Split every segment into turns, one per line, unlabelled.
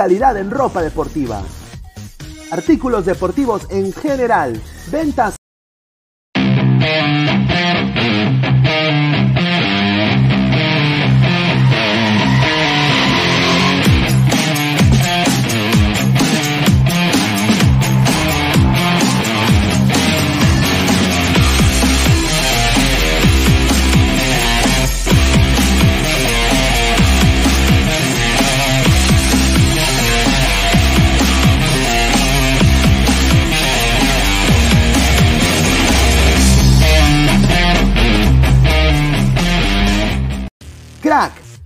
Calidad en ropa deportiva. Artículos deportivos en general. Ventas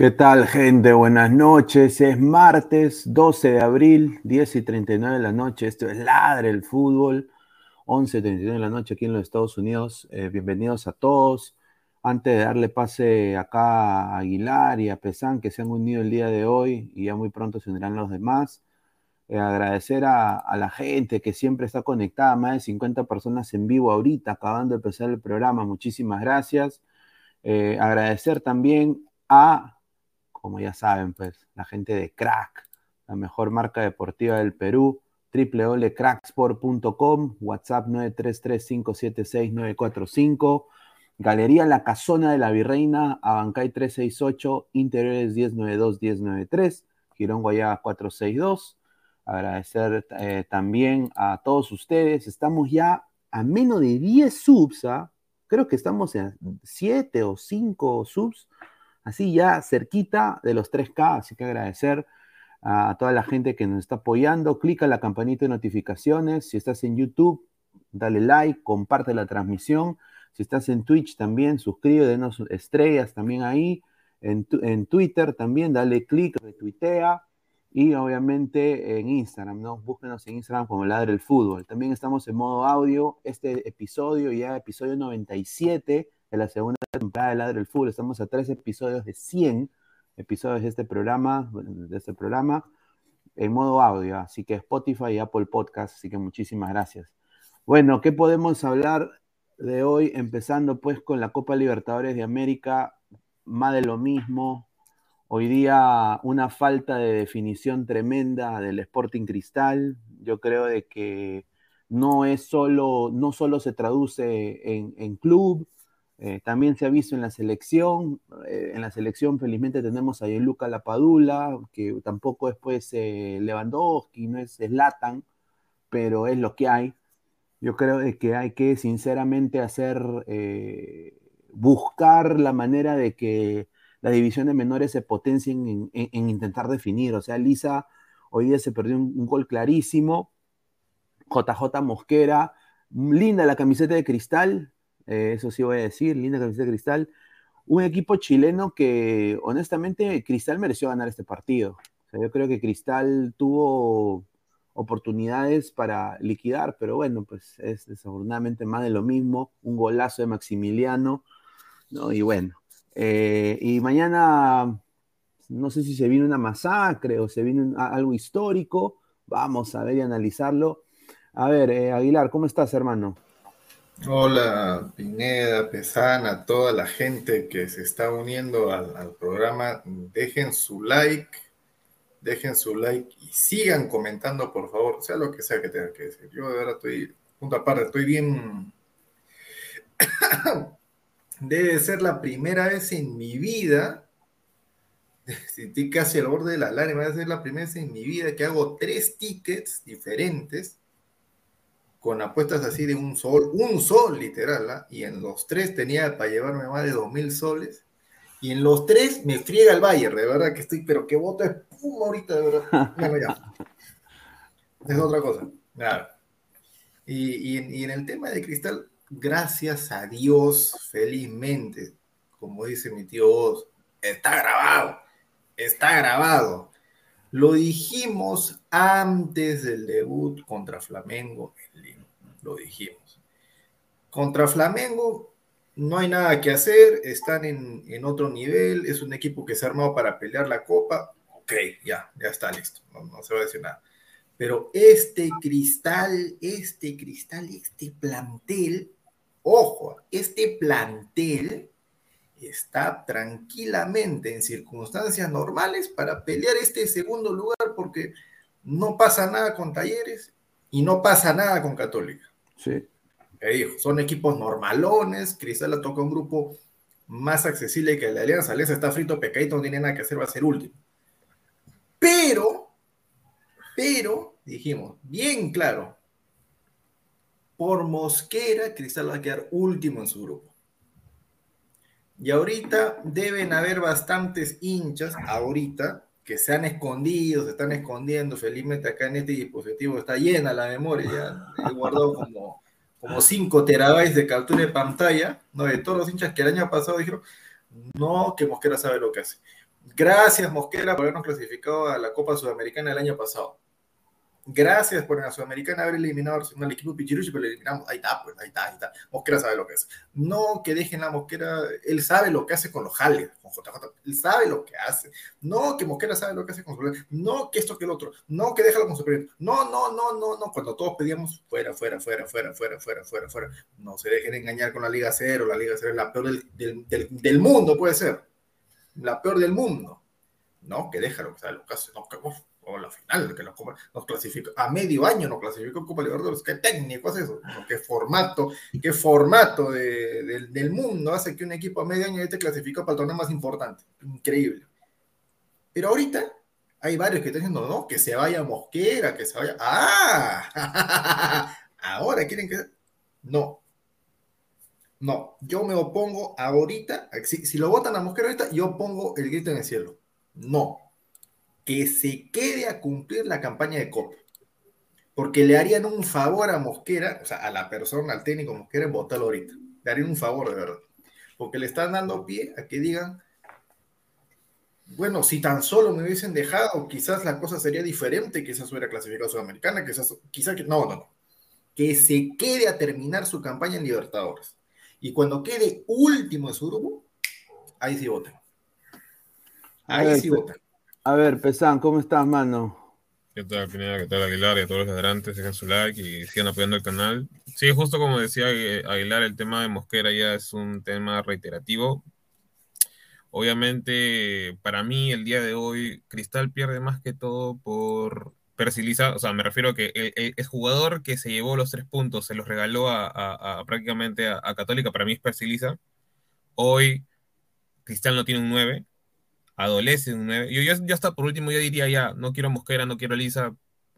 ¿Qué tal, gente? Buenas noches. Es martes 12 de abril, 10 y 39 de la noche. Esto es Ladre el Fútbol, 11 y 39 de la noche aquí en los Estados Unidos. Eh, bienvenidos a todos. Antes de darle pase acá a Aguilar y a Pesán, que se han unido el día de hoy y ya muy pronto se unirán los demás, Eh, agradecer a, la gente que siempre está conectada, más de 50 personas en vivo ahorita, acabando de empezar el programa. Muchísimas gracias. Eh, agradecer también a, como ya saben, pues, la gente de Crack, la mejor marca deportiva del Perú, www.cracksport.com, WhatsApp 933-576-945, Galería La Casona de la Virreina, Abancay 368, Interiores 1092-1093, Girón Guayaba 462. Agradecer eh, también a todos ustedes. Estamos ya a menos de 10 subs, ¿ah? creo que estamos en 7 o 5 subs, así ya cerquita de los 3K, así que agradecer a toda la gente que nos está apoyando. Clica la campanita de notificaciones. Si estás en YouTube, dale like, comparte la transmisión. Si estás en Twitch también, suscríbete, denos estrellas también ahí. En, Twitter también, dale click, retuitea y obviamente en Instagram, ¿no? Búsquenos en Instagram como Ladre el Fútbol. También estamos en modo audio. Este episodio, ya episodio 97 de la segunda temporada de Ladre el Fútbol. Estamos a tres episodios de 100 episodios de este programa, de este programa en modo audio. Así que Spotify y Apple Podcast. Así que muchísimas gracias. Bueno, ¿qué podemos hablar de hoy? Empezando pues con la Copa Libertadores de América. Más de lo mismo, Hoy día una falta de definición tremenda del Sporting Cristal. Yo creo de que no es solo, no solo se traduce en, club, eh, también se ha visto en la selección. Eh, en la selección, felizmente, tenemos a Luca Lapadula, que tampoco es pues eh, Lewandowski, no es Zlatan, pero es lo que hay. Yo creo que hay que sinceramente hacer, buscar la manera de que las divisiones menores se potencien en, intentar definir. O sea, Lisa hoy día se perdió un, gol clarísimo. JJ Mosquera, linda la camiseta de cristal, eh, eso sí voy a decir, linda camiseta de cristal. Un equipo chileno que honestamente Cristal mereció ganar este partido. yo creo que Cristal tuvo oportunidades para liquidar, pero bueno, pues es desafortunadamente más de lo mismo, un golazo de Maximiliano, ¿no? Y bueno, eh, y mañana, no sé si se viene una masacre o se viene algo histórico. Vamos a ver y analizarlo. A ver, eh, Aguilar, ¿cómo estás, hermano?
Hola, Pineda, Pesana, toda la gente que se está uniendo al, programa. Dejen su like, dejen su like y sigan comentando, por favor, sea lo que sea que tenga que decir. Yo de verdad estoy, punto aparte, estoy bien debe ser la primera vez en mi vida, estoy casi al borde de la lágrima, debe ser la primera vez en mi vida que hago tres tickets diferentes con apuestas así de un sol, un sol literal, ¿ah? y en los tres tenía para llevarme más de dos mil soles, y en los tres me friega el Bayern, de verdad que estoy, pero que voto es pum ahorita, de verdad. Bueno, ya. Es otra cosa. Y, y en el tema de Cristal, gracias a Dios, felizmente, como dice mi tío Oz, está grabado, está grabado. Lo dijimos antes del debut contra Flamengo lo dijimos. Contra Flamengo no hay nada que hacer, están en, otro nivel, es un equipo que se ha armado para pelear la copa, ok, ya, ya está listo, no, no se va a decir nada. Pero este cristal, este cristal, este plantel Ojo, este plantel está tranquilamente en circunstancias normales para pelear este segundo lugar porque no pasa nada con Talleres y no pasa nada con Católica.
Sí.
son equipos normalones, Cristal toca un grupo más accesible que la Alianza. Alianza está frito, pecadito, no tiene nada que hacer, va a ser último. Pero, pero, dijimos, bien claro, por Mosquera, Cristal va a quedar último en su grupo. Y ahorita deben haber bastantes hinchas, ahorita, que se han escondido, se están escondiendo. Felizmente acá en este dispositivo está llena la memoria, ya he guardado como, como 5 terabytes de captura de pantalla, ¿no? de todos los hinchas que el año pasado dijeron, no, que Mosquera sabe lo que hace. Gracias Mosquera por habernos clasificado a la Copa Sudamericana el año pasado. Gracias por en la Sudamericana haber eliminado al equipo Pichiruchi, pero lo eliminamos. Ahí está, pues, ahí está, ahí está. Mosquera sabe lo que es. No que dejen a Mosquera, él sabe lo que hace con los jales, con JJ. Él sabe lo que hace. No que Mosquera sabe lo que hace con su No que esto que el otro. No que déjalo con su No, no, no, no, no. Cuando todos pedíamos fuera, fuera, fuera, fuera, fuera, fuera, fuera, fuera. No se dejen engañar con la Liga Cero. La Liga Cero es la peor del, del, del, mundo, puede ser. La peor del mundo. No, que déjalo, que sabe lo que hace. No, que, la final, que nos, nos a medio año nos clasificó Copa Libertadores, qué técnico es eso, qué formato, qué formato de, del mundo hace que un equipo a medio año esté clasificado para el torneo más importante, increíble. Pero ahorita hay varios que están diciendo, no, que se vaya Mosquera, que se vaya, ah, ahora quieren que, no, no, yo me opongo ahorita, si, si lo votan a Mosquera ahorita, yo pongo el grito en el cielo, no, que se quede a cumplir la campaña de Copa. Porque le harían un favor a Mosquera, o sea, a la persona, al técnico Mosquera, votarlo ahorita. Le harían un favor, de verdad. Porque le están dando pie a que digan, bueno, si tan solo me hubiesen dejado, quizás la cosa sería diferente, quizás hubiera clasificado a Sudamericana, quizás, quizás que, no, no, no. Que se quede a terminar su campaña en Libertadores. Y cuando quede último en su grupo, ahí sí votan. Ahí sí votan.
A ver, Pesán, ¿cómo estás, mano?
¿Qué tal, Pineda? ¿Qué tal, Aguilar? Y a todos los adelante, dejen su like y sigan apoyando el canal. Sí, justo como decía Aguilar, el tema de Mosquera ya es un tema reiterativo. Obviamente, para mí, el día de hoy, Cristal pierde más que todo por Persiliza. O sea, me refiero a que el, jugador que se llevó los tres puntos, se los regaló a, prácticamente a, Católica, para mí es Persiliza. Hoy, Cristal no tiene un 9 adolece Yo ya, ya hasta por último, yo diría ya, no quiero Mosquera, no quiero Lisa,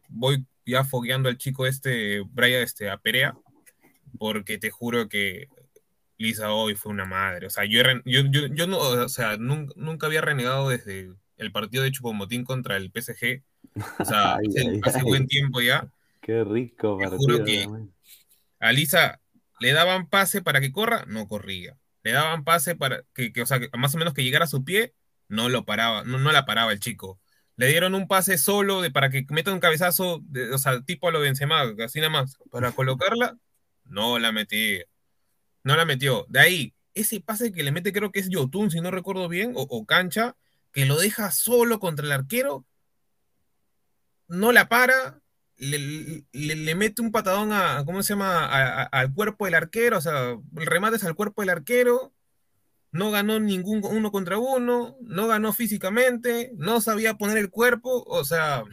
voy ya fogueando al chico este, Brian, este, a Perea, porque te juro que Lisa hoy fue una madre. O sea, yo, yo, yo, no, o sea, nunca, había renegado desde el partido de Chupomotín contra el PSG. O sea, hace, buen tiempo ya.
Qué rico
partido. Juro que a Lisa le daban pase para que corra, no corría. Le daban pase para que, que, o sea, más o menos que llegara a su pie, no lo paraba, no, no la paraba el chico. Le dieron un pase solo de, para que meta un cabezazo, de, o sea, tipo a lo Benzema, así nada más, para colocarla, no la metí. No la metió. De ahí, ese pase que le mete, creo que es Yotun, si no recuerdo bien, o, Cancha, que lo deja solo contra el arquero, no la para, le, le, mete un patadón a, ¿cómo se llama?, al cuerpo del arquero, o sea, el remate es al cuerpo del arquero, no ganó ningún uno contra uno, no ganó físicamente, no sabía poner el cuerpo, o sea,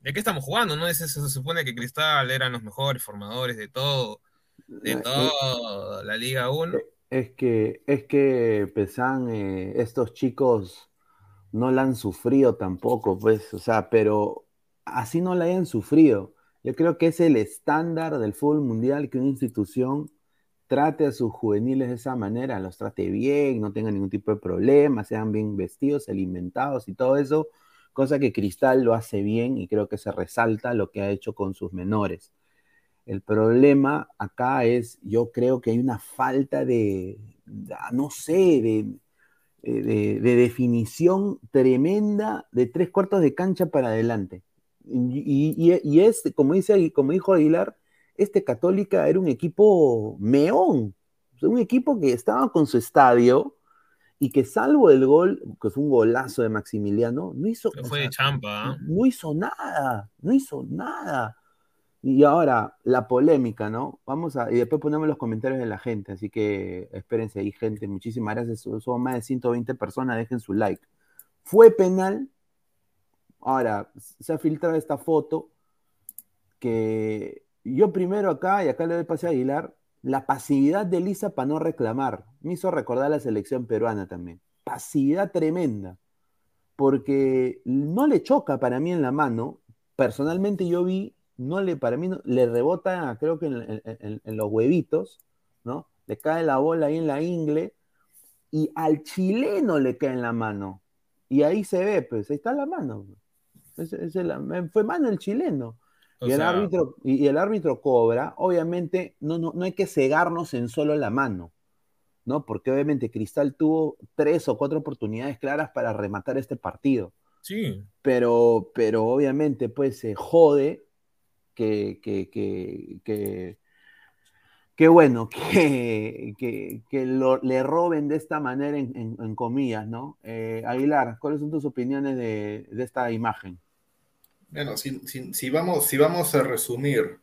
¿de qué estamos jugando? ¿No? se supone que Cristal eran los mejores formadores de todo, de todo la Liga 1.
Es que, es que pesan, eh, estos chicos no la han sufrido tampoco, pues, o sea, pero así no la hayan sufrido. Yo creo que es el estándar del fútbol mundial que una institución trate a sus juveniles de esa manera, los trate bien, no tengan ningún tipo de problema, sean bien vestidos, alimentados y todo eso, cosa que Cristal lo hace bien y creo que se resalta lo que ha hecho con sus menores. El problema acá es, yo creo que hay una falta de, no sé, de, de, definición tremenda de tres cuartos de cancha para adelante. Y, y, y es, como, dice, como dijo Aguilar, este Católica era un equipo meón, un equipo que estaba con su estadio y que salvo el gol, que fue un golazo de Maximiliano, no hizo,
fue champa,
¿ah? no hizo nada, no hizo nada. Y ahora, la polémica, ¿no? Vamos a, y después ponemos los comentarios de la gente, así que espérense ahí, gente, muchísimas gracias, son más de 120 personas, dejen su like. ¿Fue penal? Ahora, se ha filtrado esta foto que yo primero acá, y acá le doy pase a Aguilar, la pasividad de Lisa para no reclamar. Me hizo recordar la selección peruana también. Pasividad tremenda. Porque no le choca para mí en la mano. Personalmente yo vi, no le, para mí le rebota, creo que en, los huevitos, ¿no? Le cae la bola ahí en la ingle y al chileno le cae en la mano. Y ahí se ve, pues ahí está la mano. fue mano el chileno y, el árbitro, y, el árbitro cobra, obviamente no, no, no hay que cegarnos en solo la mano, ¿no? Porque obviamente Cristal tuvo tres o cuatro oportunidades claras para rematar este partido.
Sí.
Pero, pero obviamente, pues se jode que, que, que, que, que bueno, que, que, que lo, le roben de esta manera en, en, en comillas, ¿no? Eh, Aguilar, ¿cuáles son tus opiniones de, de esta imagen?
Bueno, si, si, si, vamos, si vamos a resumir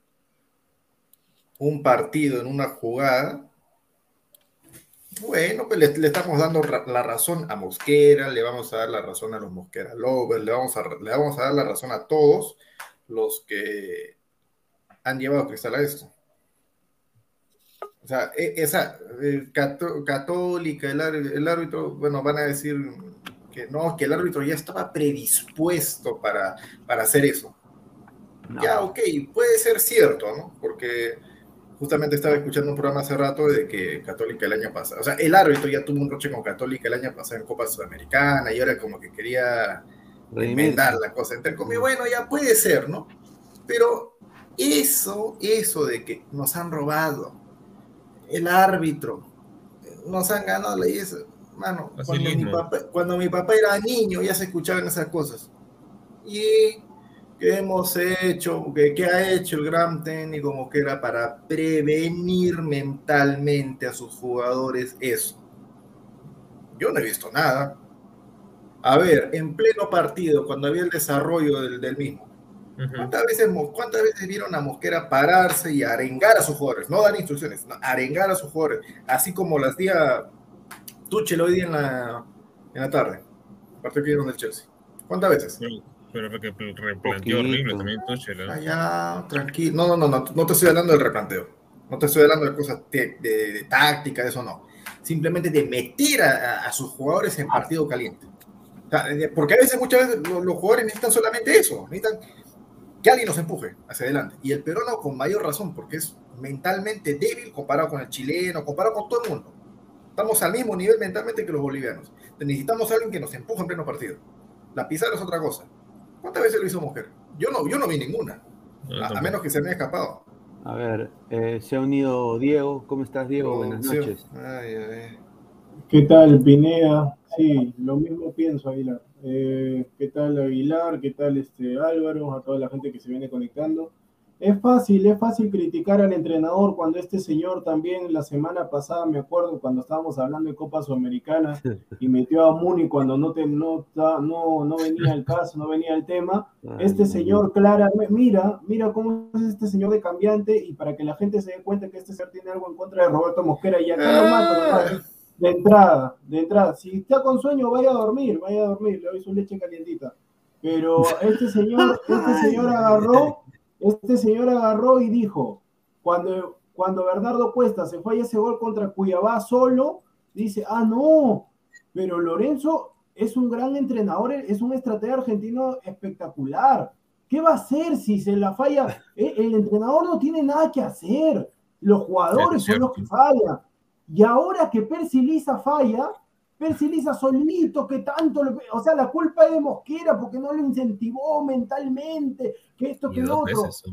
un partido en una jugada, bueno, pues le, estamos dando la razón a Mosquera, le vamos a dar la razón a los Mosquera Lovers, le vamos a, le vamos a dar la razón a todos los que han llevado a Cristal a esto. O sea, e, esa católica, el, el, árbitro, bueno, van a decir que no, que el árbitro ya estaba predispuesto para, para hacer eso. No. Ya, ok, puede ser cierto, ¿no? Porque justamente estaba escuchando un programa hace rato de que Católica el año pasado, o sea, el árbitro ya tuvo un roche con Católica el año pasado en Copa Sudamericana y ahora como que quería enmendar la cosa. Entre comillas, bueno, ya puede ser, ¿no? Pero eso, eso de que nos han robado, el árbitro, nos han ganado, le dice, mano, cuando mi, papá, cuando mi, papá, era niño ya se escuchaban esas cosas. Y que hemos hecho, que, que ha hecho el gran técnico Mosquera para prevenir mentalmente a sus jugadores eso. Yo no he visto nada. A ver, en pleno partido, cuando había el desarrollo del, del mismo, ¿Cuántas veces, ¿Cuántas veces vieron a Mosquera pararse y arengar a sus jugadores? No dar instrucciones, no, arengar a sus jugadores, así como las día Tuchel hoy día en la, en la tarde, partido que dieron del Chelsea. ¿Cuántas veces?
Pero que replanteó horrible también Tuchel. ¿eh?
Ah, ya, tranquilo. No, no, no, no, no te estoy hablando del replanteo. No te estoy hablando de cosas de, de, de táctica, de eso no. Simplemente de meter a, a sus jugadores en partido caliente. O sea, porque a veces, muchas veces, los, los jugadores necesitan solamente eso. Necesitan que alguien nos empuje hacia adelante. Y el peruano con mayor razón, porque es mentalmente débil comparado con el chileno, comparado con todo el mundo. Estamos al mismo nivel mentalmente que los bolivianos. Necesitamos a alguien que nos empuje en pleno partido. La pizarra es otra cosa. ¿Cuántas veces lo hizo mujer? Yo no, yo no vi ninguna. A, menos que se me haya escapado.
A ver, eh, se ha unido Diego. ¿Cómo estás, Diego? Oh, Buenas noches.
Ay, ay.
¿Qué tal, Pineda? Sí, lo mismo pienso, Aguilar. Eh, ¿Qué tal Aguilar? ¿Qué tal este Álvaro? A toda la gente que se viene conectando. Es fácil, es fácil criticar al entrenador cuando este señor también la semana pasada, me acuerdo, cuando estábamos hablando de Copa Sudamericana y metió a Muni cuando no, te, no, no, no venía el caso, no venía el tema. Este señor, Clara, mira, mira cómo es este señor de cambiante y para que la gente se dé cuenta que este señor tiene algo en contra de Roberto Mosquera y acá lo mato. De entrada, de entrada. Si está con sueño, vaya a dormir, vaya a dormir, le doy su leche calientita. Pero este señor, este señor agarró, este señor agarró y dijo, cuando, cuando Bernardo Cuesta se fue a ese gol contra Cuyabá solo, dice, ah, no, pero Lorenzo es un gran entrenador, es un estratega argentino espectacular. ¿Qué va a hacer si se la falla? El, el entrenador no tiene nada que hacer. Los jugadores son los que fallan. Y ahora que Percy Lisa falla, Percy Lisa solito, que tanto, o sea, la culpa es de Mosquera porque no lo incentivó mentalmente, que esto, que lo otro. Veces,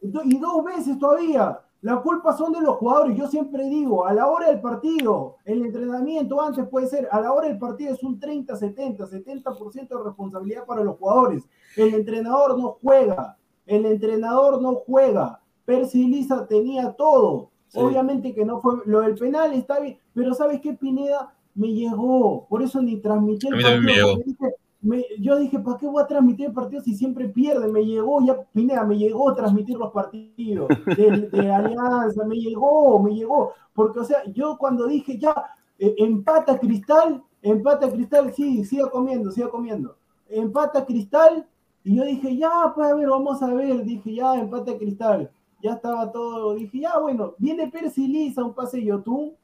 y dos veces todavía. La culpa son de los jugadores. Yo siempre digo, a la hora del partido, el entrenamiento antes puede ser, a la hora del partido es un 30-70, 70% de responsabilidad para los jugadores. El entrenador no juega, el entrenador no juega. Percy Lisa tenía todo Sí. Obviamente que no fue lo del penal, está bien, pero ¿sabes qué, Pineda? Me llegó, por eso ni transmití el partido. Me dije, me, yo dije, ¿para qué voy a transmitir el partido si siempre pierde? Me llegó, ya, Pineda, me llegó transmitir los partidos de, de Alianza, me llegó, me llegó. Porque, o sea, yo cuando dije, ya, eh, empata Cristal, empata Cristal, sí, siga comiendo, siga comiendo. Empata Cristal, y yo dije, ya, pues a ver, vamos a ver, dije, ya, empata Cristal ya estaba todo, dije, ya bueno, viene Percy Lisa, un pase YouTube,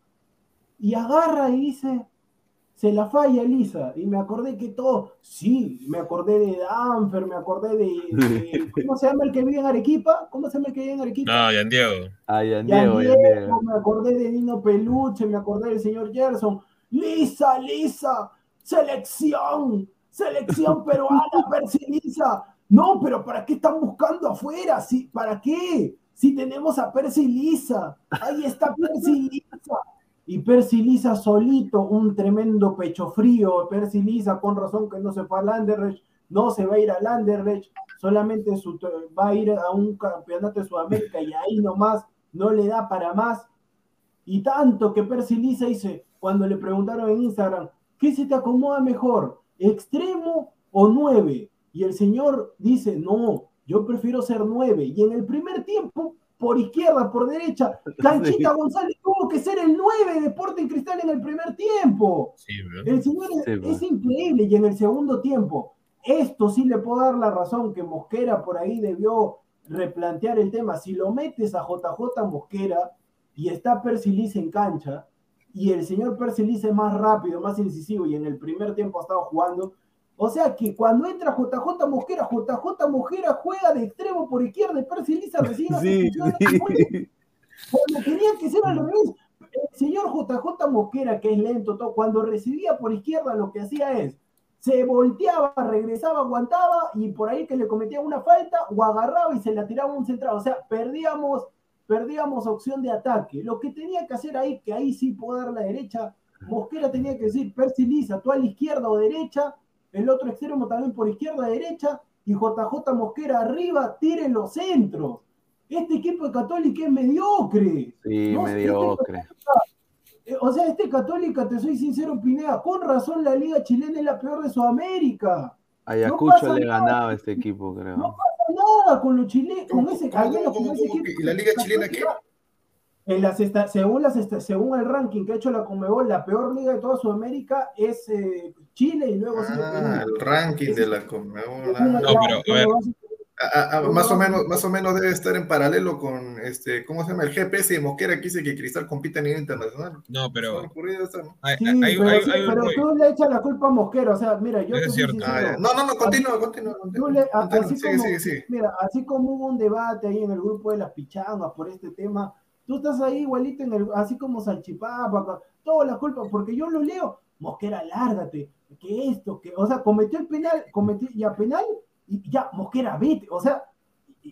y agarra y dice, se la falla Lisa, y me acordé que todo, sí, me acordé de Danfer, me acordé de, de, ¿cómo se llama el que vive en Arequipa? ¿Cómo se llama el que vive en Arequipa?
No, Yan Diego.
Ah, Yan Diego,
me acordé de Nino Peluche, me acordé del señor Gerson, Lisa, Lisa, selección, selección peruana, Percy Lisa, no, pero ¿para qué están buscando afuera? ¿Sí? ¿Para qué? Si tenemos a Percy Lisa, ahí está Percy Lisa. Y Percy Lisa solito, un tremendo pecho frío. Percy Lisa, con razón que no se fue al Anderlecht, no se va a ir al Anderlecht, solamente su, va a ir a un campeonato de Sudamérica y ahí nomás no le da para más. Y tanto que Percy Lisa dice, cuando le preguntaron en Instagram, ¿qué se te acomoda mejor? ¿Extremo o nueve? Y el señor dice, no, yo prefiero ser nueve. Y en el primer tiempo, por izquierda, por derecha, Canchita González tuvo que ser el nueve de Sporting Cristal en el primer tiempo. el señor es, increíble. Y en el segundo tiempo, esto sí le puedo dar la razón que Mosquera por ahí debió replantear el tema. Si lo metes a JJ Mosquera y está Persilis en cancha, y el señor Persilis es más rápido, más incisivo, y en el primer tiempo ha estado jugando, o sea que cuando entra JJ Mosquera, JJ Mosquera juega de extremo por izquierda y Percy Lisa recibe sí, sí. Cuando tenía que ser al revés. El señor JJ Mosquera, que es lento, todo, cuando recibía por izquierda lo que hacía es, se volteaba, regresaba, aguantaba y por ahí que le cometía una falta o agarraba y se la tiraba un central. O sea, perdíamos, perdíamos opción de ataque. Lo que tenía que hacer ahí, que ahí sí puedo dar la derecha, Mosquera tenía que decir, Percy Lisa, tú a la izquierda o derecha, el otro extremo también por izquierda, derecha, y JJ Mosquera arriba, tiren los centros. Este equipo de Católica es mediocre.
Sí, mediocre.
Eh, o sea, este Católica, te soy sincero, Pineda, con razón la Liga Chilena es la peor de Sudamérica.
Ayacucho le ganaba a este equipo, creo.
No pasa nada con los chilenos, con ese,
¿Y la Liga Chilena qué?
En las según, las según el ranking que ha hecho la Conmebol, la peor liga de toda Sudamérica es eh, Chile y luego
ah, el ranking de la Conmebol. Ah. No, pero a ver. más o menos, más o menos debe estar en paralelo con este, ¿cómo se llama? El GPS de Mosquera que dice que Cristal compite a nivel internacional.
No, pero.
pero tú le echas la culpa a Mosquera, o sea, mira, yo.
Es cierto.
Ah, no, no, no, continúa, continúa.
así, como, Mira, así como hubo un debate ahí en el grupo de las pichangas por este tema, Tú estás ahí igualito, en el, así como Salchipapa, toda la culpa, porque yo lo leo, Mosquera, lárgate, que esto, que, o sea, cometió el penal, cometió ya penal, y ya, Mosquera, vete, o sea,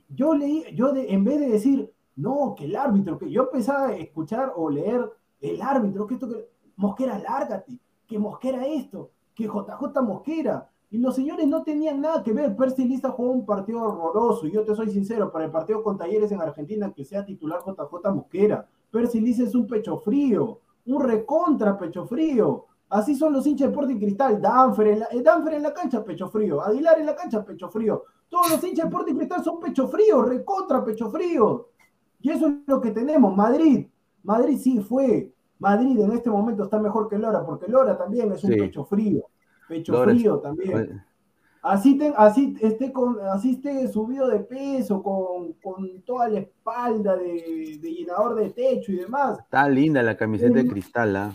yo leí, yo de, en vez de decir, no, que el árbitro, que yo empezaba a escuchar o leer el árbitro, que esto, que Mosquera, lárgate, que Mosquera esto, que JJ Mosquera, y los señores no tenían nada que ver. Percy Lisa jugó un partido horroroso. Y yo te soy sincero, para el partido con Talleres en Argentina, que sea titular JJ Mosquera. Percy Lisa es un pecho frío, un recontra pecho frío. Así son los hinchas de Sporting Cristal. Danfer en, la, eh, en la cancha, pecho frío. Aguilar en la cancha, pecho frío. Todos los hinchas de Sporting Cristal son pecho frío, recontra pecho frío. Y eso es lo que tenemos. Madrid. Madrid sí fue. Madrid en este momento está mejor que Lora, porque Lora también es un pecho frío pecho frío también. Así, así, esté con, así esté subido de peso, con, con toda la espalda de, de, llenador de techo y demás.
Está linda la camiseta de cristal, ¿ah?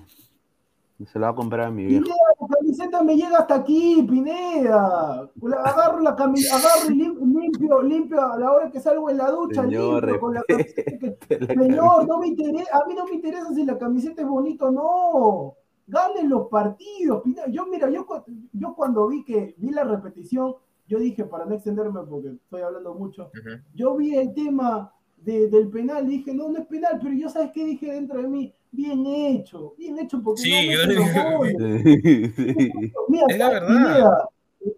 Se la va a comprar a mi viejo.
Pineda, la camiseta me llega hasta aquí, Pineda. Agarro la camiseta, agarro y limpio, limpio a la hora que salgo en la ducha, limpio con la camiseta. Señor, no me interesa, a mí no me interesa si la camiseta es bonita o no ganen los partidos. Yo, mira, yo, yo cuando vi que vi la repetición, yo dije, para no extenderme porque estoy hablando mucho, yo vi el tema del penal, dije, no, no es penal, pero yo sabes qué dije dentro de mí, bien hecho, bien hecho porque
sí,
Mira, es la verdad.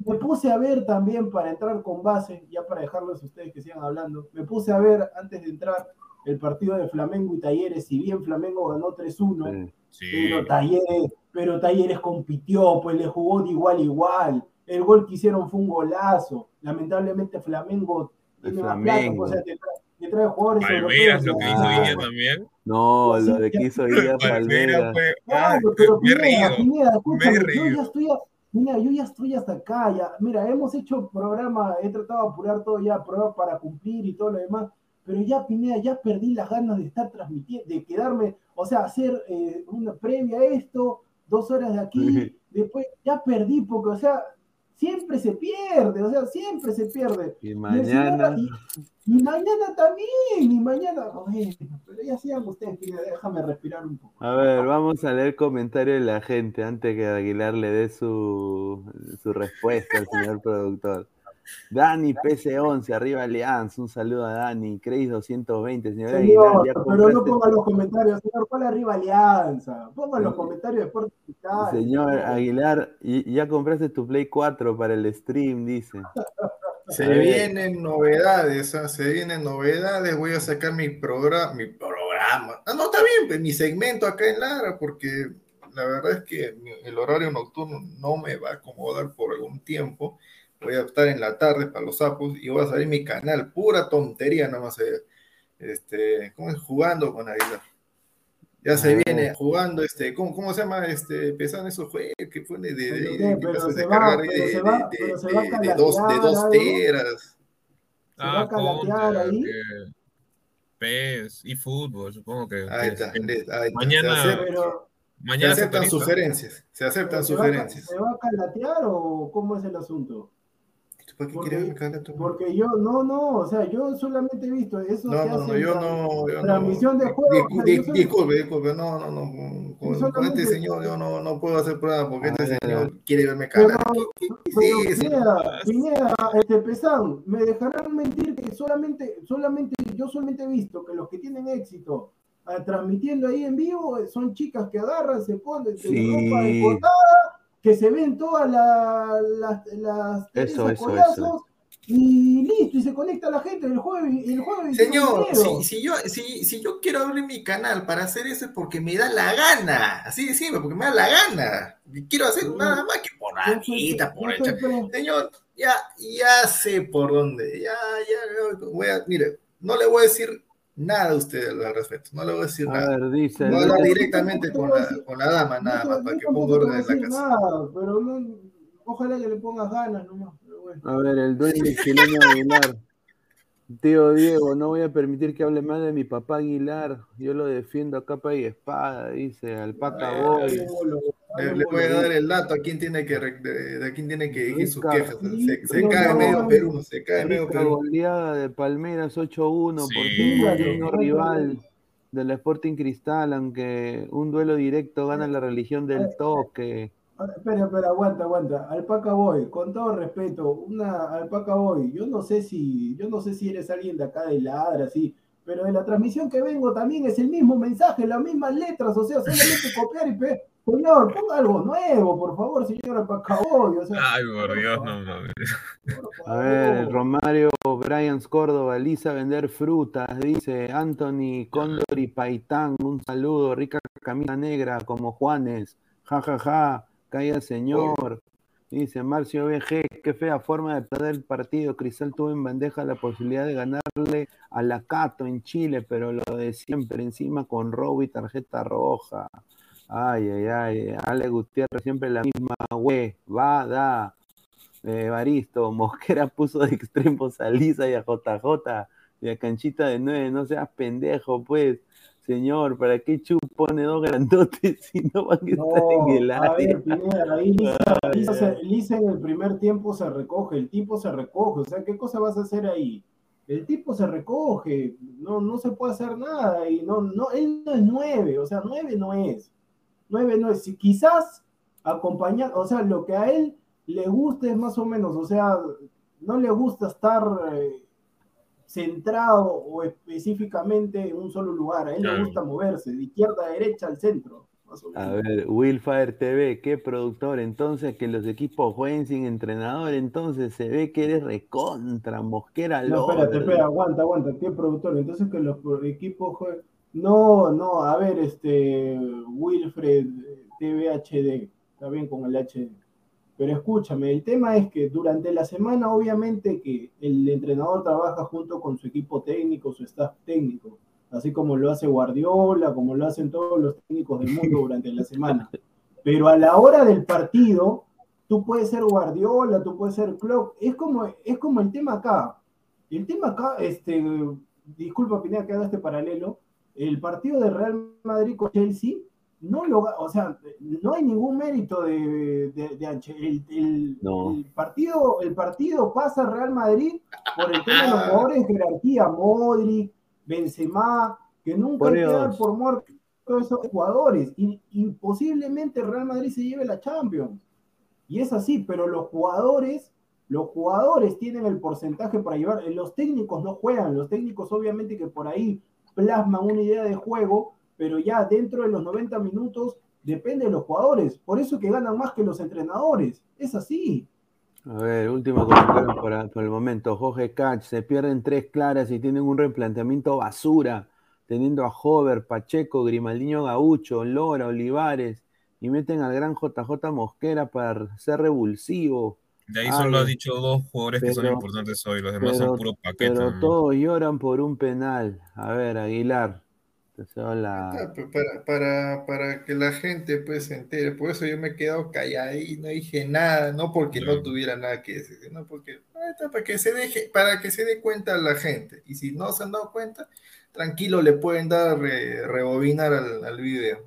me puse a ver también para entrar con base, ya para dejarlos a ustedes que sigan hablando, me puse a ver antes de entrar el partido de Flamengo y Talleres, si bien Flamengo ganó 3-1, pero, Talleres, pero Talleres compitió, pues le jugó de igual a igual. El gol que hicieron fue un golazo. Lamentablemente Flamengo tiene una plata, o sea, te trae, jugadores
Palmeiras, lo que hizo Guilla también.
No, lo de que hizo Guilla Palmeiras.
Claro, pero Pineda, Pineda, escúchame, yo ya estoy... Mira, yo ya estoy hasta acá, ya. Mira, hemos hecho programa, he tratado de apurar todo ya, pruebas para cumplir y todo lo demás pero ya Pineda, ya perdí las ganas de estar transmitiendo, de quedarme, o sea, hacer eh, una previa a esto, dos horas de aquí, después ya perdí, porque, o sea, siempre se pierde, o sea, siempre se pierde.
Y mañana.
Y, mañana también, y mañana, pero ya sigan ustedes, Pineda, déjame respirar un poco.
A ver, vamos a leer comentarios de la gente antes que Aguilar le dé su, su respuesta al señor productor. Dani PC11, arriba Alianza, un saludo a Dani, Crazy 220, señor,
Señor,
Aguilar, ya
pero no pongan los comentarios, señor, ¿cuál arriba Alianza? Pongan los comentarios de Sport.
Señor Aguilar, y- ya compraste tu Play 4 para el stream, dice.
Se
A
vienen novedades, ¿ah? se vienen novedades. Voy a sacar mi programa, mi programa. Ah, no, está bien, pues mi segmento acá en Lara, porque la verdad es que el horario nocturno no me va a acomodar por algún tiempo. Voy a estar en la tarde para los sapos y voy a salir mi canal, pura tontería nomás. eh, Este, ¿cómo es? Jugando con Aguilar. Ya se
Ah.
viene jugando, este, ¿cómo, cómo se llama? Este, pesan esos juegos que pone de, de, de-
qué,
que
pero
pasas
se
de
va,
cargar
pero
de,
se va,
de-
pero se
de-
va a
de dos, de dos
algo.
teras.
¿Se va a calatear ahí?
que- PES y fútbol, supongo que.
Ahí está,
que
listo, ahí está.
Mañana-
se, aceptan,
Pero,
se
mañana se
aceptan sugerencias, se aceptan
pero ¿se, va a,
sugerencias.
¿se va a calatear o cómo es el asunto?
¿Para qué
porque-
quieres verme cara tú?
Porque yo, no, no, o sea, yo solamente he visto eso
No,
que
no, no, yo
tra-
no. Yo
transmisión
no.
de juego,
Di-
o sea, solo-
disculpe, disculpe, no, no, no. Con, con este señor yo no, no puedo hacer prueba porque
A
este
ver.
señor quiere verme
Pero,
cara.
pero
Sí, sí.
Pineda, Pineda, este Pesán, me dejarán mentir que solamente, solamente, yo solamente he visto que los que tienen éxito ah, transmitiendo ahí en vivo eh, son chicas que agarran, se ponen se
Sí.
ropa escotada, que se ven todas la- las, las
Eso, eso,
y listo, y se conecta la gente el jueves, el jueves
Señor,
21 de
si, si yo, si, si yo quiero abrir mi canal para hacer eso es porque me da la gana. Así de simple, porque me da la gana. Y quiero hacer nada más que por ahorita, por Señor, ya, ya sé por dónde. Ya, ya, voy a, mire, no le voy a decir nada a usted al respecto. No le voy a decir
A
nada.
ver, dice. El-
hablar
no,
directamente con la, con la dama, nada más, para que ponga orden en la casa.
nada, pero no, ojalá que le pongas ganas nomás. Pero bueno.
A ver, el dueño chileno Aguilar. Tío Diego, no voy a permitir que hable mal de mi papá Aguilar. Yo lo defiendo a capa y espada, dice Alpaca Boy.
Le, le voy a dar el dato a quién tiene que, re- de, de quién tiene que dirigir sus quejas. Se, se
No,
cae
no,
medio. Perú, se cae medio Perú.
goleada de Palmeiras 8-1 por
Sí.
fin digno
dígalo.
rival del Sporting Cristal, aunque un duelo directo gana la religión del toque.
Espera, espera, aguanta, aguanta. Alpaca Boy, con todo respeto, una Alpaca Boy, yo no sé si, yo no sé si eres alguien de acá de Ladra, así, pero de la transmisión que vengo también es el mismo mensaje, las mismas letras, o sea, solamente copiar y pegar. Señor, ponga algo nuevo, por favor, señor Alpaca Boy. O sea,
Ay, por Dios, no mames.
A ver. Romario Bryans Córdoba, Lisa vender frutas, dice Anthony Cóndor y Paitán, un saludo, rica camisa negra como Juanes, ja ja ja, calla señor, dice Marcio BG, qué fea forma de perder el partido, Cristal tuvo en bandeja la posibilidad de ganarle a la Cato en Chile, pero lo de siempre, encima con robo y tarjeta roja. Ay, ay, ay, Ale Gutiérrez siempre la misma, güey, va, da. Eh, Baristo, Mosquera puso de extremos a Lisa y a JJ y a Canchita de 9, no seas pendejo, pues. Señor, ¿para qué Chu pone dos grandotes si no van a estar
No,
en el
a
área?
ver, Pineda, ahí Lisa, Lisa se- Lisa en el primer tiempo se recoge, el tipo se recoge, o sea, ¿qué cosa vas a hacer ahí? El tipo se recoge, no, no se puede hacer nada, y no, no, él no es nueve, o sea, nueve no es, nueve no es, si quizás acompañar, o sea, lo que a él le gusta es más o menos, o sea, no le gusta estar eh, centrado o específicamente en un solo lugar, a él le gusta moverse de izquierda a derecha al centro. más o
A ver, Willfire TV, qué productor. Entonces, que los equipos jueguen sin entrenador, entonces se ve que eres recontra, Mosquera
No, espérate, espera, aguanta, aguanta, ¿qué productor? Entonces que los equipos jueguen. No, no, a ver, este Wilfred TVHD, está bien con el HD. Pero escúchame, el tema es que durante la semana, obviamente, que el entrenador trabaja junto con su equipo técnico, su staff técnico, así como lo hace Guardiola, como lo hacen todos los técnicos del mundo durante la semana. Pero a la hora del partido, tú puedes ser Guardiola, tú puedes ser Klopp, es como, es como el tema acá. El tema acá, este, disculpa Pineda que haga este paralelo, el partido de Real Madrid con Chelsea, no lo, o sea, no hay ningún mérito de, de, el, el-
No.
el partido, el partido pasa a Real Madrid por el tema de los jugadores de jerarquía, Modric, Benzema, que nunca
Por
hay que dar
Dios.
por muerto todos esos jugadores, y, y posiblemente Real Madrid se lleve la Champions. Y es así, pero los jugadores Los jugadores tienen el porcentaje para llevar, los técnicos no juegan, los técnicos obviamente que por ahí plasman una idea de juego, pero ya dentro de los 90 minutos depende de los jugadores. Por eso que ganan más que los entrenadores. Es así.
A ver, último comentario por, el momento. Jorge Catch, se pierden tres claras y tienen un replanteamiento basura, teniendo a Hover, Pacheco, Grimaldiño Gaucho, Lora, Olivares, y meten al gran JJ Mosquera para ser revulsivo.
De ahí solo ha dicho dos jugadores que son importantes hoy, los demás son puros paquetes.
Pero todos lloran por un penal. A ver, Aguilar.
Para, para, para, que la gente pues se entere, por eso yo me he quedado callado y no dije nada, no porque no tuviera nada que decir, sino porque para que se deje, para que se dé cuenta la gente, y si no se han dado cuenta, tranquilo le pueden dar rebobinar al, al video.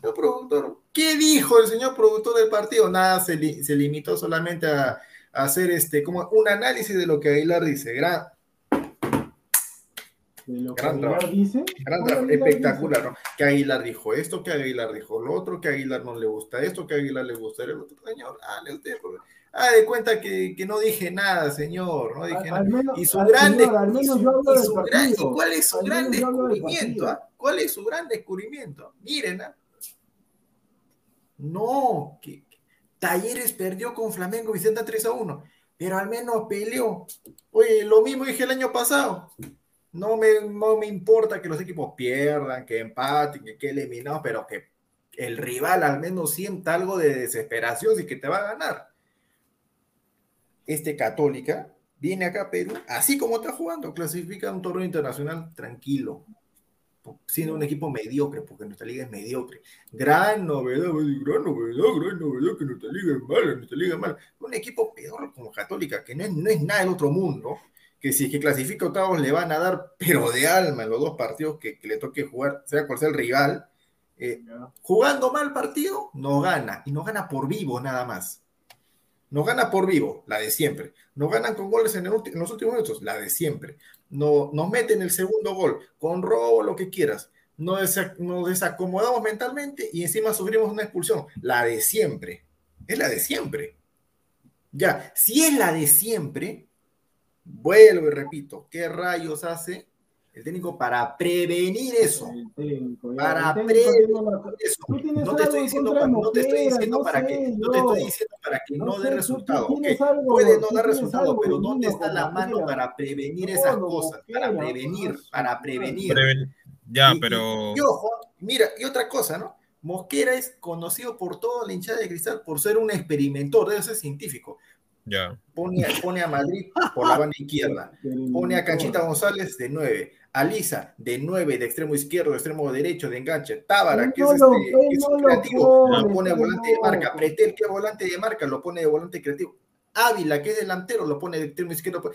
El productor, ¿qué dijo el señor productor del partido? Nada, se, se limitó solamente a, a, hacer este como un análisis de lo que Aguilar dice. Gran, gran trabajo. espectacular, ¿no? Que Aguilar dijo esto, que Aguilar dijo lo otro, que Aguilar no le gusta esto, que Aguilar le gusta el otro. Señor, dale usted, Ah, de cuenta que, que, no dije nada, señor, no dije nada. y su grande, ¿cuál es su gran descubrimiento? Ah? ¿Cuál es su gran descubrimiento? Miren, ¿ah? No, Talleres perdió con Flamengo Vicenta 3 a 1, pero al menos peleó. Oye, lo mismo dije el año pasado. No me, no me importa que los equipos pierdan, que empaten, que quede eliminados, pero que el rival al menos sienta algo de desesperación y que te va a ganar. Este Católica viene acá a Perú, así como está jugando, clasifica un torneo internacional tranquilo, siendo un equipo mediocre, porque nuestra liga es mediocre. Gran novedad, gran novedad, gran novedad que nuestra liga es mala, nuestra liga es mala. Un equipo peor como Católica, que no es, no es nada del otro mundo, que si es que clasifica octavos le van a dar, pero de alma los dos partidos que, le toque jugar, sea cual sea el rival. Eh, jugando mal partido, no gana, y no gana por vivo nada más. No gana por vivo, la de siempre. No ganan con goles en, los últimos minutos, la de siempre. No, nos meten el segundo gol, con robo, lo que quieras. Nos, nos desacomodamos mentalmente y encima sufrimos una expulsión, la de siempre. Es la de siempre. Ya, si es la de siempre, Vuelvo y repito, ¿qué rayos hace el técnico para prevenir eso? para prevenir eso. No te estoy diciendo, para, no te estoy diciendo para que no te estoy diciendo para que no, dé resultado. puede no dar resultado, pero ¿dónde está la mano para prevenir esas cosas? Para prevenir, para prevenir.
ya, pero.
Y, ojo, mira, y otra cosa, ¿no? Mosquera es conocido por toda la hinchada de cristal por ser un experimentor, debe ser científico. Pone, a Madrid por la banda izquierda. Pone a Canchita González de 9. A Lisa de 9, de extremo izquierdo, de extremo derecho, de enganche. Tábara, que es, este, creativo, lo pone a volante de marca. Pretel, que es volante de marca, lo pone de volante creativo. Ávila, que es delantero, lo pone de extremo izquierdo.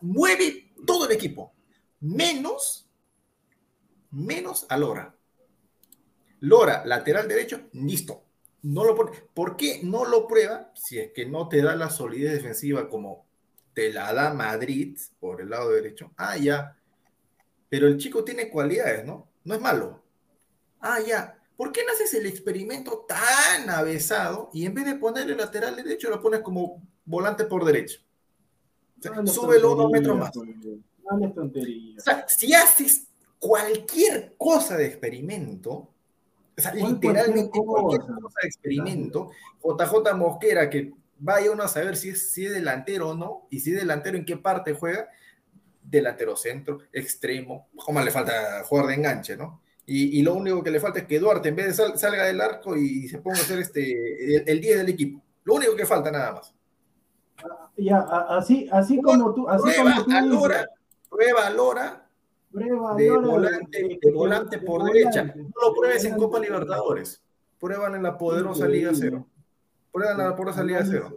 mueve todo el equipo. Menos, menos a Lora. Lora, lateral derecho, listo no lo pone. ¿Por qué no lo prueba si es que no te da la solidez defensiva como te la da Madrid por el lado derecho? Ah, ya. Pero el chico tiene cualidades, ¿no? No es malo. Ah, ya. ¿Por qué no haces el experimento tan avesado y en vez de ponerle lateral derecho lo pones como volante por derecho? O súbelo unos metros más. O sea, si haces cualquier cosa de experimento, o sea, literalmente cualquier cosa de experimento. JJ Mosquera, que vaya uno a saber si es, si es delantero o no, y si es delantero en qué parte juega, delantero centro, extremo, como le falta jugar de enganche, ¿no? Y, y, lo único que le falta es que Duarte en vez de salga del arco y se ponga a hacer este, el, 10 del equipo. Lo único que falta nada más.
Ya, así, así como tú, así
prueba,
como tú
a Lora, prueba a Lora de volante, de volante por derecha. No lo pruebes en Copa Libertadores. Prueban en la poderosa Liga Cero. Prueban en la poderosa Liga Cero.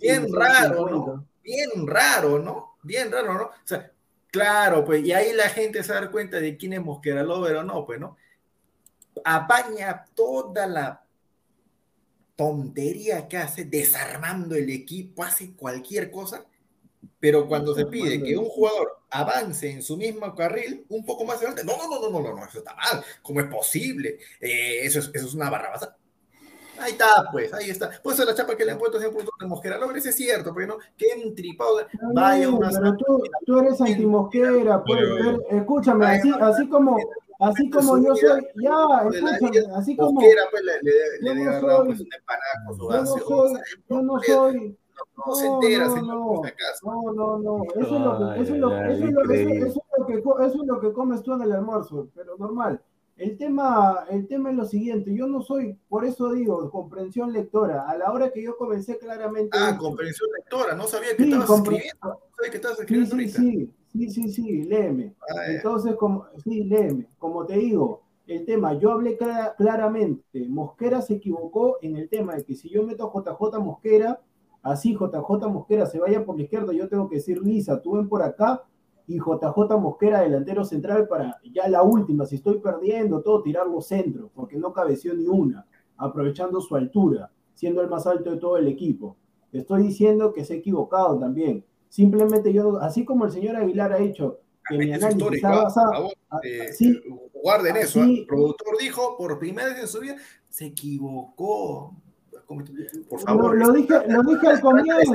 Bien raro, ¿no? Bien raro, ¿no? Bien raro, ¿no? O sea, claro, pues, y ahí la gente se da cuenta de quién es Mosquera Lover o no, pues, ¿no? Apaña toda la tontería que hace, desarmando el equipo, hace cualquier cosa pero cuando se pide que un jugador avance en su mismo carril un poco más adelante, no, no, no, no, no, no, eso está mal. ¿Cómo es posible? Eh, eso, es, eso es una barrabasa. Ahí está, pues, ahí está. Pues esa es la chapa que le han puesto ese punto de Mosquera. Lo es cierto, pero no, que entripado. Vaya
No,
una
pero tú, tú eres antimosquera, pues,
Pero-
escúchame, así, así como, así como yo soy, ya, escúchame, así como,
Mosquera, pues, le, le, le,
yo no soy-
pues, su
yo no
gaseosa,
soy,
el
yo no
Mosquera,
soy,
No, se entera,
no,
señor,
no,
por
no, no, no, eso es lo que, eso es lo, eso es eso, eso es que, co- eso es lo que comes tú en el almuerzo, pero normal. El tema, el tema es lo siguiente, yo no soy, por eso digo, comprensión lectora. A la hora que yo comencé claramente.
Ah, comprensión lectora, no sabía que
Sí,
estabas escribiendo. No sabía que estabas
Sí,
escribiendo
sí, sí, sí, sí, sí, léeme.
Ah, ya.
Entonces, como, sí, léeme. Como te digo, el tema, yo hablé clara- claramente, Mosquera se equivocó en el tema de que si yo meto a JJ Mosquera, así JJ Mosquera se vaya por la izquierda, yo tengo que decir, Lisa, tú ven por acá, y JJ Mosquera delantero central para ya la última, si estoy perdiendo todo, tirar los centros, porque no cabeció ni una, aprovechando su altura, siendo el más alto de todo el equipo. Estoy diciendo que se ha equivocado también. Simplemente yo, así como el señor Aguilar ha dicho que mi análisis basado,
eh, guarden eso. El productor dijo por primera vez en su vida, se equivocó. Por
lo,
favor,
lo dije, lo dije al comienzo,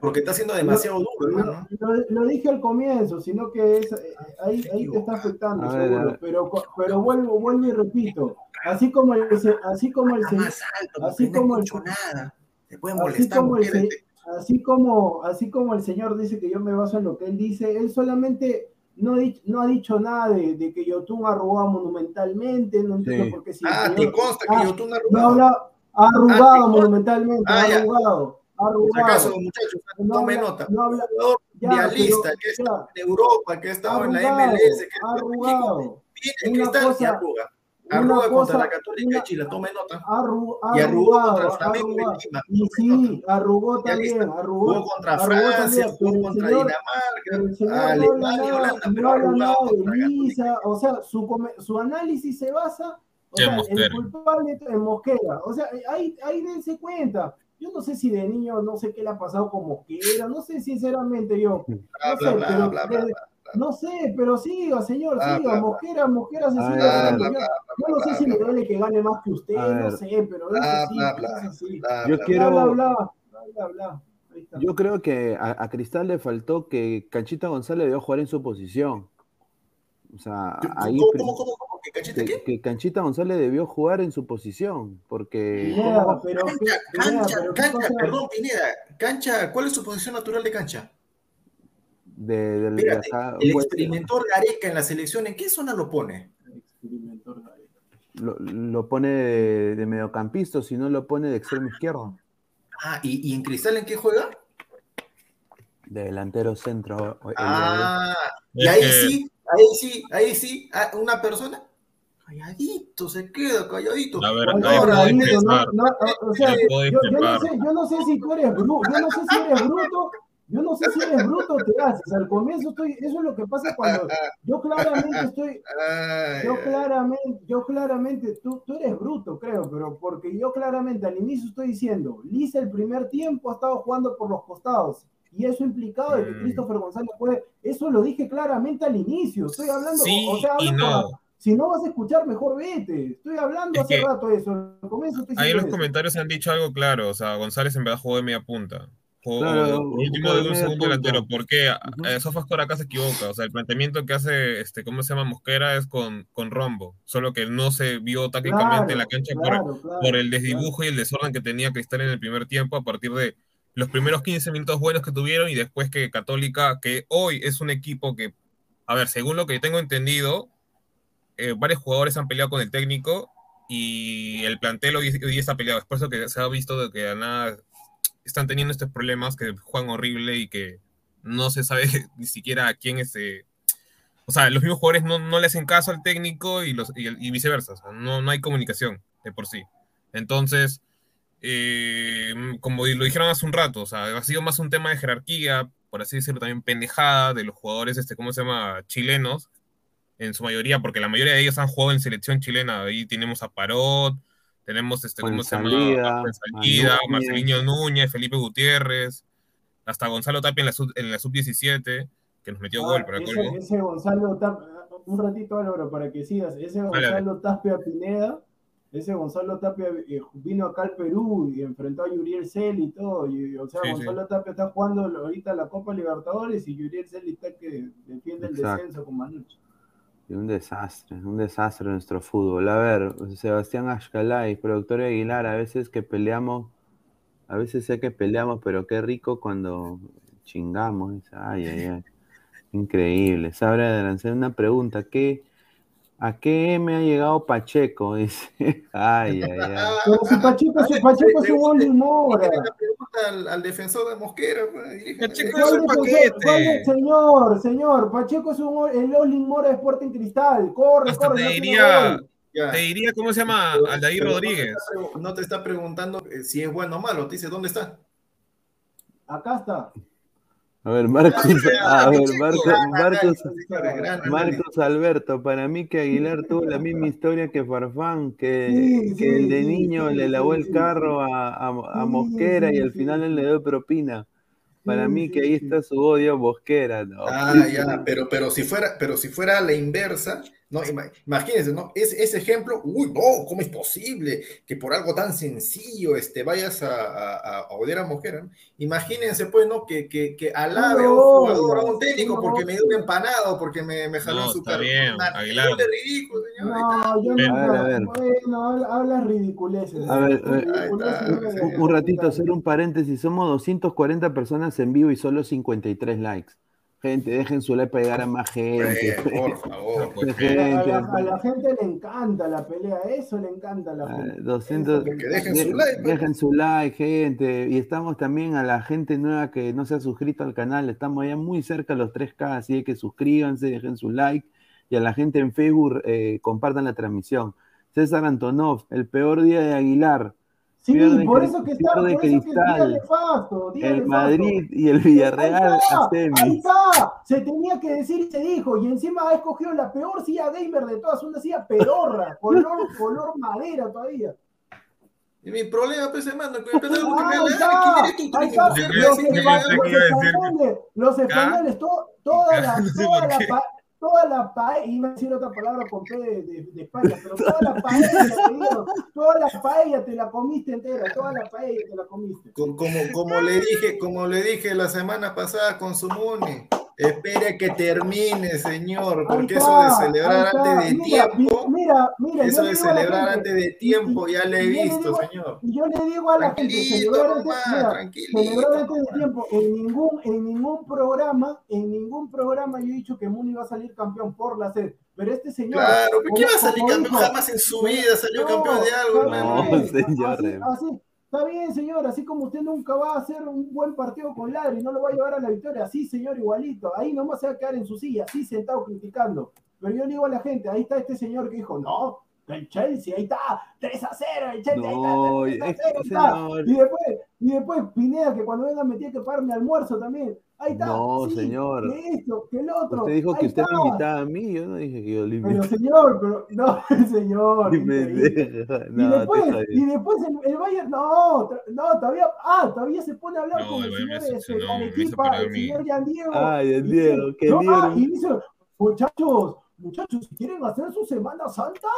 porque está siendo demasiado duro,
lo,
hermano.
lo- lo dije al comienzo, sino que es, eh, ahí, ahí te está afectando,
ver,
seguro, pero, pero vuelvo, vuelvo y repito, así como el, así como el,
más alto,
así como el-
nada. Puede
así como el, así como, así como el señor dice que yo me baso en lo que él dice, él solamente no, ha dicho- no ha dicho nada de, de que Yotun ha robado monumentalmente, no entiendo
Sí.
por qué si
Ah, te consta
Ah,
que yo tú no
no arrugado
Ah, consta.
monumentalmente,
Ah, ya.
arrugado,
Por
arrugado.
acaso, muchachos, tome nota.
no Ya,
mundialista que estado en Europa, que ha estado en la
Arrugado,
MLS, que México,
arrugado,
en cristal y arruga. Arruga contra la Católica
una-
de Chile, tome nota.
arru-
Y arrugó contra
arrugado,
el Flamengo
arrugado.
Lima.
Y sí, arrugó también, arrugó.
Jugó contra Francia, jugó contra
señor-
Dinamarca, Alemania Holanda, pero arrugado contra.
Lisa, o sea, su, su análisis se basa, o sea, el culpable es Mosquera, o sea, ahí, ahí dense cuenta. Yo no sé si de niño, no sé qué le ha pasado con Mosquera, no sé sinceramente yo, no sé, pero siga, señor,
Bla,
siga,
bla.
Mosquera, Mosquera se
A
sigue
ver,
ganando.
bla,
Yo-
bla,
Yo no sé
bla,
si
bla,
le duele que gane más que usted, no sé, pero es así,
bla,
es
bla,
así.
bla,
Yo
bla,
quiero-
Bla, bla, bla, bla, bla, bla. Ahí está.
Yo creo que a, a Cristal le faltó que Canchita González debió jugar en su posición. O sea,
¿Cómo,
ahí
cómo, cómo, cómo? ¿Que cachete
que,
qué?
que Canchita González debió jugar en su posición, porque
Pineda,
¿cómo-
pero,
Cancha,
Pineda,
cancha,
pero ¿qué
cancha, perdón, Pineda. Cancha, ¿cuál es su posición natural de cancha?
de, del- de
Espérate,
acá,
el experimentor Gareca en la selección, ¿en qué zona lo pone?
Experimentor Gareca.
lo, lo pone de, de mediocampista, si no lo pone de extremo izquierdo,
Ah, ¿y, y en Cristal en qué juega?
de delantero centro. el-
Ah, y ahí sí, ahí sí, ahí sí, ah, una persona calladito, se queda calladito.
A ver,
Bueno,
ahí
Ahora,
puedo
David, no, o sea, yo, yo no sé, yo no sé si tú eres bruto, yo no sé si eres bruto, yo no sé si eres bruto te haces. Al comienzo estoy, eso es lo que pasa cuando yo claramente estoy, yo claramente, yo claramente, tú, tú eres bruto, creo, pero porque yo claramente al inicio estoy diciendo, Lisa el primer tiempo ha estado jugando por los costados. Y eso implicado de que
Mm.
Christopher González puede, eso lo dije claramente al inicio, estoy hablando,
Sí
o sea, hablo
no.
para- si no vas a escuchar, mejor vete. Estoy hablando
Es
hace
que-
rato eso. Al comienzo estoy
Ahí
diciendo
los
eso.
comentarios han dicho algo claro. O sea, González en verdad jugó de media punta. Jugó
Claro,
de- último
de
de un segundo delantero. Porque
Ujú.
eh, Sofascore acá se equivoca. O sea, el planteamiento que hace, este, ¿cómo se llama? Mosquera es con, con Rombo. Solo que no se vio tácticamente en la cancha por,
claro, claro,
por el
claro.
desdibujo y el desorden que tenía Cristal en el primer tiempo a partir de los primeros 15 minutos buenos que tuvieron y después que Católica, que hoy es un equipo que, a ver, según lo que tengo entendido, eh, varios jugadores han peleado con el técnico y el plantel hoy, hoy está peleado. Es por eso que se ha visto de que están teniendo estos problemas, que juegan horrible y que no se sabe ni siquiera a quién es... eh, o sea, los mismos jugadores no, no le hacen caso al técnico y, viceversa. No, no hay comunicación de por sí. Entonces, eh, como lo dijeron hace un rato, o sea, ha sido más un tema de jerarquía, por así decirlo, también pendejada de los jugadores, este, ¿cómo se llama? Chilenos, en su mayoría, porque la mayoría de ellos han jugado en selección chilena. Ahí tenemos a Parot, tenemos, este, ¿cómo se llama?
Fuenzalida,
A Fuenzalida,
a Núñez.
Marcelino Núñez, Felipe Gutiérrez, hasta Gonzalo Tapia en la sub- en la sub-17, que nos metió
Ah,
gol para
ese,
colmo.
ese Gonzalo Tapia, un ratito Álvaro para que sigas, ese. Gonzalo Tapia Pineda ese Gonzalo Tapia eh, vino acá al Perú y enfrentó a Yuriel Cel y todo. Y, o sea,
Sí, sí.
Gonzalo Tapia está jugando ahorita la Copa Libertadores y Yuriel Cel está que defiende el descenso con Manucci.
Y Un desastre, un desastre nuestro fútbol. A ver, Sebastián Ashkalay, productor de Aguilar, a veces que peleamos, a veces sé que peleamos, pero qué rico cuando chingamos. Ay, ay, ay. Increíble. Sabra de una pregunta, ¿qué, ¿a qué me ha llegado Pacheco? Dice, ay, ay, ay.
Pero si Pacheco, si Pacheco es un gol de
pregunta al, al defensor de Mosquera.
Pacheco
¿Cuál
es un paquete.
¿Cuál de- Señor, señor, Pacheco es un el Olin Mora de Sporting Cristal. Corre,
Hasta
corre.
te diría, te diría, ¿cómo se llama? Aldair Rodríguez.
No te, está, pregu- no te está preguntando eh, si es bueno o malo, te dice dónde está.
Acá está.
A ver, Marcos, a ver, Marcos, Marcos, Alberto, para mí que Aguilar tuvo la misma historia que Farfán, que, que el de niño le lavó el carro a, a, Mosquera y al final él le dio propina. Para mí que ahí está su odio a Mosquera, ¿no?
Ah, ya, pero, pero si fuera, pero si fuera a la inversa, no, ima- imagínense, ¿no? Es, ese ejemplo, uy, no, ¿cómo es posible que por algo tan sencillo este, vayas a, a, a odiar a? ¿no? Imagínense, pues, ¿no? Que, que, que alabe a un jugador, a un técnico,
no.
porque me dio una empanada o porque me, me jaló
No,
en su
está
carro. de ridículo, señor.
No, yo no.
A ver, a ver.
Bueno, habla- hablas ridiculeces.
A ver, Un ratito, hacer un paréntesis. Somos 240 personas en vivo y solo 53 likes. Gente, dejen su like para llegar a más gente.
Eh, por favor.
Pues,
A la,
Gente,
a la gente le encanta la pelea, eso le encanta a la
Ah,
gente.
200,
Que dejen
de-
su like, pues.
dejen su like, gente. Y estamos también a la gente nueva que no se ha suscrito al canal. Estamos ya muy cerca de los 3K, así que suscríbanse, dejen su like. Y a la gente en Facebook, eh, compartan la transmisión. César Antonov, el peor día de Aguilar.
Sí,
pierde
por eso que está, por eso que es día
Cristal.
nefasto, día
El. Madrid y el Villarreal
Ahí
a
está, ahí
semis.
está, se tenía que decir y se dijo, y encima ha escogido la peor silla gamer de todas, una silla pedorra, color, color madera todavía.
Y mi problema, pues, hermano, que me pasa algo que me decís,
que-
los españoles, los españoles, to- toda la,
sé
toda la, toda la paella, iba a decir otra palabra con P de, de- España, pero toda la paella, te dieron, toda la paella te la comiste entera, toda la paella te la comiste.
Co- Como, como le dije, como le dije la semana pasada con Sumuni, espere que termine, señor, porque eso de celebrar antes de
Mira,
tiempo,
mi- Mira, mira,
eso de celebrar
gente,
antes de tiempo, ya le he visto,
digo-
señor.
Y yo le digo a la gente, celebrar antes, de tiempo, en ningún, en ningún programa, en ningún programa yo he dicho que Muni va a salir campeón por la sed, pero este señor...
Claro, ¿pero ¿quién va a salir campeón? Jamás en su vida salió
no,
campeón de algo, hermano.
No,
bien,
señor,
así- así- está bien, señor, así como usted nunca va a hacer un buen partido con Ladri, no lo va a llevar a la victoria, así, señor, igualito, ahí nomás se va a quedar en su silla, así sentado criticando, pero yo le digo a la gente, ahí está este señor que dijo, no, el Chelsea, ahí está, 3 a 0, el Chelsea,
No,
ahí está, 3
es
a 0,
que,
ahí está. Y después, y después Pineda, que cuando venga me tiene que pagar mi almuerzo también. Ahí está.
No,
sí,
señor.
Que esto, que el otro.
Usted dijo que
ahí
usted me invitaba a mí, yo no dije que yo le
Pero
invitaba.
señor, pero no, señor. Y
No,
después,
te
y después el, el Bayern, no, no, todavía, ah, todavía se pone a hablar
No,
con
el
señor este,
hizo
Arequipa, el señor Yan Diego.
Ay, el
Y
Diego, qué
no,
líder.
ah, y dice, muchachos, muchachos, si quieren hacer su Semana Santa,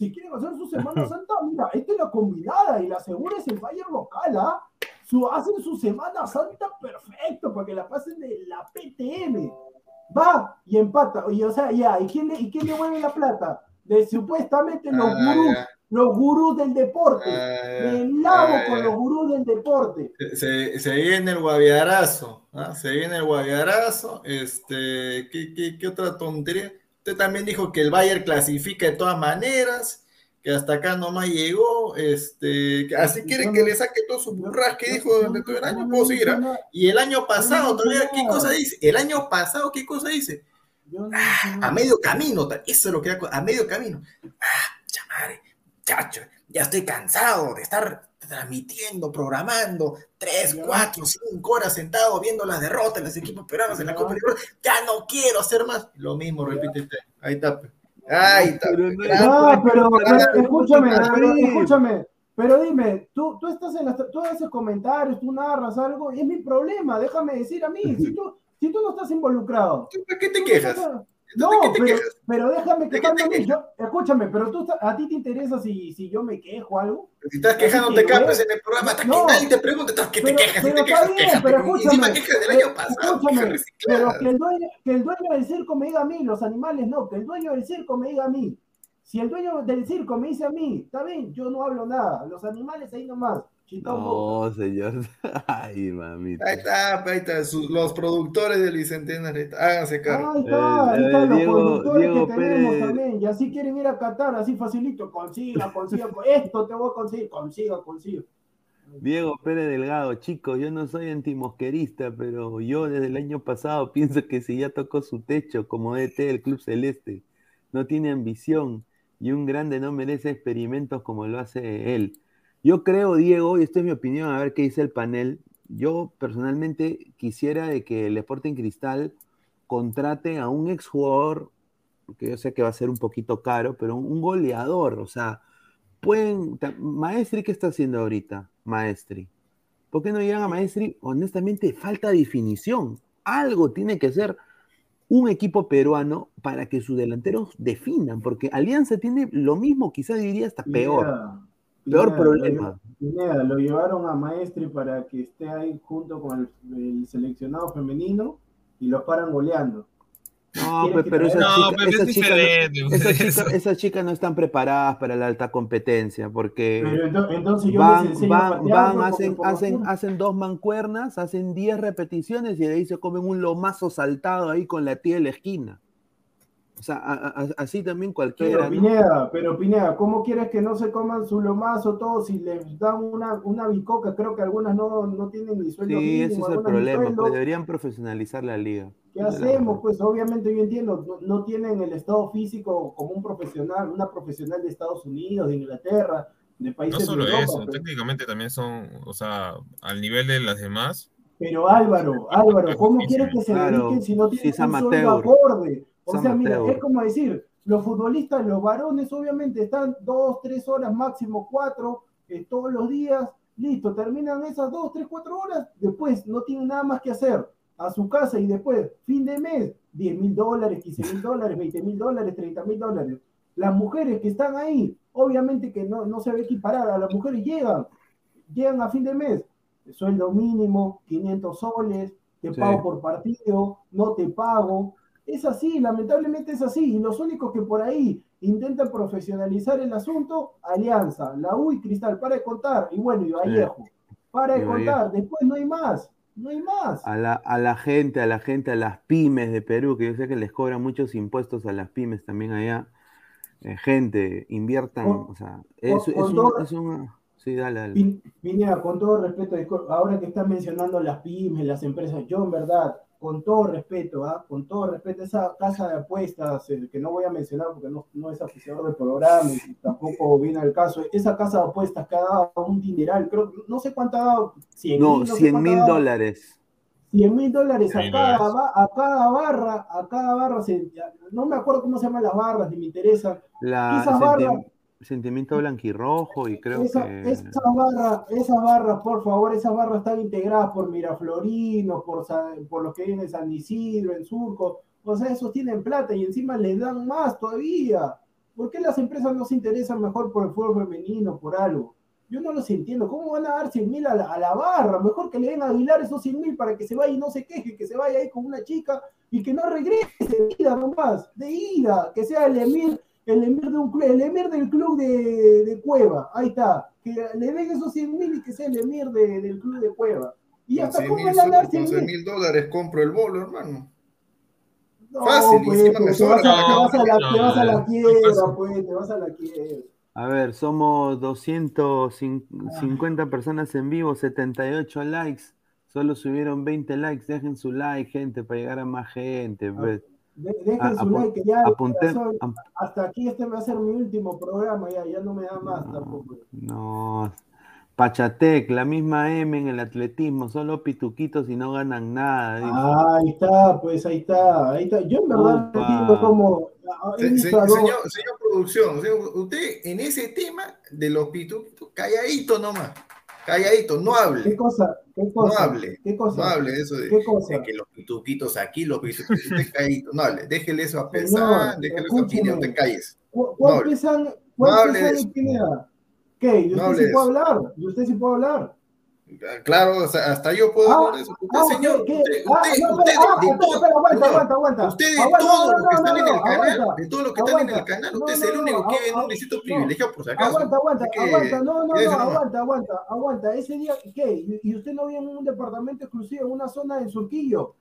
si quieren hacer su Semana Santa, mira, esta es la combinada y la segura es el Bayern local, ¿ah? Su, hacen su Semana Santa perfecto para que la pasen de la PTM. Va y empata. Y, o sea, ya, ¿y quién, le, ¿y quién le mueve la plata? De supuestamente los
Ah,
gurús,
ya.
los gurús del deporte.
Ah.
Me lavo
Ah,
con los gurús del deporte.
Se, se viene el guaviarazo, ¿ah? se viene el guaviarazo. Este, ¿qué, qué, qué otra tontería? Usted también dijo que el Bayern clasifica de todas maneras, que hasta acá nomás llegó. Este, así quiere que le saque todo su burras que dijo durante todo el año. Puedo seguir. ¿ah? Y el año pasado, todavía, ¿qué cosa dice? El año pasado, ¿qué cosa dice?
Dije
A medio camino, eso es lo que da- a medio camino. Ah, chamare, chacho, ya estoy cansado de estar transmitiendo, programando tres,
Ya.
cuatro, cinco horas sentado viendo las derrotas de los equipos peruanos en la. Copa Libertadores. Ya no quiero hacer más. Lo mismo, repite usted. Ahí está. Ahí está.
No-
Ah, pero, escúchame, pero escúchame. Pero dime, tú, tú estás en las, tú haces comentarios, tú narras algo, y es mi problema, déjame decir a mí, si tú, si tú no estás involucrado.
¿Para qué te
no
quejas?
estás- No,
¿De qué te
pero,
quejas?
pero déjame
¿De qué
quejarme
te quejas?
Yo- escúchame, pero tú, a ti te interesa si, si yo me quejo o algo.
Si estás acá,
güey.
pues en el programa, hasta
No.
que nadie te pregunta, estás que te quejas,
pero
te
está
quejas,
bien,
quejas,
pero
encima
escúchame.
quejas del año pasado,
escúchame,
quejas
pero
recicladas.
que el, dueño, que el dueño del circo me diga a mí, los animales no, que el dueño del circo me diga a mí. Si el dueño del circo me dice a mí, está bien, yo no hablo nada, los animales ahí nomás.
No, señor. Ay, mamita.
Ahí está, ahí está, su- los productores del Bicentenario, háganse cargo.
Ahí está, ahí
Eh,
están los
Diego-
productores
Diego
que tenemos
Pérez.
también. Y así quieren ir a Qatar, así facilito. Consiga, consiga. esto te voy a conseguir. Consiga, consiga.
Diego Pérez Delgado, chicos, yo no soy antimosquerista, pero yo desde el año pasado pienso que si ya tocó su techo como DT del Club Celeste, no tiene ambición y un grande no merece experimentos como lo hace él. Yo creo, Diego, y esta es mi opinión, a ver qué dice el panel, yo personalmente quisiera de que el Sporting Cristal contrate a un exjugador, que yo sé que va a ser un poquito caro, pero un, goleador, o sea, pueden. Maestri, ¿qué está haciendo ahorita? Maestri. ¿Por qué no llegan a Maestri? Honestamente, falta definición. Algo tiene que ser un equipo peruano para que sus delanteros definan, porque Alianza tiene lo mismo, quizás diría hasta peor. Peor problema.
Lo, llevaron a Maestri para que esté ahí junto con el, el seleccionado femenino y los paran goleando.
No, pe- pero esas
No,
chicas,
pero es
esas chicas no-
diferente. pues,
esas chicas- no están preparadas para la alta competencia, porque
Pero entonces yo
van, van, van, hacen, hacen dos mancuernas, hacen 10 repeticiones y de ahí se comen un lomazo saltado ahí con la tía de la esquina. O sea, a- a- así también cualquiera,
Pero
¿no?
Pineda, pero Pineda, ¿cómo quieres que no se coman su lomazo todos si les dan una, una bicoca? Creo que algunas no, no tienen ni sueldo
Sí,
mínimo,
ese es el problema, pues deberían profesionalizar la liga.
¿Qué hacemos? Pues obviamente yo entiendo, no, no tienen el estado físico como un profesional, una profesional de Estados Unidos, de Inglaterra, de
No
países
solo
de Europa.
eso,
pero,
técnicamente también son, o sea, al nivel de las demás.
pero Álvaro, Álvaro, ¿cómo quieres que se
Claro,
dediquen si no
si
tienen un sueldo acorde? O sea, mira, es como decir, los futbolistas, los varones, obviamente están dos, tres horas, máximo cuatro, eh, todos los días, listo, terminan esas dos, tres, cuatro horas, después no tienen nada más que hacer a su casa y después, fin de mes, 10 mil dólares, 15 mil dólares, 20 mil dólares, 30 mil dólares. Las mujeres que están ahí, obviamente que no, no se ve equiparar, a las mujeres llegan, llegan a fin de mes, sueldo mínimo, 500 soles, te
Sí.
pago por partido, no te pago. Es así, lamentablemente es así. Y los únicos que por ahí intentan profesionalizar el asunto, Alianza, la U y Cristal, para de contar. Y bueno, y Vallejo, para de contar. Después no hay más, no hay más.
A la, a la gente, a la gente, a las pymes de Perú, que yo sé que les cobran muchos impuestos a las pymes también allá. Eh, gente, inviertan, o sea, es, es un-
todo-
es una- Sí, dale, dale.
Con todo respeto, ahora que estás mencionando las pymes, las empresas, yo en verdad, con todo respeto, ¿ah? con todo respeto, esa casa de apuestas, que no voy a mencionar porque no, no es oficiador del programa y tampoco viene al caso, esa casa de apuestas que ha dado un dineral, creo, no sé cuánto ha dado, 100
No,
mil, sé
100
cuánto ha
mil
dado,
dólares.
100 mil dólares a
100.000
cada, a cada barra, a cada barra, se- no me acuerdo cómo se llaman las barras, ni me interesa,
La
Esas barras-
sentimiento blanquirrojo y creo
Esa-
que
Esas barras, esas barras, por favor, esas barras están integradas por Miraflorinos, por, por los que vienen en San Isidro, en Surco. O sea, esos tienen plata y encima les dan más todavía. ¿Por qué las empresas no se interesan mejor por el fútbol femenino, por algo? Yo no los entiendo. ¿Cómo van a dar 100 mil a, la- a la barra? Mejor que le den a Aguilar esos 100 mil para que se vaya y no se queje, que se vaya ahí con una chica y que no regrese de ida nomás, de ida, que sea el emir, el emir de un club, el emir del club de, de Cueva, ahí está, que le den esos 100 mil y que sea el emir de- del club de Cueva. Y
Con
hasta
100
cómo
con
100
100
mil.
mil dólares compro el bolo, hermano.
No,
Fácil,
pues,
encima me
te,
sobra
vas a,
para
te vas a la, te vas a la quiebra, pues, te vas a la quiebra.
A ver, somos 250 personas en vivo, 78 likes. Solo subieron 20 likes. Dejen su like, gente, para llegar a más gente. pues.
De- dejen
A-
su like, que ya
apunté-
soy-
am-
hasta aquí este va a ser mi último programa, ya, ya no me da más tampoco.
No. Pachatec, la misma M en el atletismo, solo pituquitos y no ganan nada. dice.
Ahí está, pues ahí está, ahí está. Yo en verdad entiendo cómo. ah, he
Se-
visto
se-
a dos-
señor, señor producción, usted en ese tema de los pituquitos, calladito nomás. Calladito, no hable.
¿Qué cosa? ¿Qué cosa?
No hable.
¿Qué cosa?
No hable de eso de,
¿Qué cosa?
de que los pituquitos aquí, los pituquitos calladito. No hable, déjele eso a pensar, déjele eso a. Pineda, te calles.
¿Cu-
No hable.
¿Cuál
No
pesan
de eso.
¿Qué? ¿Y
No
usted sí
eso.
hablar? ¿Y usted sí puede hablar?
Claro, hasta yo puedo
Ah,
hablar de eso. Usted,
ah,
señor, usted,
Ah,
usted, de todos los que están en el canal, de todos los que están en el canal, usted es el único que vive en un distrito privilegiado, por si acaso.
Aguanta, aguanta, aguanta, no, no, no, aguanta, aguanta, aguanta. Ese día, ¿qué? ¿Y usted no vive en un departamento exclusivo, en una zona de Surquillo?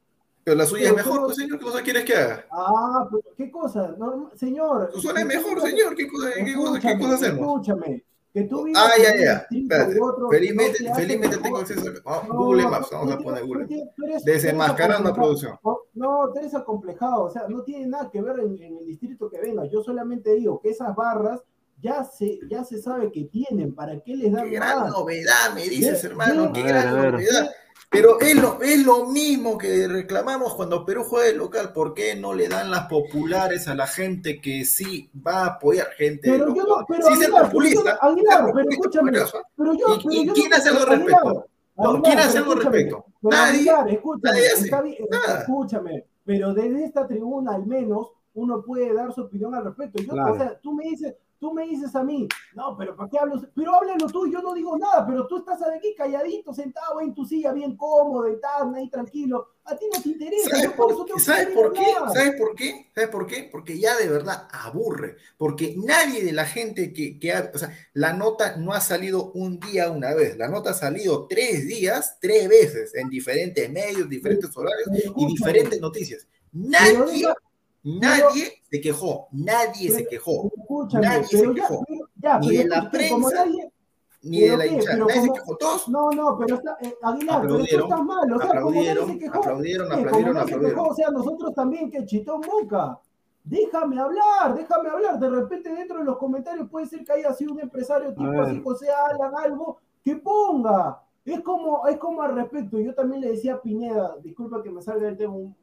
Pero la suya es mejor, pues, señor, ¿qué cosa quieres que haga?
Ah, pero ¿qué cosa? Señor.
Su zona es mejor, señor, ¿qué cosa, qué cosa, qué cosa hacemos?
Escúchame, que tú vivas
Ah, ya, ya, espérate. Felizmente,
no te
felizmente tengo acceso a
No,
Google Maps, vamos a poner Google Maps.
tienes- tú eres- tú eres
Desenmascarando a
acomplejado.
producción.
No, tú eres acomplejado, o sea, no tiene nada que ver en, en el distrito que venga. Yo solamente digo que esas barras ya se, ya se sabe que tienen, ¿para qué les dan
Qué gran
más?
novedad, me dices, hermano, qué gran
ver.
Pero es lo, es lo mismo que reclamamos cuando Perú juega de local. ¿Por qué no le dan las populares a la gente que sí va a apoyar gente
Pero
de
yo no, pero
Sí,
Aguilar,
populista.
Aguilar,
ser
pero escúchame, pero yo,
¿Y-
pero
y
yo
quién
no-
hace algo al
Aguilar,
respecto? No,
Aguilar,
¿quién hace algo al respecto? Nadie.
Aguilar, escúchame,
Nadie hace.
está
Nada.
escúchame, pero desde esta tribuna al menos uno puede dar su opinión al respecto. Yo,
Claro.
O sea, tú me dices, tú me dices a mí, no, pero ¿para qué hablo? Pero háblalo tú, yo no digo nada, pero tú estás aquí calladito, sentado en tu silla, bien cómodo, estás ahí tranquilo. A ti no te interesa.
¿Sabes
yo por
por,
que
¿sabes por qué? ¿Sabes por qué? ¿Sabes por qué? Porque ya de verdad aburre. Porque nadie de la gente que, que ha, o sea, la nota no ha salido un día una vez. La nota ha salido tres días, tres veces, en diferentes medios, diferentes horarios y diferentes noticias. Nadie, nadie se quejó. Nadie se quejó. Nadie se quejó. Ni de la prensa,
nadie-
Ni de
¿Pero
la hinchada. Nadie se quejó. Todos
No, no, pero está, eh, Aguilar, pero tú estás mal, o sea, como nadie
aplaudieron,
se quejó,
aplaudieron, aplaudieron, aplaudieron.
quejó, o sea, nosotros también, que chitón boca. Déjame hablar, déjame hablar. De repente dentro de los comentarios puede ser que haya sido un empresario tipo así, José Alan, algo, que ponga. Es como, es como al respecto. Yo también le decía a Pineda, disculpa que me salga del tema un,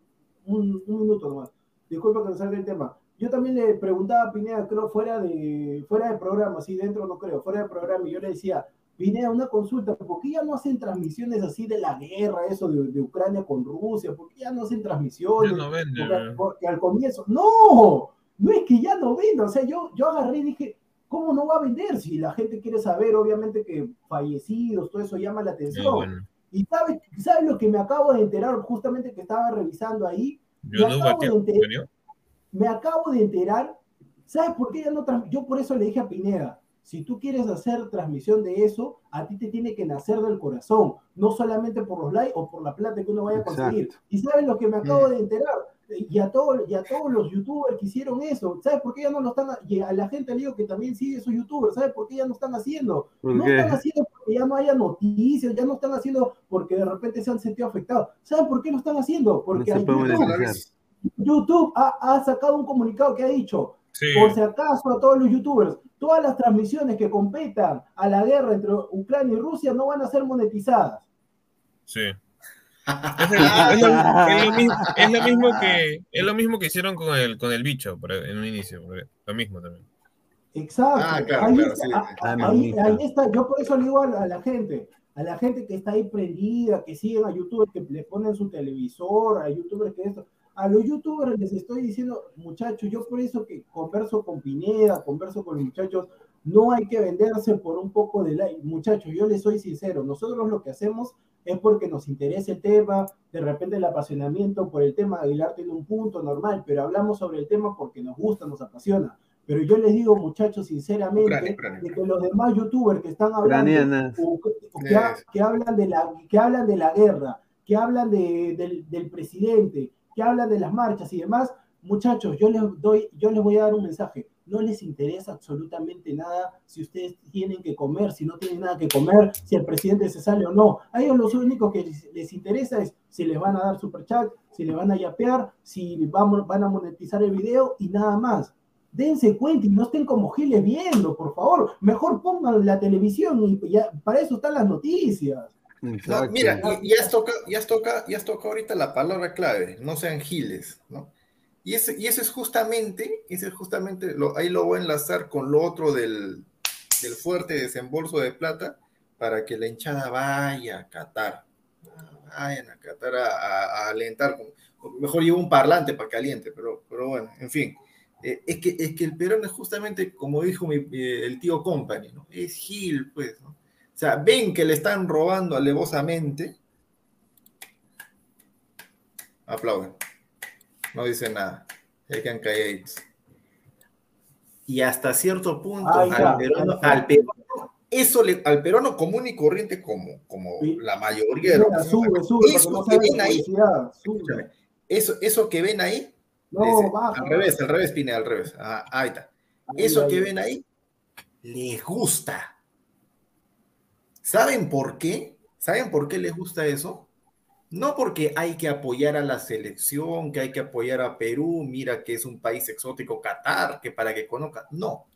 un, un minuto nomás. Disculpa que me salga del tema. Yo también le preguntaba a Pineda, creo, fuera de, fuera de programa, así dentro no creo, fuera de programa, y yo le decía, Pineda, una consulta, ¿por qué ya no hacen transmisiones así de la guerra, eso de, de Ucrania con Rusia? ¿Por qué ya no hacen transmisiones?
Ya no
Porque,
¿no?
porque al comienzo, no, no es que ya no venda, o sea, yo, yo agarré y dije, ¿cómo no va a vender? Si la gente quiere saber, obviamente que fallecidos, todo eso llama la atención.
Bueno.
Y sabes, ¿sabes lo que me acabo de enterar justamente que estaba revisando ahí?
Yo
Me
no
acabo de enterar-
¿en serio?
me acabo de enterar, ¿sabes por qué ya no Yo por eso le dije a Pineda, si tú quieres hacer transmisión de eso, a ti te tiene que nacer del corazón, no solamente por los likes o por la plata que uno vaya a conseguir.
Exacto.
Y ¿sabes lo que me acabo de enterar? Y a, todo, y a todos los youtubers que hicieron eso, ¿sabes por qué ya no lo están? Y a la gente le digo que también sigue esos youtubers, ¿sabes por qué ya no están haciendo?
¿Por
no
qué?
están haciendo porque ya no haya noticias, ya no están haciendo porque de repente se han sentido afectados. ¿Saben por qué lo están haciendo? Porque
puede
YouTube-. YouTube ha, ha sacado un comunicado que ha dicho,
Sí.
por si acaso a todos los youtubers, todas las transmisiones que competan a la guerra entre Ucrania y Rusia no van a ser monetizadas.
Sí. Es, el- es lo, es lo mismo, es lo mismo que es lo mismo que hicieron con el con el bicho por- en un inicio, por- lo mismo también.
Exacto.
Ah, claro,
ahí,
claro,
está,
sí.
a-
Ah,
ahí- está. Yo por eso le digo a la, a la gente, a la gente que está ahí prendida, que siguen a youtubers, que le ponen su televisor, a youtubers que esto. A los youtubers les estoy diciendo, muchachos, yo por eso que converso con Pineda, converso con los muchachos, no hay que venderse por un poco de like. Muchachos, yo les soy sincero, nosotros lo que hacemos es porque nos interesa el tema, de repente el apasionamiento por el tema de Aguilar tiene un punto normal, pero hablamos sobre el tema porque nos gusta, nos apasiona. Pero yo les digo, muchachos, sinceramente,
Ucrania, Ucrania,
de que los demás youtubers que están hablando, o que, o que ha- que hablan de la, que hablan de la guerra, que hablan de- del, del presidente, que hablan de las marchas y demás, muchachos, yo les doy, yo les voy a dar un mensaje. No les interesa absolutamente nada si ustedes tienen que comer, si no tienen nada que comer, si el presidente se sale o no. A ellos lo único que les, les interesa es si les van a dar superchat, si les van a yapear, si vamos, van a monetizar el video y nada más. Dense cuenta y no estén como giles viendo, por favor. Mejor pongan la televisión y ya, para eso están las noticias.
No, mira, y- ya has tocado, ya has tocado, ya has tocado ahorita la palabra clave, no sean giles, ¿no? Y eso, y eso es justamente, ese es justamente, lo, ahí lo voy a enlazar con lo otro del, del fuerte desembolso de plata, para que la hinchada vaya a Qatar. Vayan a Qatar a, alentar. Mejor llevo un parlante para que aliente, pero, pero bueno, en fin. Eh, es, que, es que el Perón es justamente, como dijo el tío Company, ¿no? Es Gil, pues, ¿no? O sea, ven que le están robando alevosamente. Aplauden. No dicen nada. Se quedan callados. Y hasta cierto punto, al, peruano, al, eso le, al peruano común y corriente, como, como la mayoría de los
sube, sube, eso que ven ahí,
eso, eso que ven ahí,
no,
al revés, al revés, Pine, al revés. Ah, ahí está. Eso que ven ahí, les gusta. ¿Saben por qué? ¿Saben por qué les gusta eso? No porque hay que apoyar a la selección, que hay que apoyar a Perú, mira que es un país exótico, Qatar, que para que conozca. No.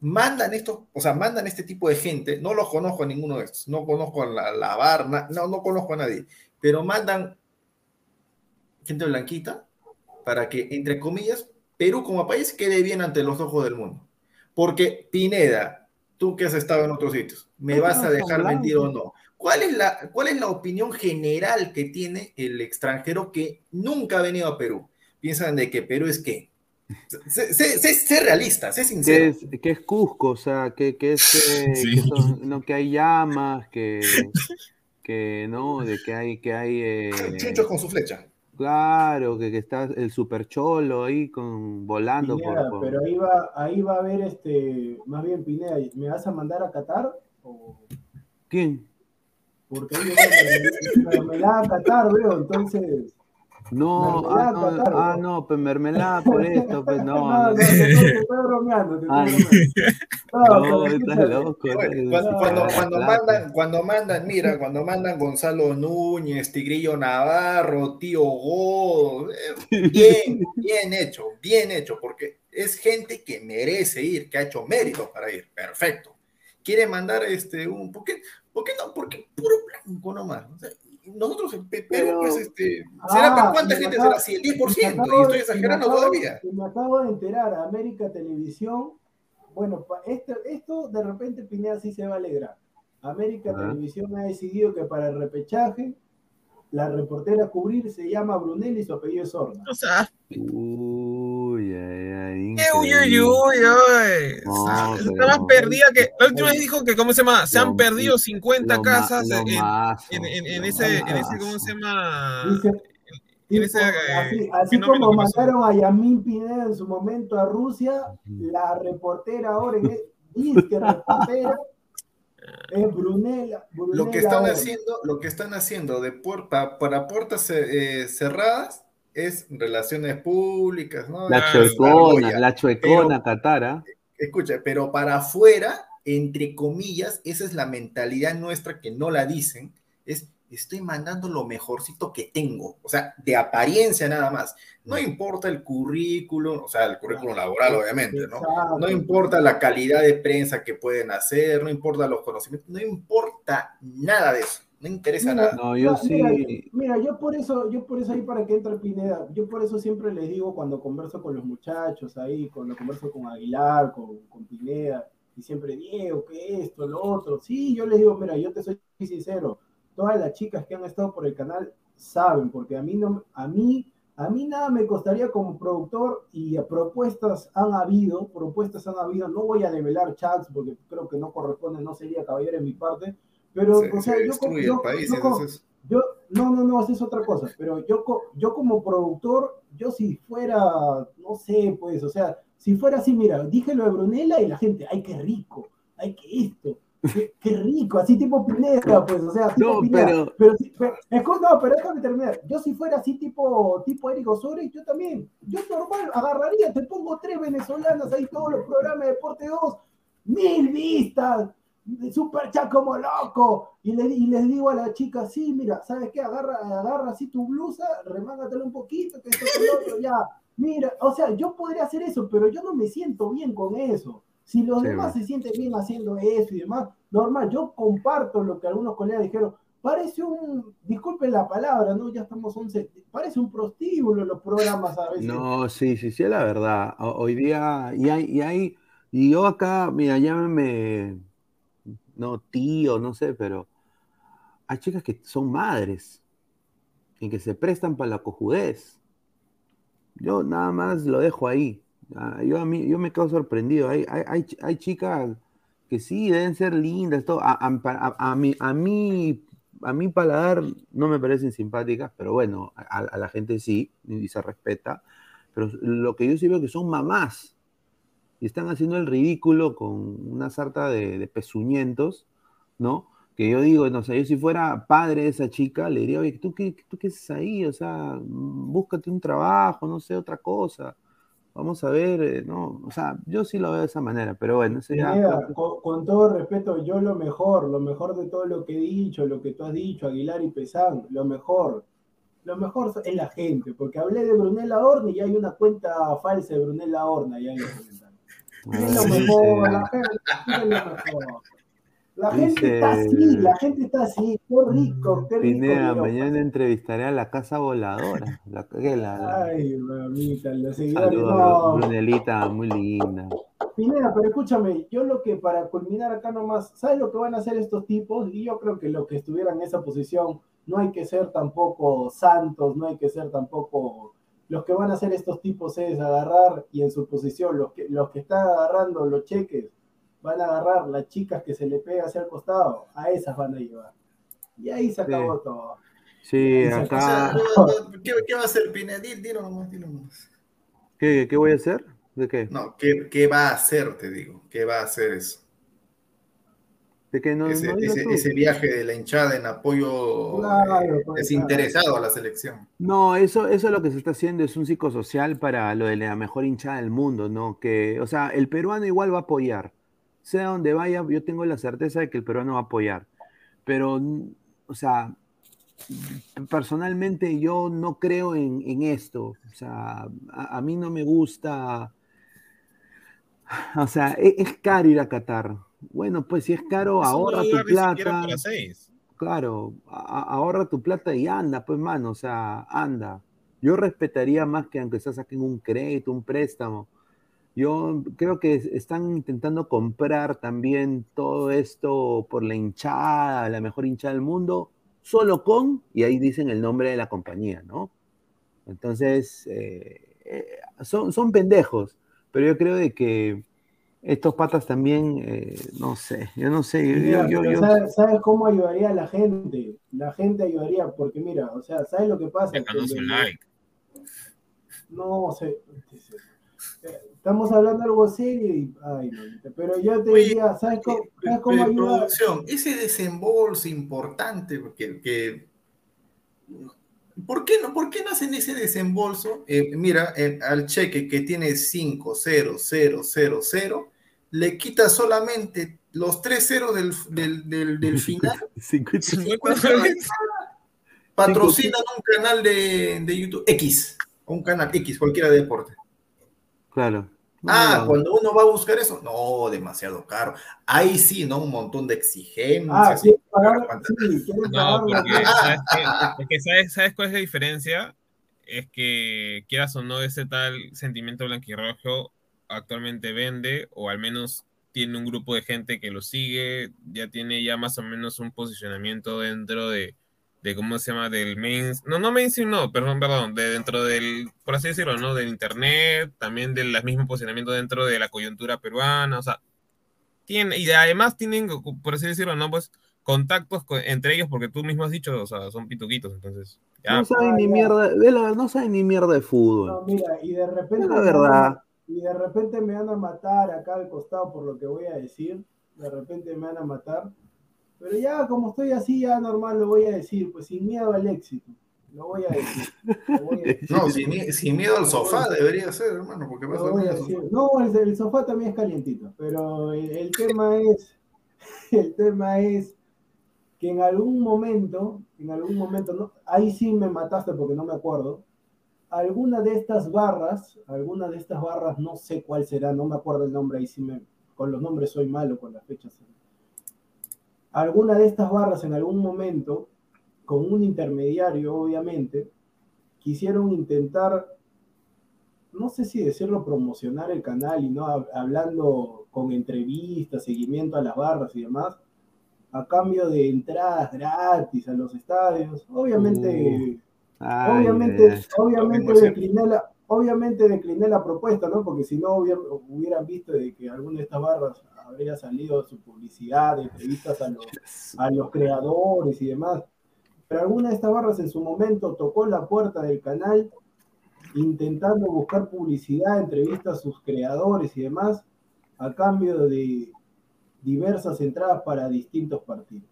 Mandan esto, o sea, mandan este tipo de gente, no los conozco a ninguno de estos, no conozco a la, la Barna, no, no conozco a nadie, pero mandan gente blanquita, para que, entre comillas, Perú como país quede bien ante los ojos del mundo. Porque, Pineda, tú que has estado en otros sitios, ¿me vas a dejar mentir o no? ¿Cuál es, la, ¿Cuál es la opinión general que tiene el extranjero que nunca ha venido a Perú? Piensan de que Perú es qué? Sé, realista, sé sincero.
Que es, Cusco, o sea, que, es eh, que, no, que hay llamas, que, que no, de que hay, que hay eh...
con su flecha.
Claro, que, que, está el super cholo ahí con volando.
por, Pero ahí va, ahí va a haber este, más bien Pineda, ¿me vas a mandar a Qatar? O...
¿Quién?
Porque ahí me, me, me da a Qatar, veo, entonces
no, ah, no, ah, no, pues mermelada por esto, pues no. No, no, te
estoy bromeando, te
No, estás loco. Cuando, cuando, mandan, cuando mandan, mira, cuando mandan Gonzalo Núñez, Tigrillo Navarro, Tío Godo, eh, bien, bien hecho, bien hecho, porque es gente que merece ir, que ha hecho mérito para ir, perfecto. Quiere mandar este, un, ¿por qué, ¿por qué no? Porque puro blanco nomás. O sea, nosotros en Perú, pues, este, ¿será cuánta gente será así? El 10%, y estoy exagerando todavía.
Me acabo de enterar, América Televisión, bueno, esto, esto de repente Pineda sí se va a alegrar. América Televisión ha decidido que para el repechaje la reportera a cubrir se llama Brunel y su apellido es Horna.
O sea.
Ay,
Uy, uy, uy, uy. Está más perdida que. La última vez dijo que, ¿cómo se llama? Se han perdido 50 casas en, en, en, ese, en ese, ¿cómo se llama?
Dice, así, así como mataron a Yamín Pineda en su momento a Rusia, la reportera ahora dice que reportera es Brunella,
lo que están haciendo, lo que están haciendo de puerta para puertas eh, cerradas es relaciones públicas, ¿no?
La chuecona, la chuecona Catara.
Escucha, pero para afuera, entre comillas, esa es la mentalidad nuestra que no la dicen, es estoy mandando lo mejorcito que tengo, o sea, de apariencia nada más. No importa el currículum, o sea, el currículum laboral, obviamente, ¿no? No importa la calidad de prensa que pueden hacer, no importa los conocimientos, no importa nada de eso. No interesa nada.
No, yo sí.
Mira, yo por eso, yo por eso ahí para que entre Pineda, yo por eso siempre les digo cuando converso con los muchachos ahí, cuando converso con Aguilar, con, con Pineda, y siempre Diego, que esto, lo otro. Sí, yo les digo, mira, yo te soy sincero, todas las chicas que han estado por el canal saben, porque a mí no, a mí, a mí nada me costaría como productor y propuestas han habido, propuestas han habido, no voy a develar chats porque creo que no corresponde, no sería caballero en mi parte, pero o sea, yo, yo, yo, no, no, no, es otra cosa, pero yo, yo como productor, yo si fuera, no sé, pues, o sea, si fuera así, mira, dije lo de Brunella y la gente, ay, qué rico, ay, qué esto, Qué, rico, así tipo Pineda, pues, o sea, tipo
no,
Pineda.
Pero...
Pero, pero, no, pero déjame terminar. Yo si fuera así tipo, tipo Eric Osorio, yo también, yo normal agarraría, te pongo tres venezolanas ahí, todos los programas de Deporte 2, mil vistas, super chat como loco, y, le, y les digo a la chica, sí, mira, ¿sabes qué? Agarra, agarra así tu blusa, remángatela un poquito, que esto, que otro, ya. Mira, o sea, yo podría hacer eso, pero yo no me siento bien con eso. Si los demás se sienten bien haciendo eso y demás, normal, yo comparto lo que algunos colegas dijeron, parece un, disculpen la palabra, ¿no? Ya estamos 11, parece un prostíbulo los programas a veces.
No, sí, sí, sí, es la verdad. Hoy día, y hay, y hay, y yo acá, mira, llámeme no tío, no sé, pero hay chicas que son madres y que se prestan para la cojudez. Yo nada más lo dejo ahí. Ah, Yo, a mí, yo me quedo sorprendido. Hay, hay, hay, ch- hay chicas que sí deben ser lindas, todo. A, a- a- mí, a, mí, a mi paladar no me parecen simpáticas, pero bueno, a, a la gente sí, y se respeta. Pero lo que yo sí veo que son mamás y están haciendo el ridículo con una sarta de, de pezuñentos, ¿no? Que yo digo, no sé, yo si fuera padre de esa chica, le diría, oye, ¿tú qué, tú qué haces ahí? O sea, búscate un trabajo, no sé, otra cosa. Vamos a ver, eh, no, o sea, yo sí lo veo de esa manera, pero bueno, eso ya.
Pineda, con, todo respeto, yo lo mejor, lo mejor de todo lo que he dicho, lo que tú has dicho, Aguilar y Pesán, lo mejor, lo mejor es la gente, porque hablé de Brunella Horna y hay una cuenta falsa de Brunella Horna en los lo mejor, la gente, es lo mejor. La
Dice-
gente está así, la gente está así, qué rico, qué rico.
Pineda, mañana entrevistaré a la casa voladora. La, la, la-
Ay, mamita, los seguidores, no.
Brunelita, muy linda.
Pineda, pero escúchame, yo lo que para culminar acá nomás, ¿sabes lo que van a hacer estos tipos? Y yo creo que los que estuvieran en esa posición, no hay que ser tampoco santos, no hay que ser tampoco... Los que van a hacer estos tipos es agarrar y en su posición, los que, los que están agarrando los cheques, van a agarrar las chicas que se le pega hacia el costado, a esas van a llevar. Y ahí se acabó todo.
Sí,
O
acá.
sea, ¿qué, qué va a hacer Pineda? Di- Dilo nomás, dilo nomás.
¿Qué, qué voy a hacer? ¿De qué?
No, ¿qué, qué va a hacer, te digo? ¿Qué va a hacer eso?
¿De qué no,
ese,
no digas
ese-
tú?
ese viaje de la hinchada en apoyo
Claro,
eh, desinteresado a la selección.
No, eso, eso lo que se está haciendo es un psicosocial para lo de la mejor hinchada del mundo, ¿no? Que, o sea, el peruano igual va a apoyar. Sea donde vaya, yo tengo la certeza de que el peruano va a apoyar. Pero, o sea, personalmente yo no creo en, en esto. O sea, a, a mí no me gusta. O sea, e- es, caro ir a Qatar. Bueno, pues si es caro,
no
ahorra tu plata.
para seis.
Claro, ahorra tu plata y anda, pues, mano, o sea, anda. Yo respetaría más que aunque se saquen un crédito, un préstamo. Yo creo que es- están intentando comprar también todo esto por la hinchada, la mejor hinchada del mundo, solo con, y ahí dicen el nombre de la compañía, ¿no? Entonces, eh, eh, son, son pendejos, pero yo creo de que estos patas también, eh, no sé, yo no sé, yo-
Mira,
yo-
pero
yo-
¿sabes, sabes cómo ayudaría a la gente? La gente ayudaría, porque mira, o sea, ¿sabes lo que pasa? Que
Déjanos
el-
un like.
No, sé, estamos hablando de algo serio y, ay, mamita, pero yo te
Oye,
diría, ¿sabes cómo,
Eh,
sabes cómo
eh,
ayuda?
producción, ese desembolso importante, porque que, ¿por, qué no, ¿por qué no hacen ese desembolso? Eh, mira, eh, al cheque que tiene 50000, le quita solamente los tres ceros del, del, del, del final,
50
50 dólares.
patrocinan un canal de, de YouTube X, un canal X, cualquiera de deporte.
Claro.
Ah,
No,
cuando uno va a buscar eso, no, demasiado caro. Ahí sí, ¿no? Un montón de exigencias.
Ah, ¿quieren pagar?
¿Cuántas-
Sí,
No, porque ¿sabes, qué? Es que ¿sabes, ¿sabes cuál es la diferencia? Es que quieras o no, ese tal sentimiento blanquirrojo actualmente vende, o al menos tiene un grupo de gente que lo sigue, ya tiene ya más o menos un posicionamiento dentro de, de ¿cómo se llama? Del main, no, no mainstream, no, perdón, perdón, de dentro del, por así decirlo, ¿no? Del internet, también del mismo posicionamiento dentro de la coyuntura peruana, o sea, tiene, y además tienen, por así decirlo, ¿no? Pues contactos con- entre ellos, porque tú mismo has dicho, o sea, son pituquitos, entonces. Ya,
no saben ni mierda, de la- no saben ni mierda de fútbol.
No, mira, y de repente.
Es la verdad.
Y de repente me van a matar acá al costado por lo que voy a decir. De repente me van a matar. Pero ya, como estoy así, ya normal lo voy a decir, pues sin miedo al éxito. Lo voy a decir. Voy a decir.
No, sin, sin miedo al sofá debería ser, hermano, porque vas
voy a decir. No, el, el sofá también es calientito, pero el, el tema es, el tema es que en algún momento, en algún momento, no, ahí sí me mataste porque no me acuerdo, alguna de estas barras, alguna de estas barras, no sé cuál será, no me acuerdo el nombre, ahí sí me, con los nombres soy malo, con las fechas. Alguna de estas barras en algún momento, con un intermediario, obviamente, quisieron intentar no sé si decirlo, promocionar el canal y no Hab- hablando con entrevistas, seguimiento a las barras y demás, a cambio de entradas gratis a los estadios. Obviamente,
ay,
obviamente, obviamente decliné la, obviamente decliné la propuesta, ¿no? Porque si no hubiera- hubieran visto de que alguna de estas barras habría salido su publicidad, entrevistas a los, a los creadores y demás. Pero alguna de estas barras en su momento tocó la puerta del canal intentando buscar publicidad, entrevistas a sus creadores y demás, a cambio de diversas entradas para distintos partidos.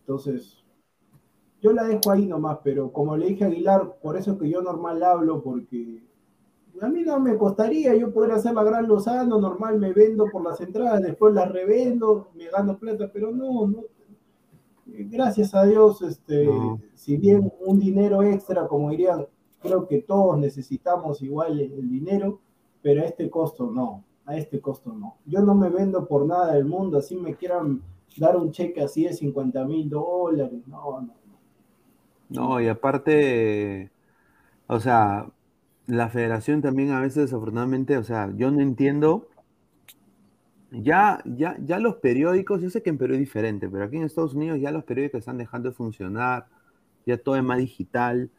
Entonces, yo la dejo ahí nomás, pero como le dije a Aguilar, por eso que yo normal hablo, porque a mí no me costaría, yo podría hacer la gran Lozano, normal me vendo por las entradas, después las revendo, me gano plata, pero no, no. Gracias a Dios, este,
No.
si bien un dinero extra, como dirían, creo que todos necesitamos igual el, el dinero, pero a este costo no, a este costo no. Yo no me vendo por nada del mundo, así me quieran dar un cheque así de 50 mil dólares, no, no.
No, y aparte, o sea, la federación también a veces, desafortunadamente, o sea, yo no entiendo. Ya, ya, ya los periódicos, yo sé que en Perú es diferente, pero aquí en Estados Unidos ya los periódicos están dejando de funcionar, ya todo es más digital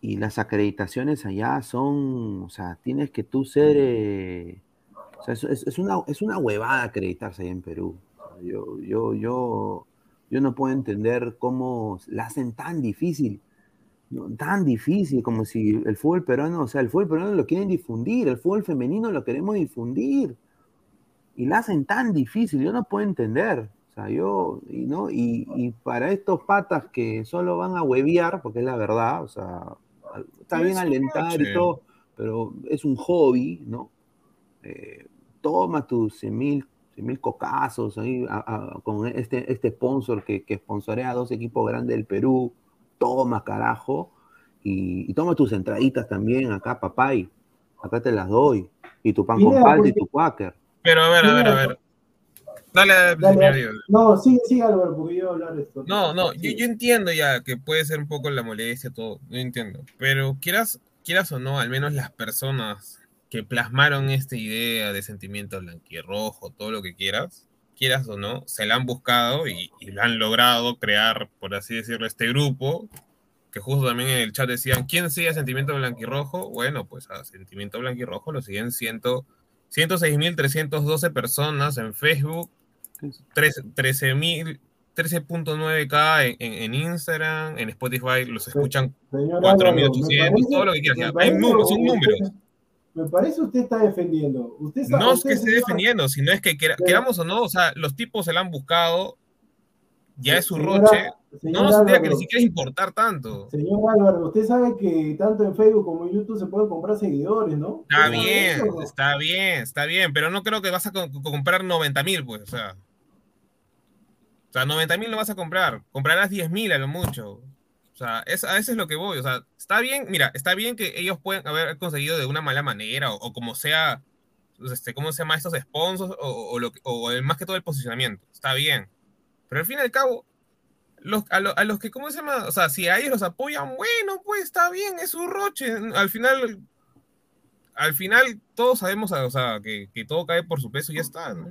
y las acreditaciones allá son, o sea, tienes que tú ser, eh, o sea, es, una, es una huevada acreditarse allá en Perú. O sea, yo, yo, yo, yo no puedo entender cómo la hacen tan difícil, ¿no? tan difícil, como si el fútbol peruano, o sea, el fútbol peruano lo quieren difundir, el fútbol femenino lo queremos difundir, y la hacen tan difícil, yo no puedo entender. O sea, yo, y, ¿no? y, y para estos patas que solo van a huevear, porque es la verdad, o sea, está bien alentar y todo, pero es un hobby, ¿no? Eh, toma tus 100 mil, 100 mil cocazos ahí a- a- con este, este sponsor que, que sponsorea a dos equipos grandes del Perú, toma carajo, y, y toma tus entraditas también acá, papay, acá te las doy, y tu pan con
Pineda,
palta y tu quaker.
Pero a ver, a ver, a ver. Dale,
Dale, dale. No, sigue, sigue Álvaro, porque yo voy a hablar de esto.
No, no, yo entiendo ya que puede ser un poco la molestia, todo, yo entiendo. Pero quieras, quieras o no, al menos las personas que plasmaron esta idea de sentimiento blanquirrojo, todo lo que quieras, quieras o no, se la han buscado y, y lo han logrado crear, por así decirlo, este grupo, que justo también en el chat decían, ¿quién sigue a Sentimiento Blanquirrojo? Bueno, pues a Sentimiento Blanquirrojo lo siguen ciento, 106.312 personas en Facebook, 13.000 13.9k en, en, en Instagram, en Spotify los escuchan
Señor
4.800,
Álvaro, me
todo lo que quieras. Hay números, son números.
Me parece usted está defendiendo. Usted
No es que esté defendiendo, sino es que queramos o no, o sea, los tipos se la han buscado, ya es su
Señora-
roche,
señor
no nos que ni siquiera importar tanto.
Señor Álvaro, usted sabe que tanto en Facebook como en YouTube se pueden comprar seguidores, ¿no?
Está
¿Usted sabe
bien,
eso o no?
está bien, está bien, pero no creo que vas a co- co- comprar 90 mil, pues, o sea. O sea, 90 mil no vas a comprar, comprarás 10 mil a lo mucho. O sea, es, a eso es lo que voy. O sea, está bien, mira, está bien que ellos pueden haber conseguido de una mala manera o, o como sea, este, ¿cómo se llama estos sponsors o, o, lo, o el, más que todo el posicionamiento? Está bien. Pero al fin y al cabo, los, a, lo- a los que, ¿cómo se llama? O sea, si a ellos los apoyan, bueno, pues está bien, es su roche. Al final, al final todos sabemos, o sea, que, que todo cae por su peso y ya está. ¿no?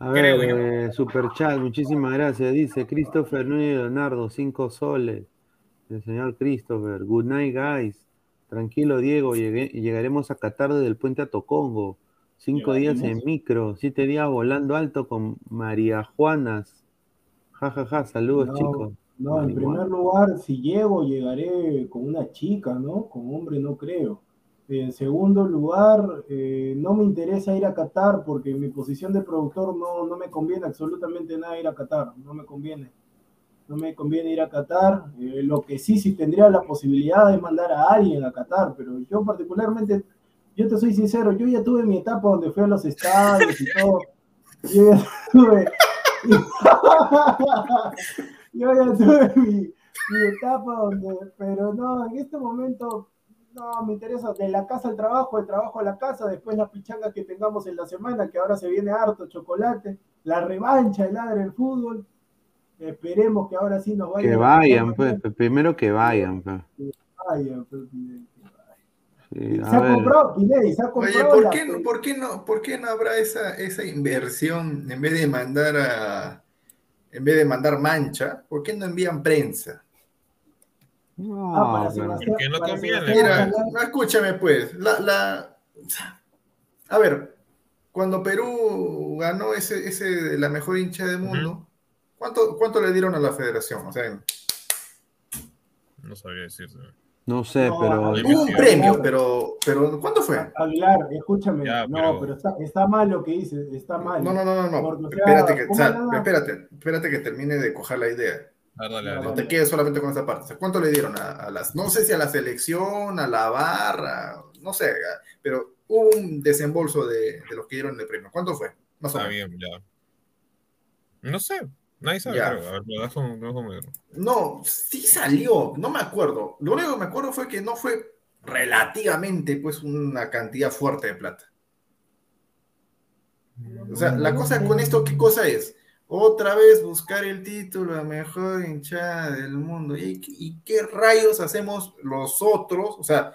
A
Creo
ver, eh, super chat, muchísimas gracias. Dice Christopher Núñez Leonardo, 5 soles. El señor Christopher, good night, guys. Tranquilo, Diego, llegué- llegaremos a Qatar desde el puente a Tocongo. Cinco días en micro, siete días volando alto con María Juanas. Ja, ja, ja, saludos,
No,
chicos.
No, en primer lugar, si llego, llegaré con una chica, ¿no? Con hombre no creo. En segundo lugar, eh, no me interesa ir a Qatar porque en mi posición de productor no, no me conviene absolutamente nada ir a Qatar, no me conviene. No me conviene ir a Qatar. Eh, lo que sí, sí tendría la posibilidad de mandar a alguien a Qatar, pero yo particularmente, yo te soy sincero, yo ya tuve mi etapa donde fui a los estadios y todo. Yo ya tuve, yo ya tuve mi, etapa donde, pero no, en este momento no me interesa de la casa al trabajo, del trabajo a la casa, después la pichanga que tengamos en la semana, que ahora se viene harto chocolate, la revancha, el ladre del fútbol. Esperemos que ahora sí nos vayan
Que vayan,
escuchar
pues, primero que vayan. pues.
Vayan, pues, Pineda, que vayan.
Sí, a
se ha comprado, Pineda, se ha
Oye,
comprado
¿por
la
qué, ¿por qué no, por qué no habrá esa, esa inversión en vez de mandar a, en vez de mandar mancha, ¿por qué no envían prensa?
No,
Ah, para
pero-
Sebastián-
Porque no
para
conviene.
Sebastián
Mira, no, escúchame pues, la, la- a ver, cuando Perú ganó ese, ese la mejor hincha del mundo, ¿cuánto, ¿cuánto le dieron a la federación? O sea,
No sabría decirte.
no sé,
No,
pero.
Hubo un premio, pero, pero ¿cuánto fue?
Aguilar, escúchame.
Ya,
no,
pero-
está, está mal lo que dices, está mal.
No, no, no, no, no.
Porque, o sea,
espérate, que, espérate, espérate que termine de coger la idea.
Dale,
No,
te quedes solamente con esa parte. O sea, ¿cuánto le dieron a, a las, no sé si a la selección, a la barra, no sé, pero hubo un desembolso de, de los que dieron el premio. ¿Cuánto fue? Más o menos.
bien, ya. No sé. Nadie sabe,
Ya.
creo. A ver.
No, sí salió, no me acuerdo. Lo único que me acuerdo fue que no fue relativamente, pues, una cantidad fuerte de plata. O sea, la cosa con esto, ¿qué cosa es? Otra vez buscar el título de mejor hinchada del mundo. ¿Y, y qué rayos hacemos los otros? O sea,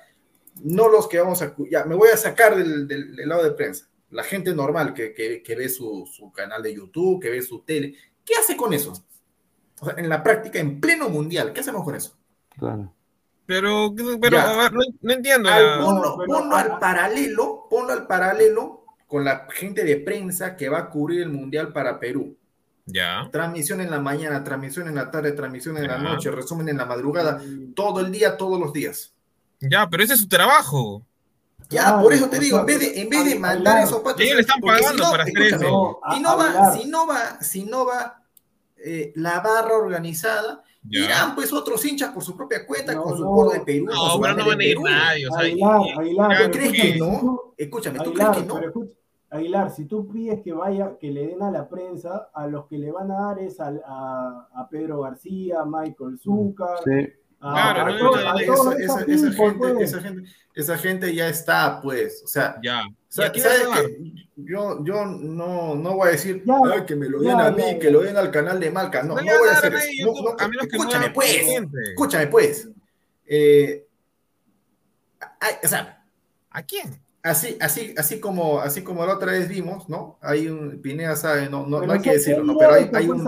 no los que vamos a... Ya, me voy a sacar del, del- del lado de prensa. La gente normal que, que- que ve su, su canal de YouTube, que ve su tele. ¿Qué hace con eso? O sea, en la práctica, en pleno mundial, ¿qué hacemos con eso?
Claro.
Pero, pero
Ya.
a ver, no, no entiendo.
Al- ponlo, al paralelo, ponlo al paralelo con la gente de prensa que va a cubrir el mundial para Perú.
Ya.
Transmisión en la mañana, transmisión en la tarde, transmisión en la noche, resumen en la madrugada, todo el día, todos los días.
Ya, pero ese es su trabajo.
Ya,
Claro,
por eso te digo, en vez de, en vez de mandar esos patos.
Y ellos le están pagando para hacer eso.
No,
Si no va, si no va, si no va eh, la barra organizada,
Ya.
irán pues otros hinchas por su propia cuenta,
No,
con su
no.
polo de Perú.
No, pero no van a ir nadie. O sea,
Aguilar,
y-
Aguilar, pero
¿Crees que no?
tú-
Escúchame, ¿tú
Aguilar,
crees que no?
pero escucha, Aguilar, si tú pides que vaya, que le den a la prensa, a los que le van a dar es al- a, a Pedro García, a Michael Zúcar,
Sí.
Esa, gente, ya está, pues. O sea,
Ya.
sa-
¿Y a quién
¿sabes qué? Yo, yo no, no voy a decir
Ya,
"Ay, que me lo den
ya,
a mí,
ya,
que lo den al canal de Malca. No,
No
voy
a
hacer eso.
nadie
No,
YouTube,
no,
a menos que
escúchame, pues. Escúchame, pues. Eh, o sea,
¿A quién?
así, así, así como, así como la otra vez vimos, ¿no? Hay un, Pineda sabe, no, no, hay que decirlo, Pero hay, hay un,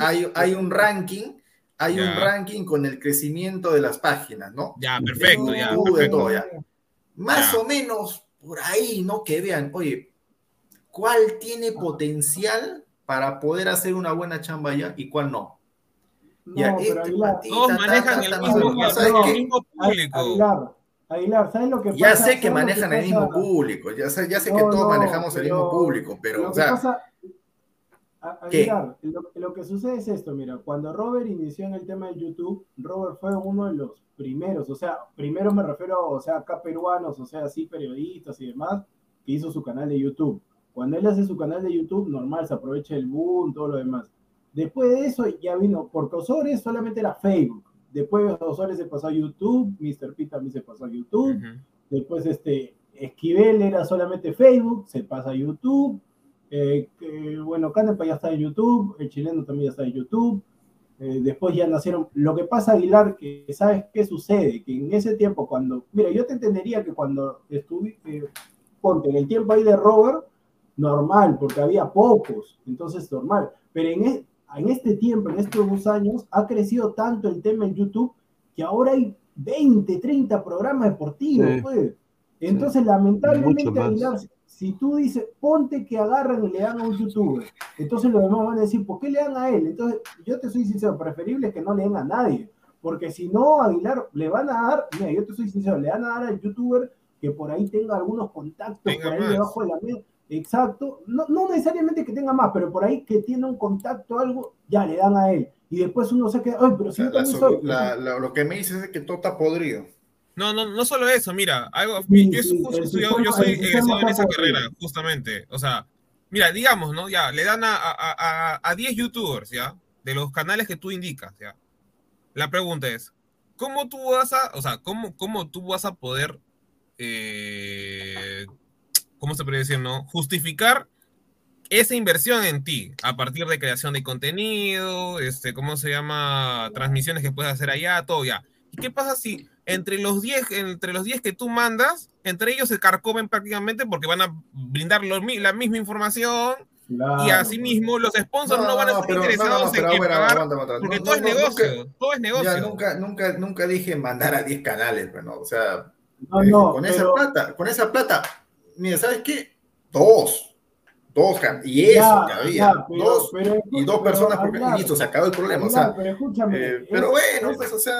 hay, hay un ranking, hay un ranking con el crecimiento de las páginas, ¿no?
Ya, perfecto, ya.
YouTube, de
perfecto.
todo, ya. Más
Ya.
o menos por ahí, ¿no? Que vean, oye, ¿cuál tiene potencial para poder hacer una buena chamba ya y cuál no?
No,
Ya,
pero
este
Aguilar,
Todos
ta, ta,
manejan
ta,
el mismo,
no,
no,
¿sabes
el
qué?
mismo público.
Aguilar, Aguilar, ¿sabes lo que pasa?
Ya sé que
¿Sabes lo
manejan el mismo público, ya sé, ya sé que todos
no,
manejamos el mismo público, pero,
lo
o
que
sea.
Aguilar, lo, lo que sucede es esto, mira, cuando Robert inició en el tema de YouTube, Robert fue uno de los primeros, o sea, primero me refiero, o sea, acá peruanos, o sea, así periodistas y demás, que hizo su canal de YouTube. Cuando él hace su canal de YouTube, normal, se aprovecha el boom, todo lo demás. Después de eso ya vino, porque Osores solamente era Facebook. Después Osores se pasó a YouTube, Mr. P también se pasó a YouTube.
Ujú.
Después este, Esquivel era solamente Facebook, se pasa a YouTube. Eh, que, bueno, Canepa ya está en YouTube, el chileno también ya está en YouTube. Eh, después ya nacieron. Lo que pasa, Aguilar, que sabes qué sucede, que en ese tiempo, cuando. Mira, yo te entendería que cuando estuviste. ponte, en el tiempo ahí de Robert, normal, porque había pocos, entonces normal. Pero en, e- en este tiempo, en estos dos años, ha crecido tanto el tema en YouTube que ahora hay 20, 30 programas deportivos,
Sí.
pues. Entonces, lamentablemente. Aguilar, si tú dices, ponte que agarran y le dan a un youtuber, entonces los demás van a decir, ¿por qué le dan a él? Entonces, yo te soy sincero, preferible que no le den a nadie, porque si no, Aguilar, le van a dar, mira, yo te soy sincero, le van a dar al youtuber que por ahí tenga algunos contactos, por ahí debajo de la mesa, exacto, no, no necesariamente que tenga más, pero por ahí que tiene un contacto, algo, ya le dan a él, y después uno se queda, ay, pero si yo
la-
también
la-
soy...
la- la- lo que me dices es que todo está podrido.
No, no, no solo eso, mira, algo,
Sí,
yo,
sí,
justo
sistema-
yo soy egresado en
está
esa carrera, justamente. O sea, mira, digamos, ¿no? Ya, le dan a, a, a, a 10 youtubers, ¿ya? De los canales que tú indicas, ¿ya? La pregunta es, ¿cómo tú vas a, o sea, cómo, cómo tú vas a poder, eh, ¿cómo se puede decir, no? Justificar esa inversión en ti, a partir de creación de contenido, este, ¿cómo se llama? Transmisiones que puedes hacer allá, todo ya. ¿Y qué pasa si entre los 10, entre los 10 que tú mandas, entre ellos se carcomen prácticamente porque van a brindar la misma información y asimismo los sponsors no, van a estar interesados en que pagar, porque todo es negocio, todo es negocio.
nunca, nunca, nunca dije mandar a 10 canales, pero no, o sea, eh, con esa plata, con esa plata, mira, ¿sabes qué? Dos, dos, y eso todavía, dos, y dos personas, porque listo, se acabó el problema, o sea, pero, escúchame, eh, pero bueno, pues, o sea,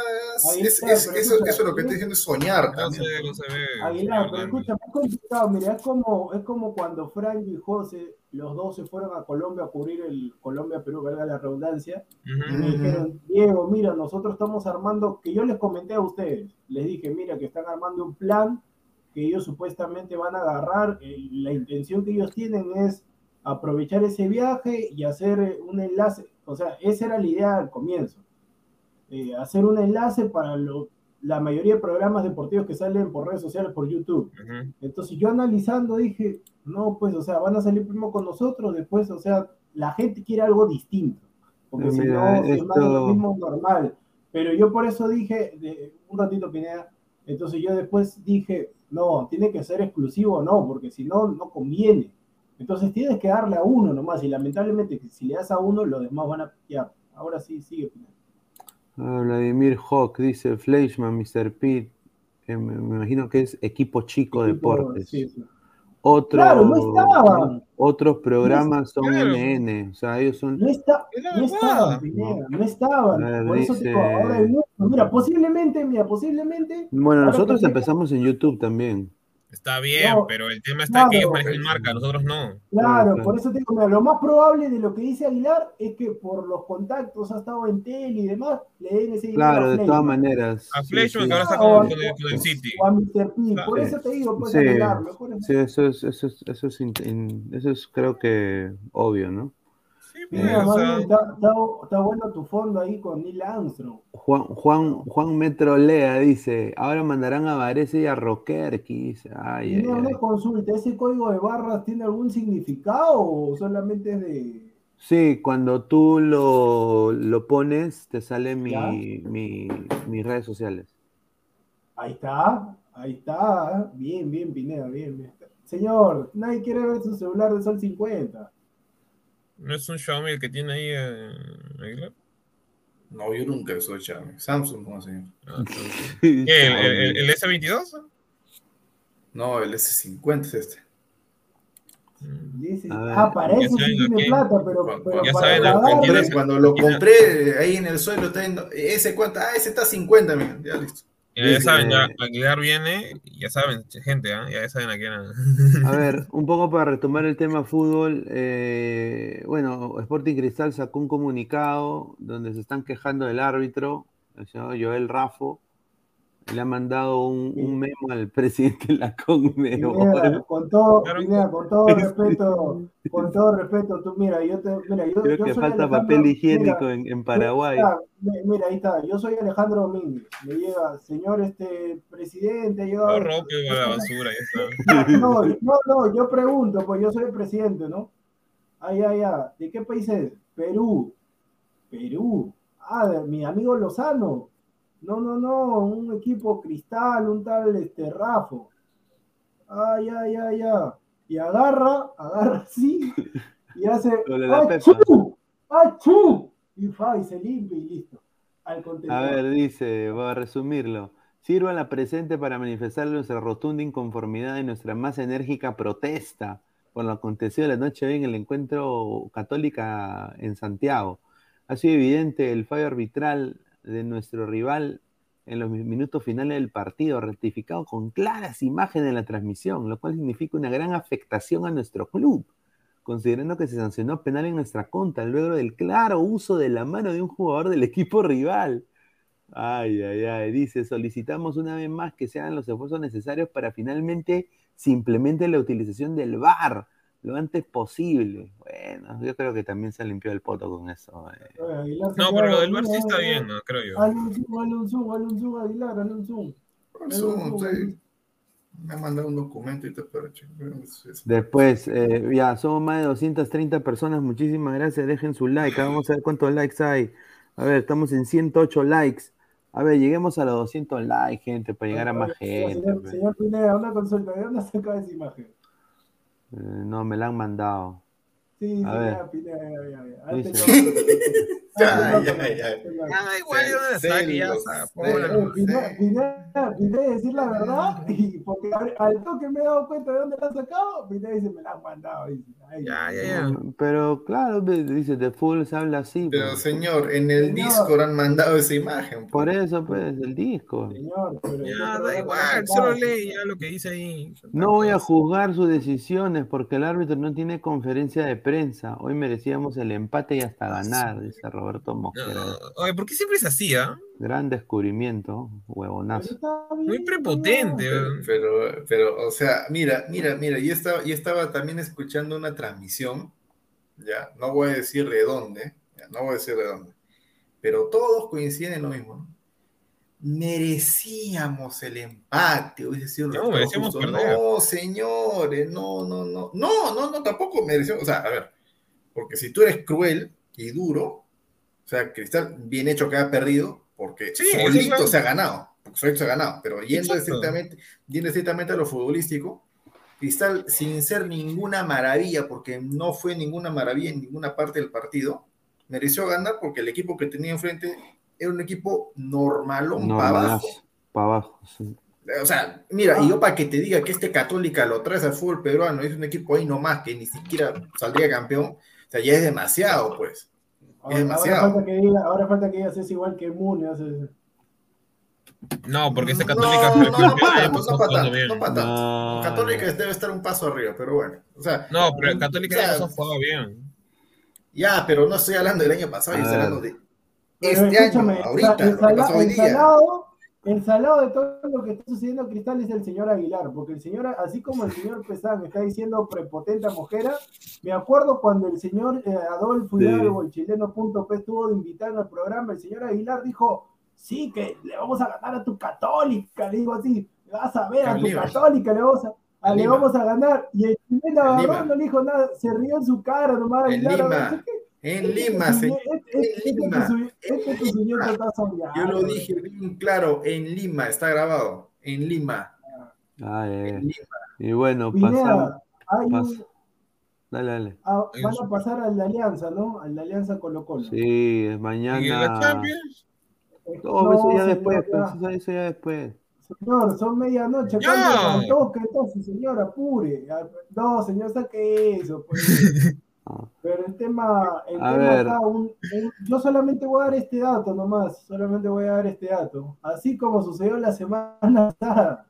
es, es, eso, eso lo que estoy diciendo es soñar también. No se ve.
Aguilar, pero escúchame, es complicado, mira, es como, es como cuando Frank y José los dos se fueron a Colombia a cubrir el Colombia-Perú, valga la redundancia, y me dijeron, Diego, mira, nosotros estamos armando, que yo les comenté a ustedes, les dije, mira, que están armando un plan que ellos supuestamente van a agarrar, eh, la intención que ellos tienen es aprovechar ese viaje y hacer eh, un enlace, o sea, esa era la idea al comienzo, eh, hacer un enlace para lo, la mayoría de programas deportivos que salen por redes sociales, por YouTube. Entonces yo analizando dije, no, pues, o sea, van a salir primero con nosotros, después, o sea, la gente quiere algo distinto, porque si no, es lo mismo normal. Pero yo por eso dije, de, un ratito Pineda, entonces yo después dije, no, tiene que ser exclusivo no, porque si no, no conviene. Entonces tienes que darle a uno nomás, y lamentablemente si le das a uno, los demás van a ya, Ahora sí, sigue Pineda.
Ah, Vladimir Hawk dice Fleischman, Mr. Pitt. me, imagino que es equipo chico de deportes. Otro, claro, no. Otros programas son MN, o sea, ellos son.
No, está, no estaban, no estaban. Por eso digo, ahora mira, posiblemente, mira, posiblemente.
Bueno, nosotros empezamos en YouTube también.
Está bien, pero el tema está que ellos manejan marca, nosotros no.
Claro, por eso te digo, lo más probable de lo que dice Aguilar es que por los contactos ha estado en tele y demás, le den ese
dinero Claro, de todas maneras.
A Fleshman, que ahora está con, el, City.
O a Mr. P, por eso te digo, pues Aguilar,
mejor Sí, eso es, eso es, eso es, eso es creo que obvio, ¿no?
Está, bueno tu fondo ahí con Neil Armstrong.
Juan, Juan, Juan Metrolea dice, ahora mandarán a Varese y a Roquerqui. Dice, ay,
una consulta, ¿ese código de barras tiene algún significado o solamente es de...
Sí, cuando tú lo, lo pones, te salen mi, mi, mis redes sociales.
Ahí está, ahí está. Bien, bien, Pineda, bien, bien. Señor, nadie quiere ver su celular de Sol 50.
¿No es un Xiaomi el que tiene ahí eh,
No, yo nunca uso Xiaomi. Samsung, no, señor. Ah,
¿El, el, S22?
No, el S50 es este.
ah, para eso sí tiene plata, pero, pero
ya saben, cuando, cuando lo compré ahí en el suelo, está viendo, ese cuenta, ah, ese está 50, mira, ya listo.
Ya, saben, ya Aguilar viene, ya saben, gente, ¿eh? ya saben a quién.
A ver, un poco para retomar el tema fútbol, eh, bueno, Sporting Cristal sacó un comunicado donde se están quejando del árbitro, el señor Joel Rafo, le ha mandado un, un memo al presidente de la
CONMEBOL. Con todo, con todo respeto, con todo respeto, tú mira, yo te, mira, yo,
Creo
yo
que falta papel higiénico en, en, Paraguay.
Mira, ahí está, yo soy Alejandro Domínguez, me llega, señor este presidente, yo
no rompe la basura,
No, no, no, yo pregunto, pues yo soy el presidente, ¿no? Ay, ay, ay, ¿de qué país es? Perú. Perú. Ah, mi amigo Lozano. No, no, no, un equipo cristal, un tal este, Rafo. Ay, ay, ay, ay. Y agarra, agarra así, y hace ¡Achú! ¡Achú! Y, fa, y se limpia y listo.
a ver, dice, voy a resumirlo. Sirva la presente para manifestar nuestra rotunda inconformidad y nuestra más enérgica protesta por lo acontecido la noche en el encuentro católica en Santiago. Ha sido evidente el fallo arbitral de nuestro rival en los minutos finales del partido, rectificado con claras imágenes en la transmisión, lo cual significa una gran afectación a nuestro club, considerando que se sancionó penal en nuestra contra luego del claro uso de la mano de un jugador del equipo rival. Ay, ay, ay, dice, solicitamos una vez más que se hagan los esfuerzos necesarios para finalmente simplemente la utilización del VAR lo antes posible. Bueno, yo creo que también se limpió el poto con eso.
Eh. No, pero lo del bar sí está bien, ¿no? creo yo.
Hazle un zoom, hazle un zoom, hazle un zoom, Aguilar, zoom,
sí. Me ha mandado un documento y te espero,
Después, eh, ya, somos más de 230 personas. Muchísimas gracias. Dejen su like. Vamos a ver cuántos likes hay. A ver, estamos en 108 likes. A ver, lleguemos a los 200 likes, gente, para llegar a más gente.
Señor, señor Pineda, una consulta. ¿De dónde saca esa imagen?
Eh, no, me la han mandado.
Sí, sí,
A ver.
ya, ya, ya, ya.
Ya,
loco.
Ah, igual yo la saque, ya.
Eh, Pineda, Pineda, decir la verdad, y porque al- toque me he dado cuenta de dónde la han sacado, Pineda dice, me la han mandado. dice,
Ya, ya, ya.
Pero claro, dice, de full se habla así.
Pero
pues.
señor, en el
Señor.
Discord han mandado esa imagen.
Por eso, pues, el disco.
Señor, pero
Ya, da igual, solo lee ya lo que dice ahí.
No voy a juzgar sus decisiones porque el árbitro no tiene conferencia de prensa. Hoy merecíamos el empate y hasta ganar, dice Roberto
No,
Mosquera.
oye, ¿por qué siempre es así, ah?
Gran descubrimiento, huevonazo.
Muy prepotente.
Pero, pero, o sea, mira, mira, mira, yo estaba, yo estaba también escuchando una transmisión, ya, no voy a decir de dónde, ya, no voy a decir de dónde, pero todos coinciden en lo mismo, ¿no? Merecíamos el empate, hubiese sido un
No, merecíamos perder.
No, señores, no, no, no, no, no, no, tampoco mereció, o sea, a ver, porque si tú eres cruel y duro, o sea, Cristal, bien hecho que ha perdido, porque
Sí,
solito
es-
se ha ganado, porque solito se ha ganado, pero yendo estrictamente, yendo estrictamente a lo futbolístico, Cristal, sin ser ninguna maravilla, porque no fue ninguna maravilla en ninguna parte del partido, mereció ganar porque el equipo que tenía enfrente era un equipo normalón para abajo.
Para abajo. sí.
O sea, mira, y yo para que te diga que este Católica lo traes al fútbol peruano, es un equipo ahí nomás que ni siquiera saldría campeón, o sea, ya es demasiado, pues.
Ahora,
demasiado.
ahora falta que diga, ahora falta que digas es igual que Mune. hace-
No, porque
No,
católica
no,
fue
no, no
campeón
para tanto,
empezó
no para tanto, no para tanto.
No,
Católica
no.
debe estar un paso arriba, pero bueno. O sea,
No, pero el católica ya no jugado bien.
ya, pero no estoy hablando del año pasado, estoy
ver.
hablando de este año, ahorita, lo que pasó hoy día.
salado, el salado de todo lo que está sucediendo en Cristal es el señor Aguilar, porque el señor, así como el señor Pesán está diciendo prepotente a Mojera, me acuerdo cuando el señor eh, Adolfo
Sí.
Hidalgo, el chileno.p, estuvo de invitado al programa, el señor Aguilar dijo, sí, que le vamos a ganar a tu católica, le digo así, vas a ver a tu católica, le vamos a... le vamos a ganar. Y el chileno
En
agarró, no le dijo nada, se rió en su cara nomás. Aguilar, no sé qué.
En Lima, señor.
Este, este,
en Lima.
este, este soñando.
Yo lo dije bien claro, en Lima, está grabado, en Lima.
Ah, eh.
En Lima.
Y bueno, pasamos. Pas- Dale, dale.
ah, van a pasar a la alianza, ¿no? A la alianza Colo Colo.
Sí,
¿Y la
mañana.
Champions?
No, eso ya
señor,
después,
ya.
pues, eso, ya después.
Señor, son medianoche,
Ya.
¿cuánto faltó? Que entonces, señor, apure. Ah, No, señor, saque eso, pues. Pero el tema, el
A
tema
ver.
acá, un- un- yo solamente voy a dar este dato nomás, solamente voy a dar este dato. Así como sucedió la semana pasada,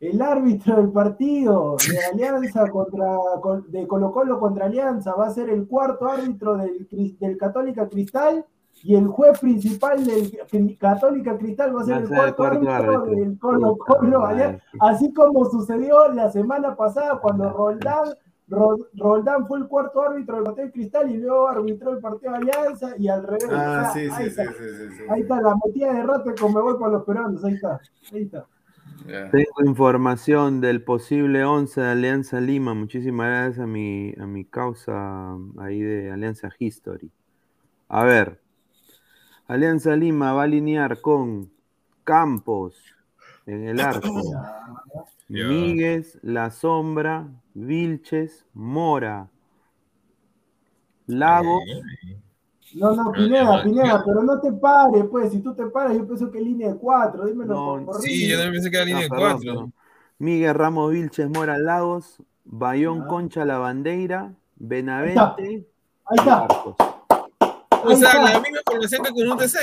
el árbitro del partido de Alianza contra con- de Colo Colo contra Alianza va a ser el cuarto árbitro del, del Católica Cristal y el juez principal del Católica Cristal va a ser
Va
el cuarto
cuarto
árbitro
árbitro.
del Colo Colo. Alianza. Así como sucedió la semana pasada cuando Roldán, Ro- Roldán fue el cuarto árbitro del partido de Cristal y luego arbitró el partido de Alianza y al revés.
Ah,
O sea,
sí,
ahí,
sí, sí,
está,
sí, sí, sí.
ahí está la metida de rato como me voy para los peruanos, ahí está, ahí está.
Tengo información del posible 11 de Alianza Lima. Muchísimas gracias a mi, a mi causa ahí de Alianza History. A ver, Alianza Lima va a alinear con Campos en el arco, Míguez, La Sombra, Vilches, Mora, Lagos,
No, no,
Ah,
Pineda, Pineda, pero no te pares, pues, si tú te paras, yo pienso que línea de cuatro, dímelo
No,
por,
Sí, yo también pensé que era línea de
Ah, perdón. Miguel Ramos Vilches, Mora, Lagos, Bayón
Ya.
Concha, La Bandeira, Benavente,
Ahí está,
Arcos.
O sea,
Ahí está.
la misma formación que con un TC.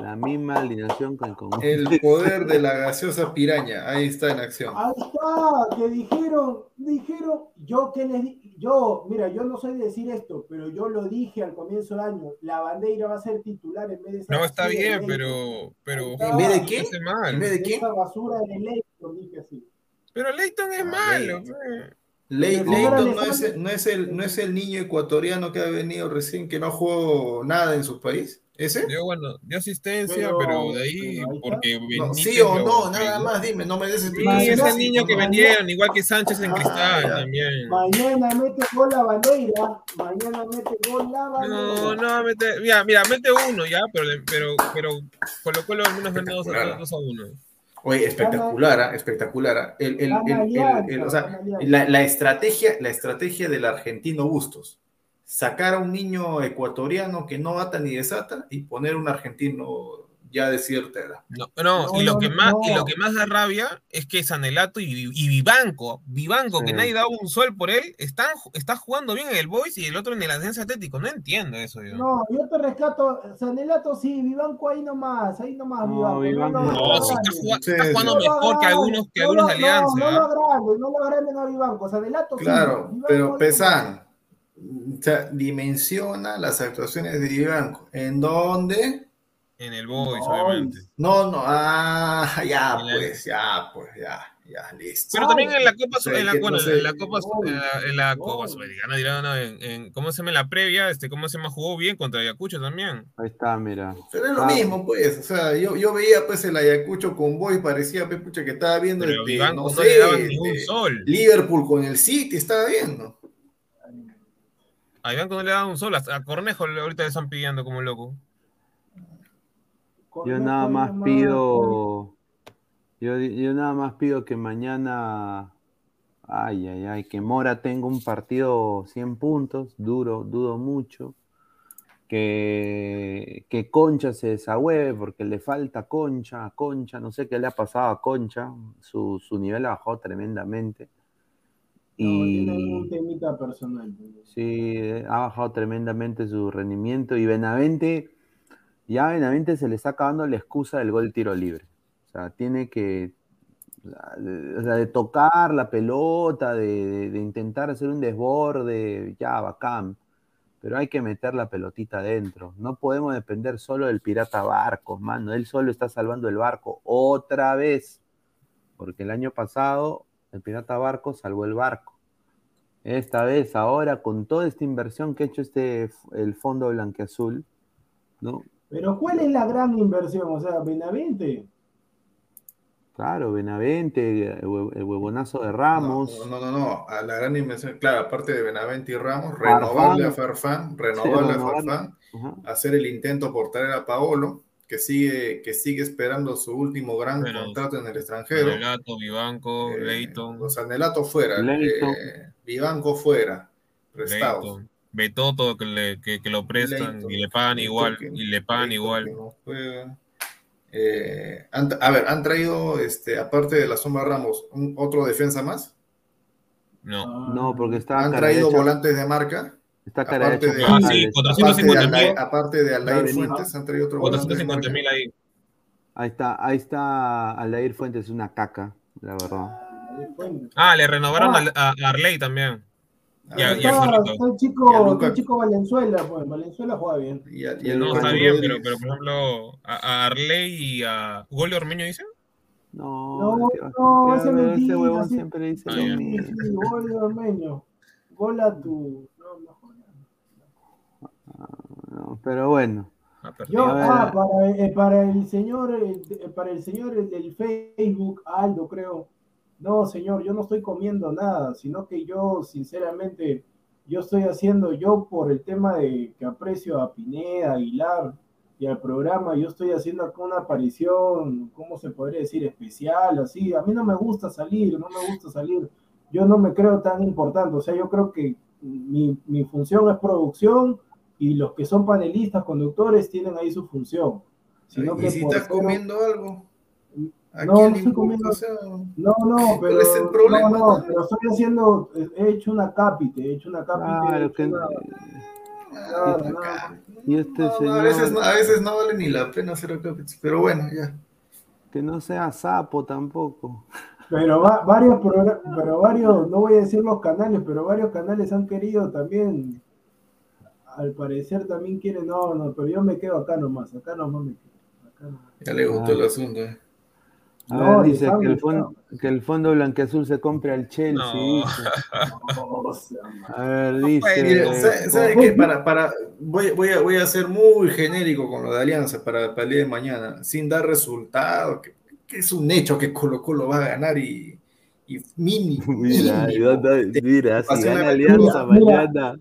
La misma alineación con el.
El poder de la gaseosa piraña, ahí está en acción.
ahí está, que dijeron, dijeron, yo que les di, yo, mira, yo no soy de decir esto, pero yo lo dije al comienzo del año, la bandera va a ser titular en vez de
No, está bien, pero. Pero
¿En vez de qué? ¿En
mal.
vez de qué?
Esa basura de Leighton, dije así.
Pero Leighton es
Ah,
malo.
Leighton. no es, no, es el, no es el niño ecuatoriano que ha venido recién, que no jugó nada en su país. ¿Ese?
Dio, bueno, dio asistencia,
Pero-
pero, de ahí,
pero ahí
porque
No, sí o no, nada más, dime, no me des
Sí,
explicaciones.
es el niño que vendieron, igual que Sánchez en
Ah,
Cristal
ya.
también.
Mañana mete gol la bandera, mañana mete gol la bandera.
No, no, mete, mira, mira, mete uno ya, pero, pero, pero Colo Colo al menos gana dos a,
Espectacular.
dos a uno.
Oye, espectacular, ¿ah? espectacular. ¿ah? El, el- el- el-
Alianza,
el- o sea, la, la estrategia, la estrategia del argentino Bustos. Sacar a un niño ecuatoriano que no bata ni desata y poner un argentino ya de cierta edad.
No, no,
No,
y, lo
no,
que más, y lo que más da rabia es que Sanelato y, y Vivanco, Vivanco, que nadie daba un sol por él, están, está jugando bien en el Boys y el otro en el Ascenso Atlético. No entiendo eso, yo.
No, yo te rescato, Sanelato sí, Vivanco ahí nomás, ahí nomás,
No,
Vivanco.
Vivanco no.
Está, jugando,
Sí,
está
sí.
jugando
No lo
mejor que algunos, que
no
algunos
lo-
de Alianza.
No, no lo agranden, no lo agranden a Vivanco, Sanelato sí.
Claro, pero Pesan, o sea, dimensiona las actuaciones de Vivanco. ¿En dónde?
En el Boys,
No,
obviamente.
No, no, ah, ya,
el-
pues, ya, pues, ya, ya, listo.
Pero también en la Copa,
sé,
en la, Copa, en la, en la
No.
Copa Sudamericana, dirán, no, en, en- ¿cómo se llama en la previa? Este, ¿Cómo se llama? Jugó bien contra Ayacucho también.
Ahí está, mira.
Pero es lo
Ah.
mismo, pues. O sea, yo, yo veía pues el Ayacucho con Boy, parecía pues, pucha, que estaba viendo
Pero
este,
Vivanco
no
no,
sé,
le daban ni un
este,
sol.
Liverpool con el City, estaba viendo.
A Vivanco no le daban un sol. A Cornejo ahorita le están pidiendo como loco.
Yo nada más pido. Yo, yo nada más pido que mañana. Ay, ay, ay, que Mora tenga un partido 100 puntos, duro, dudo mucho. Que, que Concha se desahueve porque le falta Concha, a Concha, no sé qué le ha pasado a Concha, su, su nivel ha bajado tremendamente.
No, tiene un
Y
temita personal.
sí, ha bajado tremendamente su rendimiento. Y Benavente, ya a Benavente se le está acabando la excusa del gol tiro libre. O sea, tiene que, o sea, de tocar la pelota, de, de- de intentar hacer un desborde, ya, bacán. Pero hay que meter la pelotita adentro. No podemos depender solo del pirata Barcos, mano. Él solo está salvando el barco otra vez. Porque el año pasado el pirata Barcos salvó el barco. Esta vez, ahora, con toda esta inversión que ha hecho este, el fondo blanqueazul, ¿no?
Pero ¿cuál es la gran inversión? O sea, Benavente.
Claro, Benavente, el, hue- el huevonazo de Ramos.
No, no, no, no, a la gran inversión, claro, aparte de Benavente y Ramos,
Farfán.
renovarle a Farfán, renovarle a
renovarle.
Farfán,
Ajá.
hacer el intento por traer a Paolo, que sigue, que sigue esperando su último gran contrato en el extranjero.
Relato, Vivanco,
Eh,
Leighton,
Los Anelato fuera, eh, Vivanco fuera, prestados.
Betoto que, le, que, que lo prestan
Leighton.
y le pagan igual,
que-
y le pagan
Leighton
igual.
no. Eh, han- a ver, han traído, este, aparte de la sombra Ramos, un- otro defensa más.
No.
No, porque está
Han traído volantes de marca.
Está cara
aparte de-
Ah, sí,
Aparte de,
450 mil.
Aldair, aparte de Aldair
Está
Fuentes, han traído otro volante de
450
marca.
mil ahí.
Ahí está, ahí está Aldair Fuentes, una caca, la verdad.
Ah, le renovaron
Ah.
a, a Arley también.
Ah,
Jorrito.
está el
Y a
chico, el chico Valenzuela, pues. Valenzuela juega bien.
y a- y a
No, está bien, pero, pero por ejemplo, a, a Arley y a Gole Ormeño dicen.
No,
No,
que-
no, ese
ese huevón
sí.
siempre dice
Ah,
lo mismo.
Sí, gol de Ormeño. Gol a tu. No,
pero bueno,
Ah.
Yo, ah, para, eh, para el señor, eh, para el señor el del Facebook, Aldo, creo. No, señor, yo no estoy comiendo nada, sino que yo, sinceramente, yo estoy haciendo, yo por el tema de que aprecio a Pineda, Aguilar y al programa, yo estoy haciendo acá una aparición, ¿cómo se podría decir? Especial, así. A mí no me gusta salir, no me gusta salir. Yo no me creo tan importante, o sea, yo creo que mi, mi función es producción y los que son panelistas, conductores, tienen ahí su función. Sino que
¿Y si estás
ser-
comiendo algo? ¿A
No,
quién
no estoy comiendo.
O sea,
No, no, pero.
¿Cuál es el problema,
No, no, pero estoy haciendo. He hecho una cápite, he hecho una cápite. he
que
una-
ah,
no,
y este
No, no,
señor
a, veces, no, a veces no vale ni la pena hacer acá, pero bueno, ya.
que no sea sapo tampoco.
Pero va- varios pero varios, no voy a decir los canales, pero varios canales han querido también. Al parecer también quieren, no, no, pero yo me quedo acá nomás, acá nomás me quedo. acá nomás.
Ya le gustó
Ah.
el asunto. eh.
A
No,
ver, dice
sabe,
que el, fondo, que el fondo blanqueazul se compre al Chelsea.
No.
dice. A ver, dice.
Mire, ¿sabe, sabe qué? Para, para, voy, voy, a, voy a ser muy genérico con lo de Alianza para, para el día de mañana, sin dar resultado, que, que es un hecho que Colo Colo va a ganar y, y mini,
Mira,
mínimo.
yo no- mira, si gana Alianza
Mira,
mañana.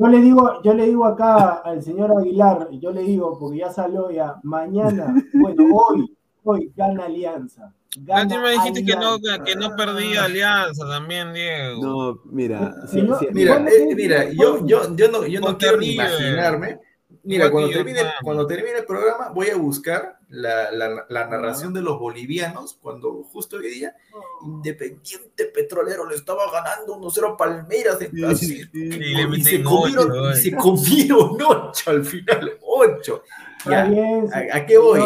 Yo le digo, yo le digo acá al señor Aguilar, yo le digo, porque ya salió ya, mañana, bueno, hoy, hoy gana Alianza. gana
Lástima dijiste que no, que no perdía Alianza también, Diego.
No, mira, sí,
Mira,
¿Cuándo
eh, mira, yo, yo, yo no, yo no quiero ni imaginarme. Mira, cuando termine, cuando termine el programa, voy a buscar la, la- la narración de los bolivianos cuando justo hoy día Independiente Petrolero le estaba ganando 1-0 a Palmeiras en
Sí,
Brasil.
sí.
Y,
Y le
se
meten
comieron,
ocho,
y se comieron 8 al final, 8.
Está
Ya,
bien,
¿a, a qué voy?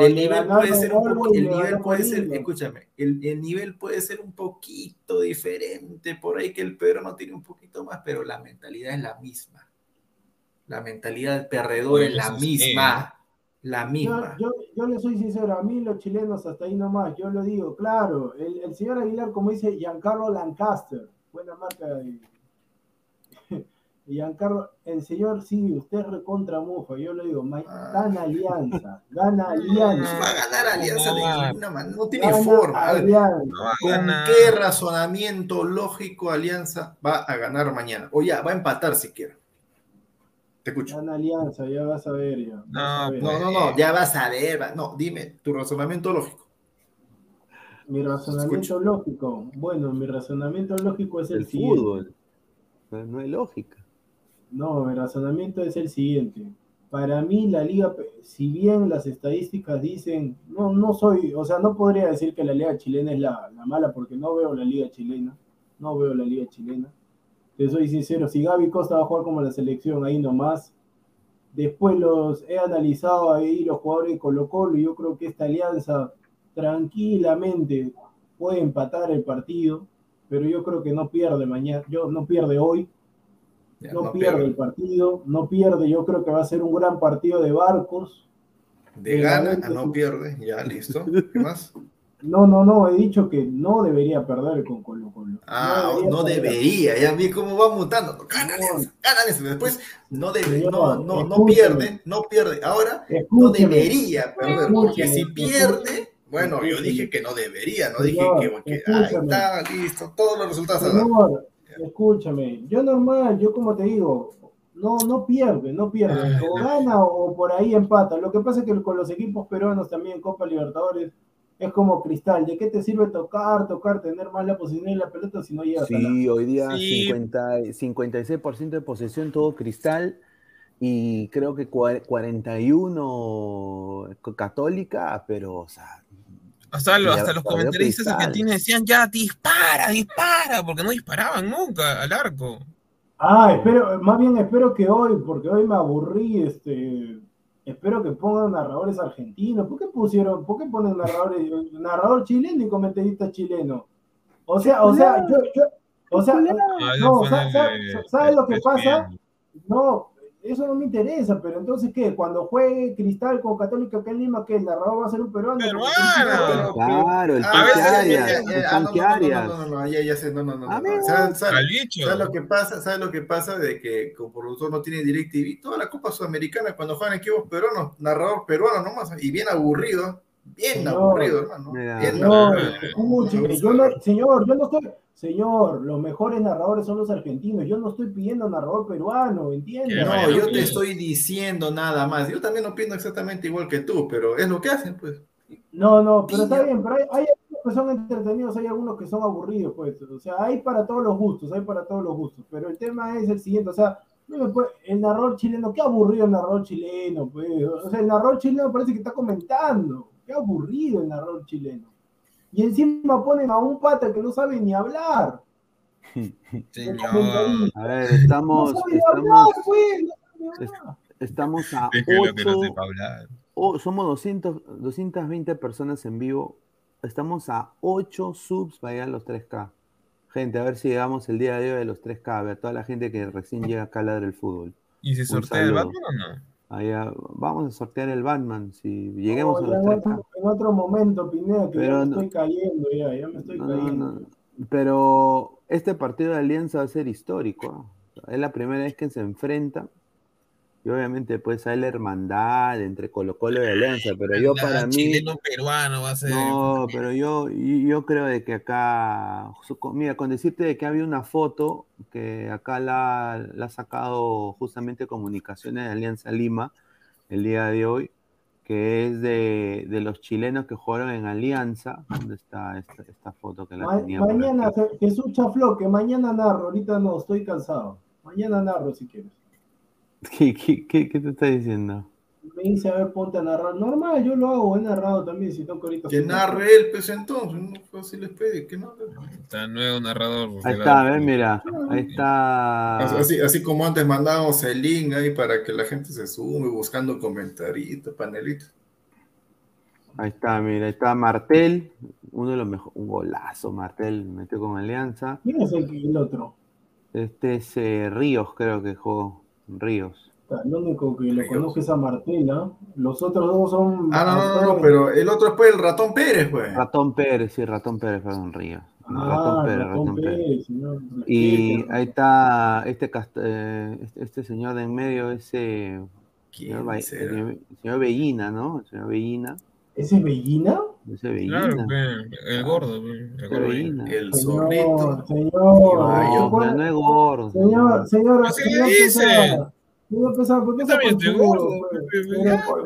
El nivel puede ser un poco,
y
el nivel puede ser, escúchame, el, el nivel puede ser un poquito diferente, por ahí que el Pedro no tiene un poquito más, pero la mentalidad es la misma. La mentalidad del perdedor
Oye,
es la misma. La
Yo,
misma.
yo, yo le soy sincero, a mí los chilenos hasta ahí nomás, yo lo digo, claro, el, el señor Aguilar, como dice Giancarlo Lancaster, buena marca de Giancarlo, el señor sí, usted es recontra mufa, yo lo digo,
Ah.
gana alianza, gana
No
alianza,
va a ganar Alianza de ninguna manera, no tiene
gana
forma.
Alianza.
¿Con
ganar.
qué razonamiento lógico Alianza va a ganar mañana? O ya, va a empatar siquiera. Te escucho.
Gana alianza, ya vas a ver ya. a
No,
ver.
No, no, no, ya vas a ver. va- No, dime tu razonamiento lógico.
Mi razonamiento lógico, bueno, mi razonamiento lógico es el,
el
siguiente.
fútbol. No, no hay lógica.
No, mi razonamiento es el siguiente. Para mí la liga, si bien las estadísticas dicen, no, no soy, o sea, no podría decir que la liga chilena es la, la mala porque no veo la liga chilena, no veo la liga chilena. Te soy sincero, si Gaby Costa va a jugar como la selección ahí nomás, después los he analizado ahí los jugadores de Colo Colo y yo creo que esta alianza tranquilamente puede empatar el partido, pero yo creo que no pierde mañana, yo no pierde hoy,
Ya,
no,
no
pierde
pierde.
el partido, no pierde, yo creo que va a ser un gran partido de barcos.
De gana a no pierde. Ya, listo. ¿Qué más?
No, no, no, he dicho que no debería perder con Colo Colo.
Ah,
debería
no debería. Ya vi cómo va mutando.
No.
Gana Alianza. Después no debe,
Señor,
no, no, no pierde, no pierde. Ahora no debería perder. Porque si pierde, bueno, yo dije que no debería, no
Señor,
dije que, que ahí está, listo, todos los resultados.
Señor, escúchame, yo normal, yo como te digo, no, no pierde, no pierde, o
no.
gana o por ahí empata. Lo que pasa es que con los equipos peruanos también, Copa Libertadores, es como cristal. ¿De qué te sirve tocar, tocar, tener más la posición en la pelota si no llegas a la...
Sí, hoy día
Sí.
50, 56% de posesión todo cristal y creo que cua- 41 católica, pero o sea,
Hasta, lo- hasta los comentaristas argentinos decían ya, dispara, dispara, porque no disparaban nunca al arco.
Ah, espero, más bien espero que hoy, porque hoy me aburrí, este, espero que pongan narradores argentinos. ¿Por qué pusieron, por qué ponen narradores, narrador chileno y comentarista chileno? O sea, o sea, yo, yo, o sea, no, ¿sabes lo que pasa? No, eso no me interesa, pero entonces, ¿qué? Cuando juegue Cristal con Católica acá en Lima, ¿qué? ¿El narrador va a ser un peruano?
Peruano.
Que-
claro, el Arias,
ya,
el
ya, ah, no, no, no,
Arias.
No, no, no, ya, ya sé, no, no, no. ¿Sabes, lo que pasa? ¿Sabes lo que pasa? De que como nosotros no tiene DirecTV, toda la Copa Sudamericana, cuando juegan equipos peruanos, narrador peruano nomás, y bien aburrido, bien
Señor.
aburrido, hermano. Bien
Señor,
aburrido.
escúcheme, yo no, señor, yo no estoy, señor, los mejores narradores son los argentinos, yo no estoy pidiendo narrador peruano, ¿entiendes?
No, yo te estoy diciendo nada más. Yo también opino exactamente igual que tú, pero es lo que hacen, pues.
No, no, pero está bien, pero hay, hay algunos que son entretenidos, hay algunos que son aburridos, pues, o sea, hay para todos los gustos, hay para todos los gustos, pero el tema es el siguiente, o sea, no me puede- el narrador chileno, qué aburrido el narrador chileno, pues, o sea, el narrador chileno parece que está comentando, qué aburrido el narrador chileno. Y encima ponen a un pata que no sabe ni hablar.
Señor.
A ver,
No
estamos,
sabe ni hablar,
estamos,
pues, no sabe
estamos a
Es que lo que no
8,
sepa hablar.
o- somos 200, 220 personas en vivo, estamos a 8 subs para llegar a los 3K. Gente, a ver si llegamos el día de hoy a los 3K, a ver, toda la gente que recién llega acá a ladrar el fútbol.
¿Y se
Un
sortea el. Batman o no?
Allá, vamos a sortear el Batman, si lleguemos
No,
a los
en,
3K.
otro, en otro momento, Pineda, que
Pero
ya me
no-
estoy cayendo, ya, ya me estoy
No,
cayendo.
Pero este partido de Alianza va a ser histórico. ¿ah? Es la primera vez que se enfrentan. Y obviamente pues hay la hermandad entre Colo Colo y Alianza. Pero yo para mí...
Chileno-peruano va a ser.
No, pero yo, yo creo de que acá, mira, con decirte de que había una foto que acá la, la ha sacado justamente Comunicaciones de Alianza Lima el día de hoy, que es de, de los chilenos que jugaron en Alianza. ¿Dónde está esta, esta foto que la
Ma-
tenía?
mañana, Jesús Chaflo, que mañana narro, ahorita no, estoy cansado. Mañana narro si quieres.
¿Qué, qué, qué, qué te está diciendo?
Me dice, a ver, ponte a narrar. Normal, yo lo hago, he narrado también, si no que ahorita.
Que narre él, pues entonces, no fácil les pide, que narre.
Está nuevo narrador.
Ahí está, ves, mira. Ahí está.
Así, así como antes mandábamos el link ahí para que la gente se sume buscando comentaritos, panelitos.
Ahí está, mira, ahí está Martel, uno de los mejores, un golazo Martel, metió con Alianza.
¿Quién es el, el otro?
Este es eh, Ríos, creo que jugó, Ríos.
El único que lo conozco es a Martela. Los otros dos son.
Ah, no, no, no, no, pero el otro es pues el ratón Pérez, pues.
Ratón Pérez, sí, Ratón Pérez, perdón, Ríos.
Ah,
Ratón Pérez,
Ratón
Ratón Pérez.
Pérez, señor.
Y ahí está este, cast- eh, este, este señor de en medio, ese señor,
¿Quién
Ba-
será?
el señor Bellina, ¿no? El señor Bellina,
¿Ese es Bellina?
Claro, el gordo. El gordo.
El zorrito.
señor.
Ay,
¿se
No, es gordo.
Señor, señor,
Así le
señor
dice.
Señor ¿por qué se
también estoy gordo,
pues?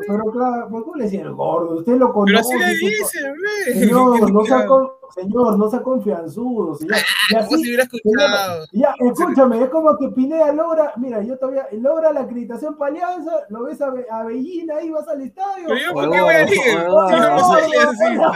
Pero, claro, ¿por qué le decía el gordo? Usted lo conoce.
Pero así le dice.
Señor, no. Señor, no sea confianzudo. Señor. Y
Vos si
así,
hubiera escuchado.
ya, escúchame, es como que Pineda logra, mira, yo todavía logra la acreditación para Alianza, lo ves a, Be- a Bellina ahí, vas al estadio.
Pero yo, ¿por qué voy a ir? Si yo no soy aliancista.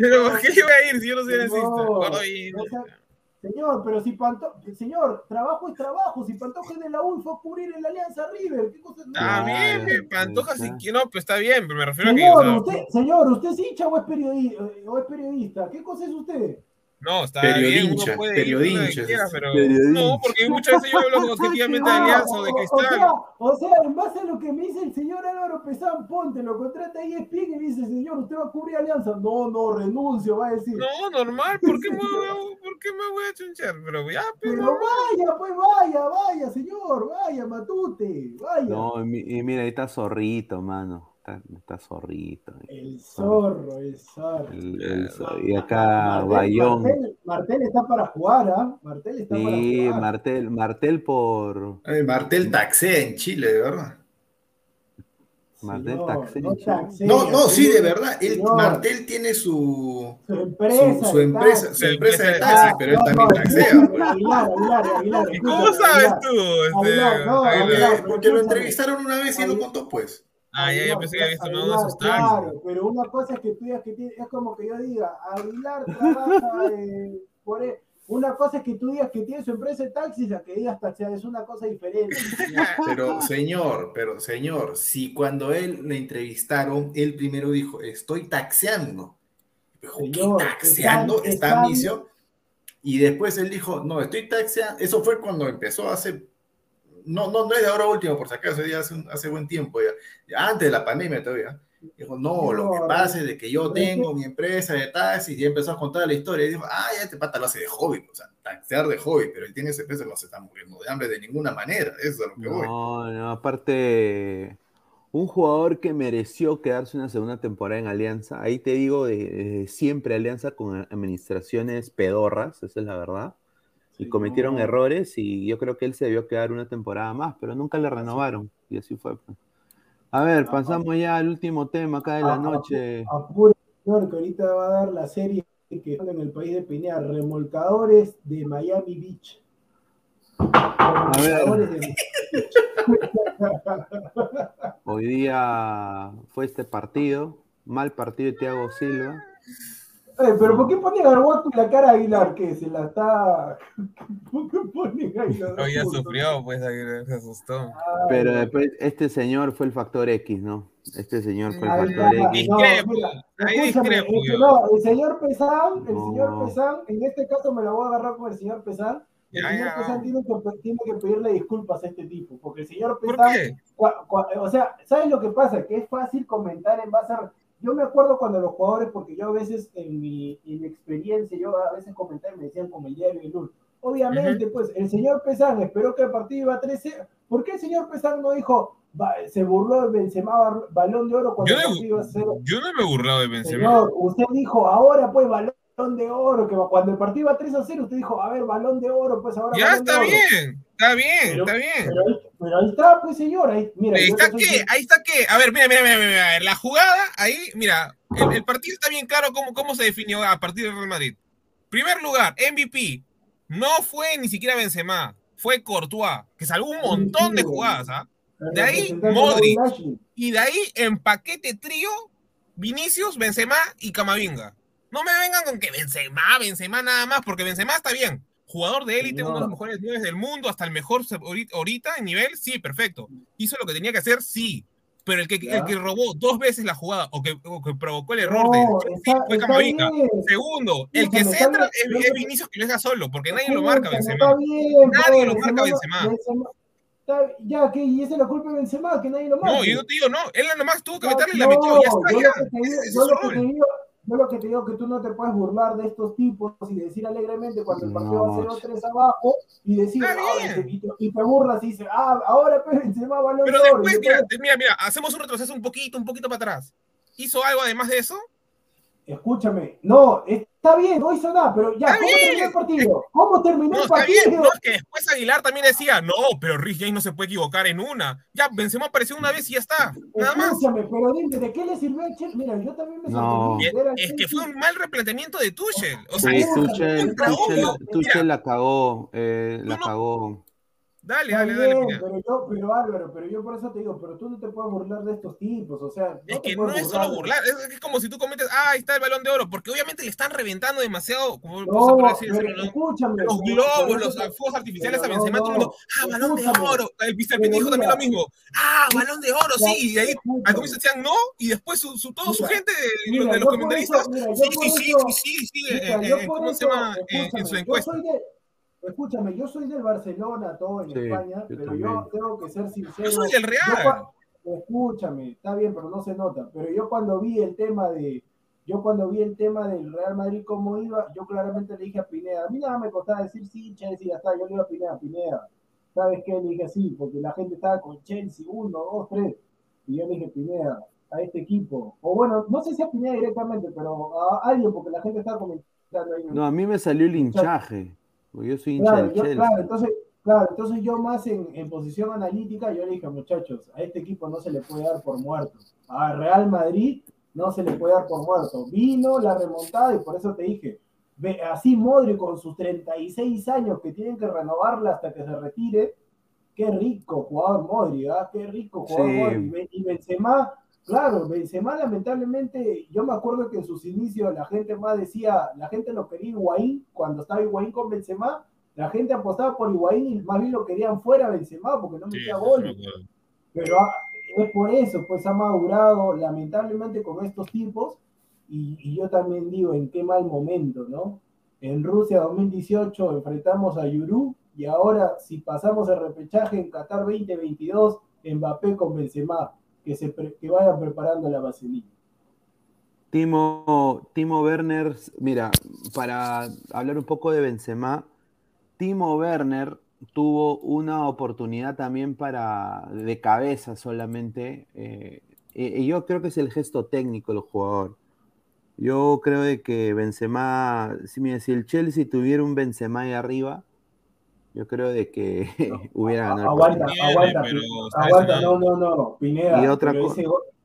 Pero ¿por qué voy a ir si yo no soy aliancista?
Señor, pero si Pantoja, señor, trabajo es trabajo. Si Pantoja de la U fue a cubrir en la Alianza River, ¿qué cosa es?
Está bien, pe, Pantoja si quiere, no, pues está bien, pero me refiero a que,
Señor,
o sea,
usted, señor, ¿usted es hincha o es, periodista, o es periodista? ¿Qué cosa es usted?
No, está
Periodincha,
bien, puede
periodincha,
quiera,
sí,
pero
periodincha.
no, porque muchas veces yo hablo objetivamente de Alianza o de Cristal.
O sea, o sea, en base a lo que me dice el señor Álvaro Pesán, ponte, lo contrata ahí ESPN y me dice, señor, ¿usted va a cubrir Alianza? No, no, renuncio, va a decir.
No, normal, ¿por qué me voy a, por qué me voy a chunchar? Pero ya, pero
Pero vaya, pues vaya, vaya, señor, vaya, matute, vaya.
No, y mira, ahí está Zorrito, mano. Está, está Zorrito.
El zorro, el zorro.
El- el Zor- y acá
Martel,
Bayón.
Martel, Martel está para jugar, ¿ah? Martel está
Sí,
para jugar.
Martel, Martel por.
Ay, Martel taxea en Chile, de verdad.
Martel
no
No, no, sí, de verdad.
Señor,
Martel tiene su,
su empresa.
su empresa,
taxi.
su empresa de
Ah,
taxis, pero él también
no,
taxea. pues.
Aguilar, Aguilar, Aguilar.
¿Y cómo sabes
Aguilar.
tú? Este,
Aguilar, no,
Aguilar?
Aguilar.
Porque, lo entrevistaron una vez y lo contó, pues.
Ah, ya, yo pensé que había visto uno de
Aguilar,
esos taxis.
Claro, pero una cosa es que tú digas que tiene, es como que yo diga, Aguilar trabaja eh, por e- Una cosa es que tú digas que tiene su empresa de taxis, a que digas taxear, es una cosa diferente.
Pero, señor, pero, señor, si cuando él le entrevistaron, él primero dijo, estoy taxeando. Dijo, ¿qué
Señor,
taxeando? Está misión. Y después él dijo, no, estoy taxeando. Eso fue cuando empezó hace. No, no, no es de ahora último, por si acaso, ya hace, buen tiempo, ya. Ya Antes de la pandemia todavía. Dijo, no, lo que pasa es de que yo tengo mi empresa de taxis y empezó a contar la historia. Y dijo, ah, ya este pata lo hace de hobby, o sea, taxear de hobby, pero él tiene esa empresa, no se está muriendo de hambre de ninguna manera. Eso es lo que voy.
No, no, aparte, un jugador que mereció quedarse una segunda temporada en Alianza, ahí te digo, de, de siempre Alianza con administraciones pedorras, esa es la verdad, y cometieron errores y yo creo que él se debió quedar una temporada más, pero nunca le renovaron y así fue. pues. A ver,
Ah,
pasamos ya al último tema acá de la
Ah,
noche.
Apure, señor, que ahorita va a dar la serie que en el país de Pinea, Remolcadores de Miami Beach. Remolcadores de
Hoy día fue este partido, mal partido de Thiago Silva.
Eh, pero ¿por qué ponen a Arhuaco y la cara a Aguilar? que ¿Se la está...? ¿Por qué ponen a Aguilar?
No, ya sufrió, pues, Aguilar se asustó.
Pero después, este señor fue el factor X, ¿no? Este señor fue el
Ay,
factor
no,
X.
no,
Discrepo,
mira,
ahí
escúchame,
discrepo
es que
yo.
no, el señor Pesán, el
No.
señor Pesán, en este caso me la voy a agarrar con el señor Pesán, el
Ya,
señor
ya.
Pesán tiene que, tiene que pedirle disculpas a este tipo, porque el señor
¿Por
Pesán,
qué?
cua- cua- o sea, ¿sabes lo que pasa? Que es fácil comentar en base a... Yo me acuerdo cuando los jugadores, porque yo a veces en mi, en mi experiencia, yo a veces comentaba y me decían como el diario de Lul. Obviamente, pues, el señor Pesán esperó que el partido iba a 13. ¿Por qué el señor Pesán no dijo, va- se burló del Benzema balón de oro cuando
Yo
el partido iba a 0?
yo no me he burlado de Benzema.
Señor, usted dijo, ahora pues balón balón de oro, que cuando el partido iba 3 a 0, usted dijo, a ver, balón de oro, pues ahora.
Ya está bien, está bien, está bien.
Pero, ahí está, pues señor, ahí, mira.
Ahí está qué, ahí está qué. A ver, mira, mira, mira, mira, la jugada, ahí, mira, el, partido está bien claro cómo, cómo se definió a partir del Real Madrid. Primer lugar, MVP. No fue ni siquiera Benzema, fue Courtois, que salvó un montón de jugadas, ¿ah? De ahí, Modric. Y de ahí, en paquete trío, Vinicius, Benzema y Camavinga. No me vengan con que Benzema, Benzema nada más, porque Benzema está bien. Jugador de élite, uno de los mejores niveles del mundo, hasta el mejor ahorita en nivel, sí, perfecto. Hizo lo que tenía que hacer, sí. Pero el que, el que robó dos veces la jugada o que, provocó el error de fue Camavinga. Segundo, el que centra es, Vinicius que lo deja solo, porque nadie lo marca Benzema. nadie lo marca Benzema.
Ya, que y esa es la culpa de Benzema, que nadie lo marca.
No, yo no te digo, no, él nomás tuvo que meterle y la metió, ya está, ya.
Yo lo que te digo que tú no te puedes burlar de estos tipos y decir alegremente cuando el partido va 0-3 abajo y decir, ah, y, te, y, te, burlas y dices, ah, ahora pues Benzema balón
Pero después, mira, mira, mira, hacemos un retroceso un poquito, un poquito para atrás. ¿Hizo algo además de eso?
Escúchame, no, está bien, no hizo nada, pero ya, ¿cómo terminó el partido? ¿Cómo terminó el partido? Bien,
no, que después Aguilar también decía, no, pero Rick James no se puede equivocar en una. Ya, Benzema apareció una vez y ya está, nada más.
Escúchame, pero dime, ¿de qué le sirvió el Chelsea? Mira, yo también me
no. Es, que fue un mal replanteamiento de Tuchel. O sea,
sí, Tuchel, Tuchel, Tuchel, la cagó, eh, la cagó.
Dale, dale, dale.
pero yo, pero Álvaro, pero yo por eso te digo, pero tú no te puedes burlar de estos tipos, o sea.
es que no es solo burlar, es, como si tú cometes, ah, ahí está el balón de oro, porque obviamente le están reventando demasiado, como
no, escúchame,
los globos, los fuegos artificiales a Benzema, todo el mundo, ah, balón de oro, el Mr. dijo también lo mismo, ah, balón de oro, sí, y ahí al comienzo decían no, y después su, su todo su gente de, los comentaristas, sí, sí, sí, sí, sí, ¿cómo se llama? En su encuesta.
Escúchame, yo soy del Barcelona, todo en España, pero yo tengo que ser sincero.
Yo soy del Real.
escúchame, está bien, pero no se nota. Pero yo cuando vi el tema de, yo cuando vi el tema del Real Madrid cómo iba, yo claramente le dije a Pineda, a mí nada me costaba decir sí, Chelsea, ya está, yo le iba a Pineda, Pineda. ¿Sabes qué? Le dije sí, porque la gente estaba con Chelsea, uno, dos, tres. Y yo le dije, Pineda, a este equipo. O bueno, no sé si a Pineda directamente, pero a alguien, porque la gente estaba comentando ahí.
No, a mí me salió el hinchaje. Yo soy
claro, claro, entonces, claro, entonces yo más en, en, posición analítica, yo le dije, muchachos, a este equipo no se le puede dar por muerto. A Real Madrid no se le puede dar por muerto. Vino la remontada y por eso te dije, ve, así Modri con sus 36 años que tienen que renovarla hasta que se retire, qué rico jugador Modri, ¿ah? qué rico jugador Modri. Y Benzema, claro, Benzema lamentablemente, yo me acuerdo que en sus inicios la gente más decía, la gente lo quería Higuaín, cuando estaba Higuaín con Benzema, la gente apostaba por Higuaín y más bien lo querían fuera Benzema porque no metía gol. Pero ah, es por eso, pues ha madurado lamentablemente con estos tipos y, y, yo también digo, en qué mal momento, ¿no? En Rusia 2018 enfrentamos a Yurú y ahora si pasamos el repechaje en Qatar 2022, Mbappé con Benzema que, se que vayan preparando la vaselina.
Timo, Timo Werner, mira, para hablar un poco de Benzema, Timo Werner tuvo una oportunidad también para de cabeza solamente. Eh, y yo creo que es el gesto técnico del jugador. Yo creo de que Benzema, si, mira, si el Chelsea tuviera un Benzema ahí arriba, yo creo de que hubiera ganado.
Aguanta, aguanta, aguanta, no, no, no, Pineda, y otra cosa.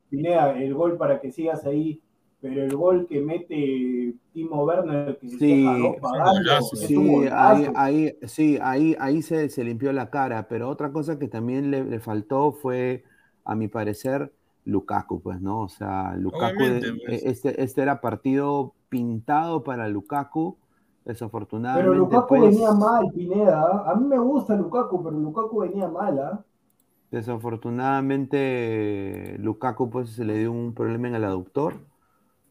Pineda, el gol para que sigas ahí, pero el gol que mete Timo Werner, que
sí, se sí, ahí, ahí, sí, ahí, ahí se, se, limpió la cara, pero otra cosa que también le, le, faltó fue, a mi parecer, Lukaku, pues, ¿no? O sea, Lukaku, pues. este, este era partido pintado para Lukaku Desafortunadamente.
Pero Lukaku pues, venía mal, Pineda. A mí me gusta Lukaku, pero Lukaku venía mal, ¿ah?
Desafortunadamente, Lukaku pues se le dio un problema en el aductor.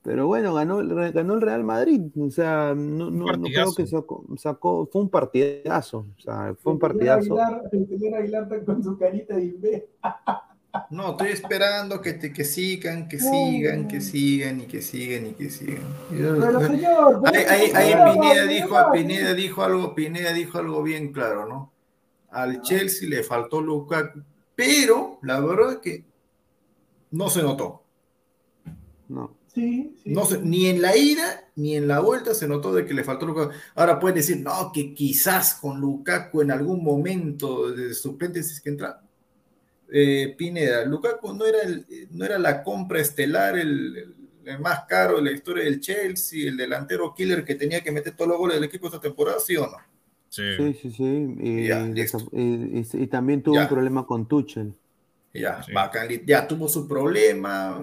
Pero bueno, ganó, ganó el Real Madrid. O sea, no, no, no creo que sacó, sacó, Fue un partidazo. O sea, fue un partidazo.
el señor Aguilar con su carita de inve.
No, estoy esperando que, te, que sigan, que sigan, que sigan y que sigan y que sigan.
Pero señor,
ahí, ahí, Pineda dijo, Pineda dijo algo, Pineda dijo algo bien claro, ¿no? Al Chelsea le faltó Lukaku, pero la verdad es que no se notó.
No.
Sí, sí.
No sé, ni en la ida ni en la vuelta se notó de que le faltó Lukaku. Ahora pueden decir, no, que quizás con Lukaku en algún momento de suplente si es que entra. Eh, Pineda, Lukaku no era, el, no era la compra estelar, el, más caro de la historia del Chelsea, el delantero killer que tenía que meter todos los goles del equipo esta temporada, ¿sí o no?
Sí.
Sí, sí, sí. Y,
Ya, listo.
desaf- y- y- y también tuvo
Ya.
un problema con Tuchel.
Ya,
Sí.
bacán, ya tuvo su problema.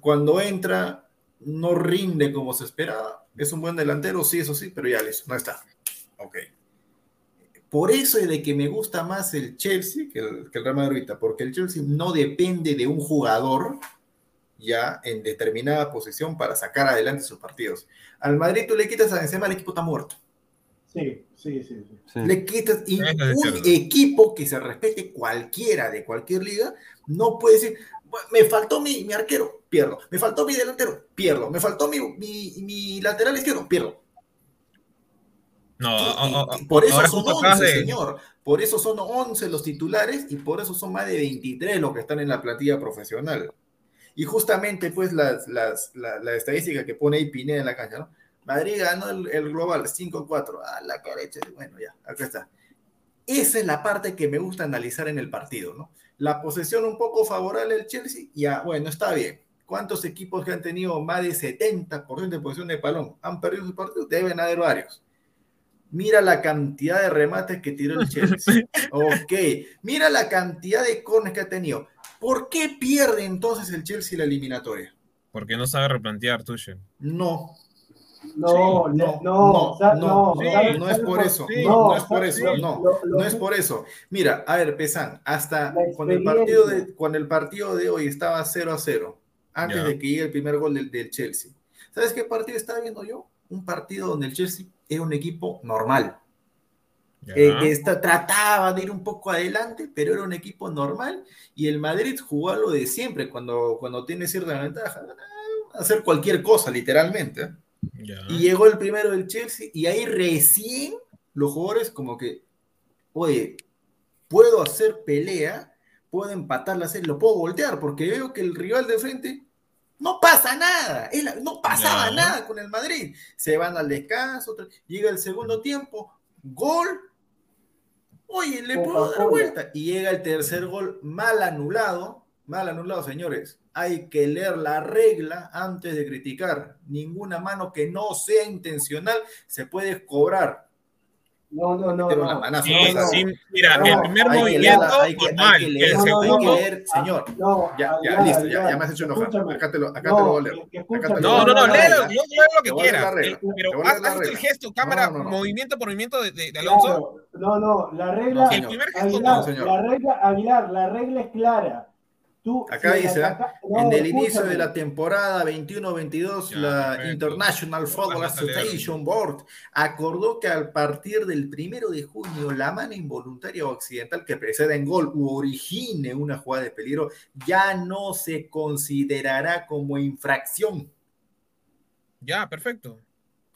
Cuando entra, no rinde como se esperaba. Es un buen delantero, sí, eso sí, pero ya listo, no está. Ok. Por eso es de que me gusta más el Chelsea que el, que el Real Madrid ahorita, porque el Chelsea no depende de un jugador ya en determinada posición para sacar adelante sus partidos. Al Madrid tú le quitas a Benzema, el equipo está muerto.
Sí, sí, sí. sí.
Sí.
Le quitas y
es
un equipo que se respete cualquiera de cualquier liga no puede decir "Bueno, me faltó mi, mi arquero, pierdo, me faltó mi delantero, pierdo, me faltó mi, mi, mi lateral izquierdo, pierdo.
No,
Y- y- por eso son
justo acabas
11,
de-
señor. Por eso son 11 los titulares y por eso son más de 23 los que están en la plantilla profesional. Y justamente, pues, las, las, la, la estadística que pone ahí Pineda en la cancha, ¿no? Madrid ganó el, el global 5-4. Ah, la carecha. Bueno, ya, acá está. Esa es la parte que me gusta analizar en el partido, ¿no? La posesión un poco favorable al Chelsea, ya, bueno, está bien. ¿Cuántos equipos que han tenido más de 70% de posesión de balón han perdido su partido? Deben haber varios. Mira la cantidad de remates que tiró el Chelsea. ok. Mira la cantidad de corners que ha tenido. ¿Por qué pierde entonces el Chelsea la eliminatoria?
Porque no sabe replantear Tuchel.
No,
No,
Sí,
no,
no,
no,
no,
no,
sí,
¿sabes-
no es por eso,
sí,
no, no es por eso, no, no es por eso. Mira, a ver, Pesan, hasta cuando el partido de, cuando el partido de hoy estaba 0 a 0, antes
Ya.
de que llegue el primer gol del, del Chelsea. ¿Sabes qué partido estaba viendo yo? Un partido donde el Chelsea era un equipo normal. Eh, que está- trataba de ir un poco adelante, pero era un equipo normal y el Madrid jugó a lo de siempre, cuando, cuando tiene cierta ventaja, hacer cualquier cosa, literalmente.
Ya.
Y llegó el primero del Chelsea y ahí recién los jugadores como que, oye, puedo hacer pelea, puedo empatar la serie, lo puedo voltear, porque veo que el rival de frente no pasa nada, no pasaba nada con el Madrid. Se van al descanso, otro- llega el segundo tiempo, gol. Oye, le puedo dar vuelta. Y llega el tercer gol mal anulado. Mal anulado, señores. Hay que leer la regla antes de criticar. Ninguna mano que no sea intencional se puede cobrar.
No, no, no.
Pero
no.
una manazo,
Sí,
no,
sí, mira,
No,
el primer movimiento,
leerla, hay que- hay
normal.
que leer,
el segundo,
hay que leer, señor.
No,
Ya, ya,
Aguilar,
listo, ya, ya me has hecho enojar. Acá te lo, acá
No,
te lo voy a leer.
No, no, no, léelo, léelo lo que quieras. Pero haz, el gesto, cámara,
No, no, no.
movimiento por movimiento de, de- de Alonso.
No, no, la regla,
No,
el primer gesto
Aguilar,
no, señor.
la regla, Aguilar, la regla es clara. Tú,
Acá
si
dice,
no,
en el inicio de la temporada 21-22,
Ya,
la
perfecto.
International Football. Association Board acordó que a partir del primero de junio, la mano involuntaria o accidental que preceda en gol u origine una jugada de peligro ya no se considerará como infracción.
Ya, perfecto.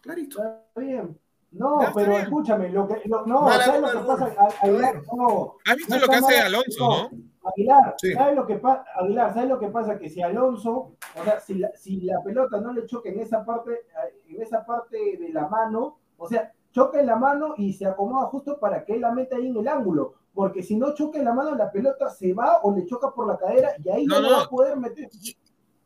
Clarito.
Está bien. No,
Ya,
pero
bien.
escúchame, lo que, lo- no,
Mala
¿sabes lo
nota,
que
no.
pasa? A- Aguilar, no,
¿Has visto
No
lo que hace
mal,
Alonso,
no.
no?
Aguilar,
Sí.
¿sabes lo que pasa? Aguilar, ¿sabes lo que pasa? Que si Alonso, o sea, si la, si la pelota no le choca en esa parte, eh, en esa parte de la mano, o sea, choca en la mano y se acomoda justo para que él la meta ahí en el ángulo. Porque si no choca en la mano, la pelota se va o le choca por la cadera y ahí
No,
no,
no,
lo va a poder meter.
Y,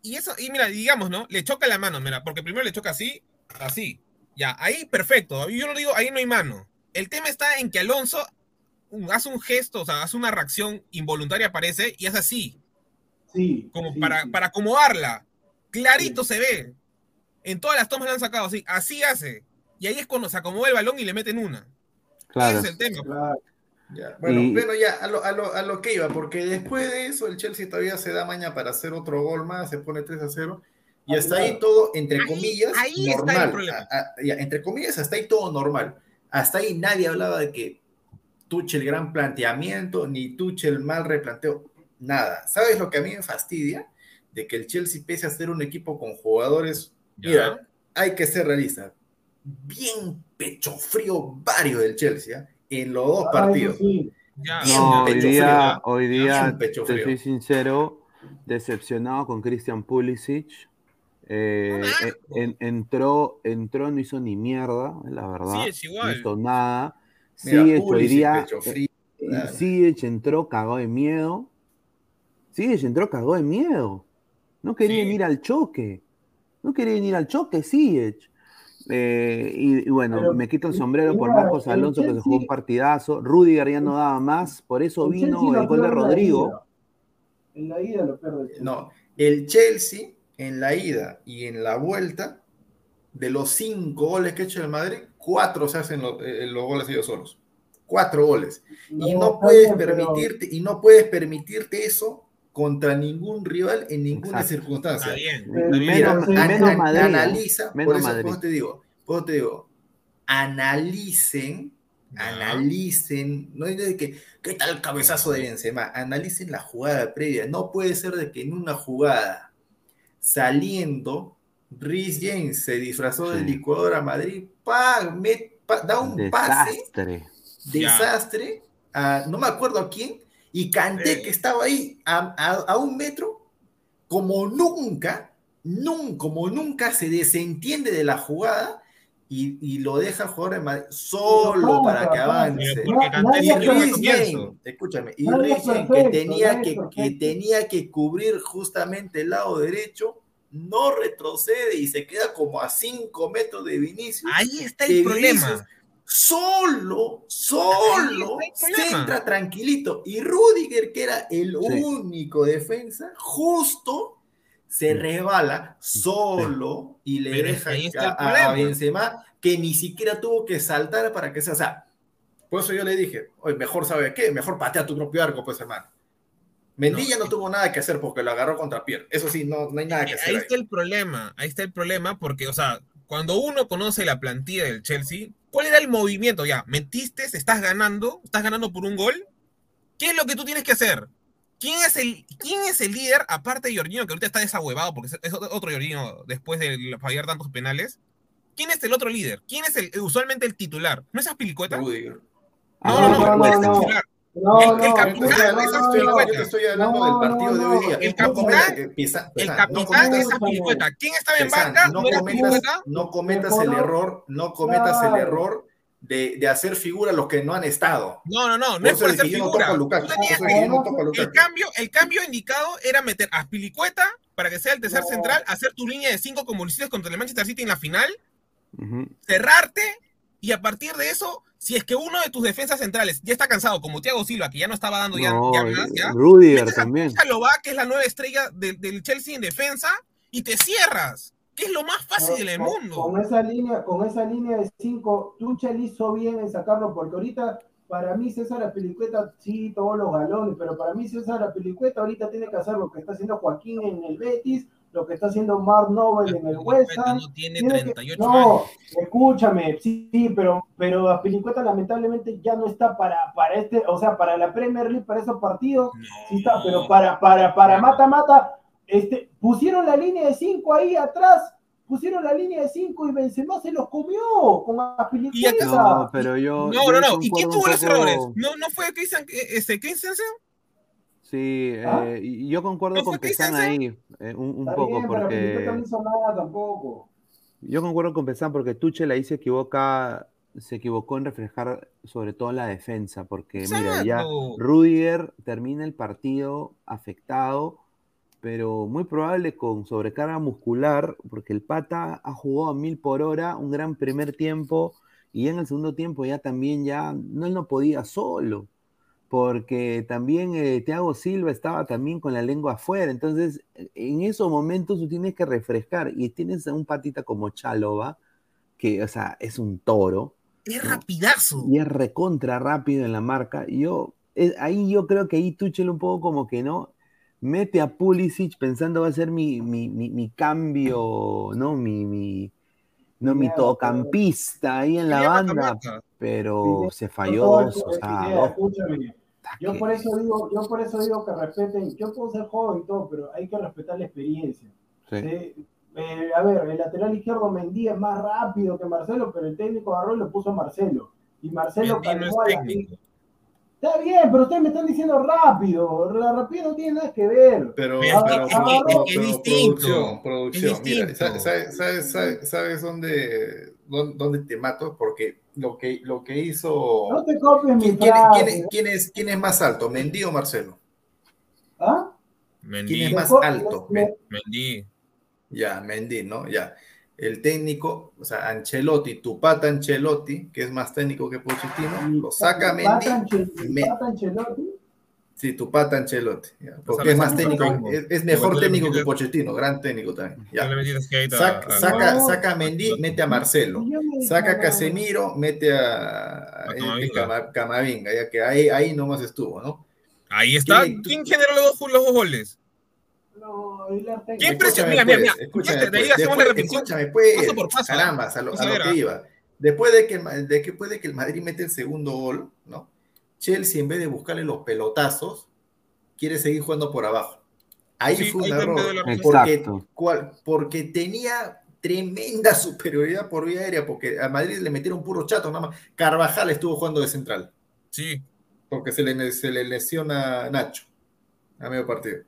y eso, y mira, digamos, ¿no? Le choca la mano, mira, porque primero le choca así, así. Ya, ahí perfecto. Yo no digo, ahí no hay mano. El tema está en que Alonso hace un gesto, o sea, hace una reacción involuntaria, parece, y es así,
Sí.
como
sí,
para,
sí.
para acomodarla. Clarito se ve. En todas las tomas le han sacado así, así hace. Y ahí es cuando se acomoda el balón y le meten una.
Claro.
Ese es el tema.
Claro.
Ya, Bueno,
Y-
bueno, ya a lo, a, lo, a lo que iba, porque después de eso el Chelsea todavía se da maña para hacer otro gol más, se pone 3 a 0, y hasta ahí todo, entre
Ahí-
comillas,
ahí está el
normal.
problema.
A- a- ya, entre comillas, hasta ahí todo normal. Hasta ahí nadie hablaba de que Tuchel gran planteamiento, ni Tuchel mal replanteo, nada. ¿Sabes lo que a mí me fastidia? De que el Chelsea, pese a ser un equipo con jugadores,
Ya.
mira, hay que ser realista, bien pecho frío varios del Chelsea, ¿ah? en los dos
Ah,
partidos.
sí.
Ya,
Bien
No, hoy
pecho
día,
frío,
hoy día
pecho
te
frío.
soy sincero, decepcionado con Christian Pulisic. Eh, eh, en- entró, entró, no hizo ni mierda, la verdad.
Sí, es
No
igual.
hizo nada. Sigue hoy día. eh, entró cagado de miedo. Ziyech entró cagado de miedo. No quería
Sí.
ir al choque. No quería ir al choque, Ziyech. Eh, y, y bueno,
Pero,
me quito el sombrero por Marcos Alonso que se jugó un partidazo. Rudiger ya no daba más, por eso
El
vino el gol de
pierde en la
Rodrigo.
ida. En la ida lo pierde el Chelsea.
No, el Chelsea en la ida y en la vuelta, de los cinco goles que ha hecho el Madrid, cuatro se hacen lo- eh, los goles ellos solos. Cuatro goles. Y no puedes
bien, pero-
permitirte, y no puedes permitirte eso contra ningún rival en ninguna
Exacto.
circunstancia.
Está bien.
Pero-
está bien.
Mira,
Menos-
an-
menos
an-
Madrid,
analiza,
menos
por eso,
Madrid.
te digo, eso te digo, analicen, analicen, no es de que, ¿qué tal el cabezazo de Benzema? Analicen la jugada previa. No puede ser de que en una jugada saliendo, Rhys James se disfrazó del
Sí.
licuador a Madrid, pa, me- pa- da un pase,
Desastre.
Ya.
desastre, a- no me acuerdo a quién, y Canté
Eh.
que estaba ahí a, a- a un metro, como nunca, nun- como nunca se desentiende de la jugada y, y lo deja de Madrid solo para que avance.
No,
Y. James, escúchame, y James, que tenía que, que tenía que cubrir justamente el lado derecho, no retrocede y se queda como a 5 metros de Vinicius.
Ahí está el
Vinicius
problema.
Solo, solo,
problema.
centra tranquilito. Y Rudiger, que era el
Sí.
único defensa, justo se
Sí.
resbala solo y le
Pero
deja a, a. Benzema que ni siquiera tuvo que saltar para que sea. O sea, por eso yo le dije, oye, mejor sabe qué, mejor patea tu propio arco, pues hermano. Mendilla no,
No,
tuvo nada que hacer porque lo agarró contra Pierre. Eso sí, no, no hay nada que hacer.
Ahí
ahí.
está el problema, ahí está el problema, porque, o sea, cuando uno conoce la plantilla del Chelsea, ¿cuál era el movimiento? Ya, metiste, estás ganando, estás ganando por un gol. ¿Qué es lo que tú tienes que hacer? ¿Quién es el, quién es el líder, aparte de Jorginho, que ahorita está desahuevado porque es, otro Jorginho después de fallar tantos penales? ¿Quién es el otro líder? ¿Quién es el, usualmente el titular? ¿No es Aspilicueta? No, no, no,
no,
¿cuál es el
no.
titular?
No, no,
estoy-
no,
yo
no.
te estoy hablando del partido de hoy día.
El capitán- El capitán. ¿Quién estaba en banca?
no
¿No era
cometas, no cometas el error, no cometas el error de, de hacer figura los que no han estado.
No, no, no, no es
eso
por
es
hacer
yo no
figura.
a
tenías
yo no a
el
Lukaku.
cambio, el cambio indicado era meter a Aspilicueta para que sea el tercer
No.
central, hacer tu línea de cinco como lo hiciste contra el Manchester City en la final,
Ujú.
cerrarte y a partir de eso, si es que uno de tus defensas centrales ya está cansado, como Thiago Silva, que ya no estaba dando ya,
No,
ya más, ya,
Rudiger también.
Gonzalo que es la nueva estrella del- del Chelsea en defensa, y te cierras, que es lo más fácil del
Con-
mundo.
Con esa línea, con esa línea de cinco, Tuchel hizo bien en sacarlo, porque ahorita, para mí, César Apilicueta, sí, todos los galones, pero para mí, César Apilicueta ahorita tiene que hacer lo que está haciendo Joaquín en el Betis, lo que está haciendo Mark Nobel en el West Ham.
no tiene
Tiene que-
38 años.
no, escúchame, sí, sí, pero, pero Apilicueta lamentablemente ya no está para, para este, o sea, para la Premier League, para esos partidos, sí está, pero para, para, para mata mata, este, pusieron la línea de 5 ahí atrás, pusieron la línea de 5 y Benzema se los comió con Apilicueta.
No, pero yo.
No,
yo
no, no. ¿Y quién tuvo los
poco-
errores? ¿No, no fue Christian, eh, este, Christensen?
Sí,
¿Ah?
eh, y yo concuerdo
¿No
con
Christensen?
ahí, eh, un, poco,
bien, pero Apilicueta
porque
no hizo nada tampoco.
yo concuerdo con Pesan porque Tuchel ahí se equivoca, se equivocó en reflejar sobre todo la defensa, porque mira, ya. Rudiger termina el partido afectado, pero muy probable con sobrecarga muscular, porque el pata ha jugado a mil por hora, un gran primer tiempo, y en el segundo tiempo ya también ya no, él no podía solo, porque también eh, Thiago Silva estaba también con la lengua afuera, entonces en esos momentos tú tienes que refrescar, y tienes a un patita como Chalova, que, o sea, es un toro,
Es
No.
rapidazo.
y es recontra rápido en la marca. Y yo, eh, ahí yo creo que ahí Tuchel un poco como que no mete a Pulisic pensando va a ser mi, mi, mi, mi cambio, ¿no? Mi, mi, no, mi
Pineda,
todocampista ahí en la banda, pero se falló dos, o sea, dos.
escúchame. Yo por eso digo, yo por eso digo que respeten, yo puedo ser joven y todo, pero hay que respetar la experiencia.
sí.
Sí, eh, a ver, el lateral izquierdo Mendy es más rápido que Marcelo, pero el técnico agarró y lo puso a Marcelo. Y Marcelo
no es técnico.
Está bien, pero ustedes me están diciendo rápido. La rapidez no tiene nada que ver.
Pero,
Pero
pero,
es
que-
pero-
es
distinto.
producción, Mira. ¿sabes, sabes, sabes, sabes dónde, dónde, dónde te mato? Porque lo que, lo que hizo...
No te copies mi
¿Quién, quién- quién es, quién es- quién es más alto, Mendy o Marcelo?
¿Ah?
¿Quién
Mendy,
es más alto?
me-
Men-
Mendy.
Ya, Mendy, ¿no? Ya. El técnico, o sea, Ancelotti, tu pata Ancelotti, que es más técnico que Pochettino, lo saca Mendy.
Ancelotti.
Sí, tu pata Ancelotti. ya, porque es más técnico, es, es mejor técnico que Pochettino, gran técnico también. ya. Saca,
a-
saca, saca a Mendy, mete a Marcelo. Saca a Casemiro, mete a, a este
Camavinga.
Cama- Camavinga, ya que ahí, ahí nomás estuvo, ¿no?
Ahí está.
¿Quién-
¿Quién generó los dos, los dos goles?
No,
¿Quién?
Escúchame,
Mira, mira,
pues,
mira.
escúchame,
ahí
pues,
la repetición.
Escúchame, pues,
Paso por paso,
carambas, a lo, a que iba. Después de que, de que, después de que el Madrid mete el segundo gol, ¿no? Chelsea, en vez de buscarle los pelotazos, quiere seguir jugando por abajo. Ahí
Sí,
fue un error. Porque, cual- porque tenía tremenda superioridad por vía aérea, porque a Madrid le metieron puro chato, nada más. Carvajal estuvo jugando de central,
Sí.
porque se le, se le lesiona Nacho a medio partido.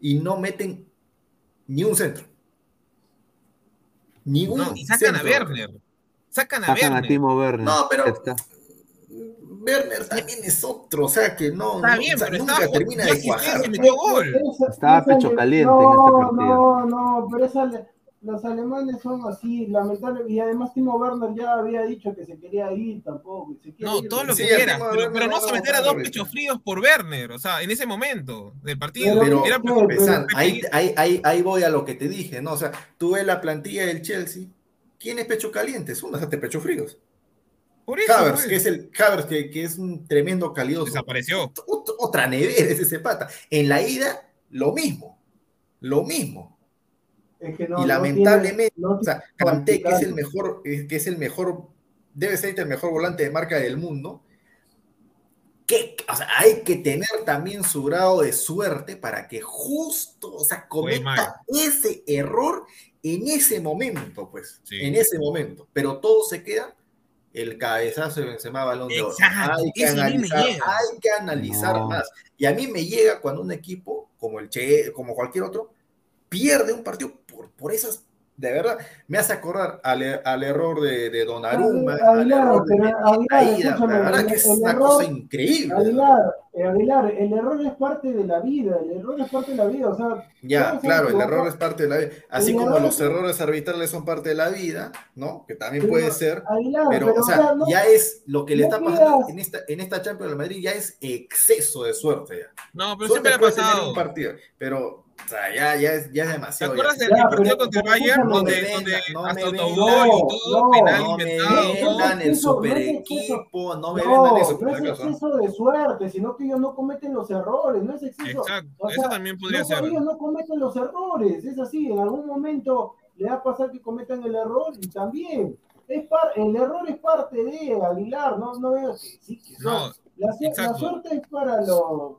Y no meten ni un centro. Ni un
No, y sacan a. Werner. Sacan a
Sacan a
Werner.
Timo Werner.
No, pero-
está.
Werner también es otro, o sea que no,
Está bien,
o sea,
pero
nunca
estaba
termina de cuajar.
Estaba
esa
pecho caliente en
no,
este partido.
No, no, pero esa, los alemanes son así, lamentablemente. Y además Timo Werner ya había dicho que se quería ir tampoco. se quiere
No,
ir,
todo lo
Sí,
que
a
quieras, pero,
Werner
pero no se
lo
meter a
vamos a
dos pechos
sí.
fríos por Werner, o sea, en ese momento del partido.
Pero-
era
pero-
Pesan,
Pepe
ahí,
Gil.
ahí, ahí, ahí voy a lo que te dije, ¿no? O sea, tú ves la plantilla del Chelsea, ¿quién es pecho caliente? Son bastante pecho fríos.
Por eso, pues,
que es el Havertz, que, que es un tremendo calidoso.
desapareció.
Ot- Otra nevera es ese pata. En la ida, lo mismo. Lo mismo.
Es que no-
y
no
lamentablemente,
tiene- no
o sea, Kanté, que es el mejor, eh, que es el mejor, debe ser el mejor volante de marca del mundo. Que, o sea, hay que tener también su grado de suerte para que justo, o sea, cometa ese error en ese momento, pues,
Sí.
en ese momento. Pero todo se queda el cabezazo de Benzema balón de oro. Hay que analizar, hay que analizar
No.
más. Y a mí me llega cuando un equipo, como el Che, como cualquier otro, pierde un partido por, por esas, de verdad, me hace acordar al, al error de, de Donnarumma,
Aguilar,
al error de
pero
Messi,
Aguilar,
caída,
escúchame,
la verdad
el-
que es
el
una
error-
cosa increíble.
Aguilar, Aguilar, el error es parte de la vida, el error es parte de la vida, o sea,
Ya, claro, el error es parte de la vida. Así
El
como
error
los
es-
errores arbitrales son parte de la vida, ¿no? Que también
Pero,
puede ser.
Aguilar,
Pero, o sea,
no-
ya es lo que le
no
está pasando en esta, en esta Champions de Madrid, ya es exceso de suerte. Ya.
No, pero
Suerte
siempre ha pasado.
un partido, pero o sea, ya, ya, es, ya es
¿Te
demasiado.
acuerdas
ya.
del
Ya,
partido contra el Bayern? Donde,
no me
donde
no
hasta
me
autogol y todo,
No,
penal
No me
inventado.
no,
todo.
vendan el
eso, no
super equipo, no me
No,
vendan eso,
no es exceso de suerte, sino que ellos no cometen los errores, no es exceso.
Exacto,
O
eso
sea,
también podría
no,
ser.
Ellos no cometen los errores, es así, en algún momento le va a pasar que cometan el error y también. Es par- el error es parte de Aguilar, no, no veo que sí, que
No,
no. La, la suerte es para los.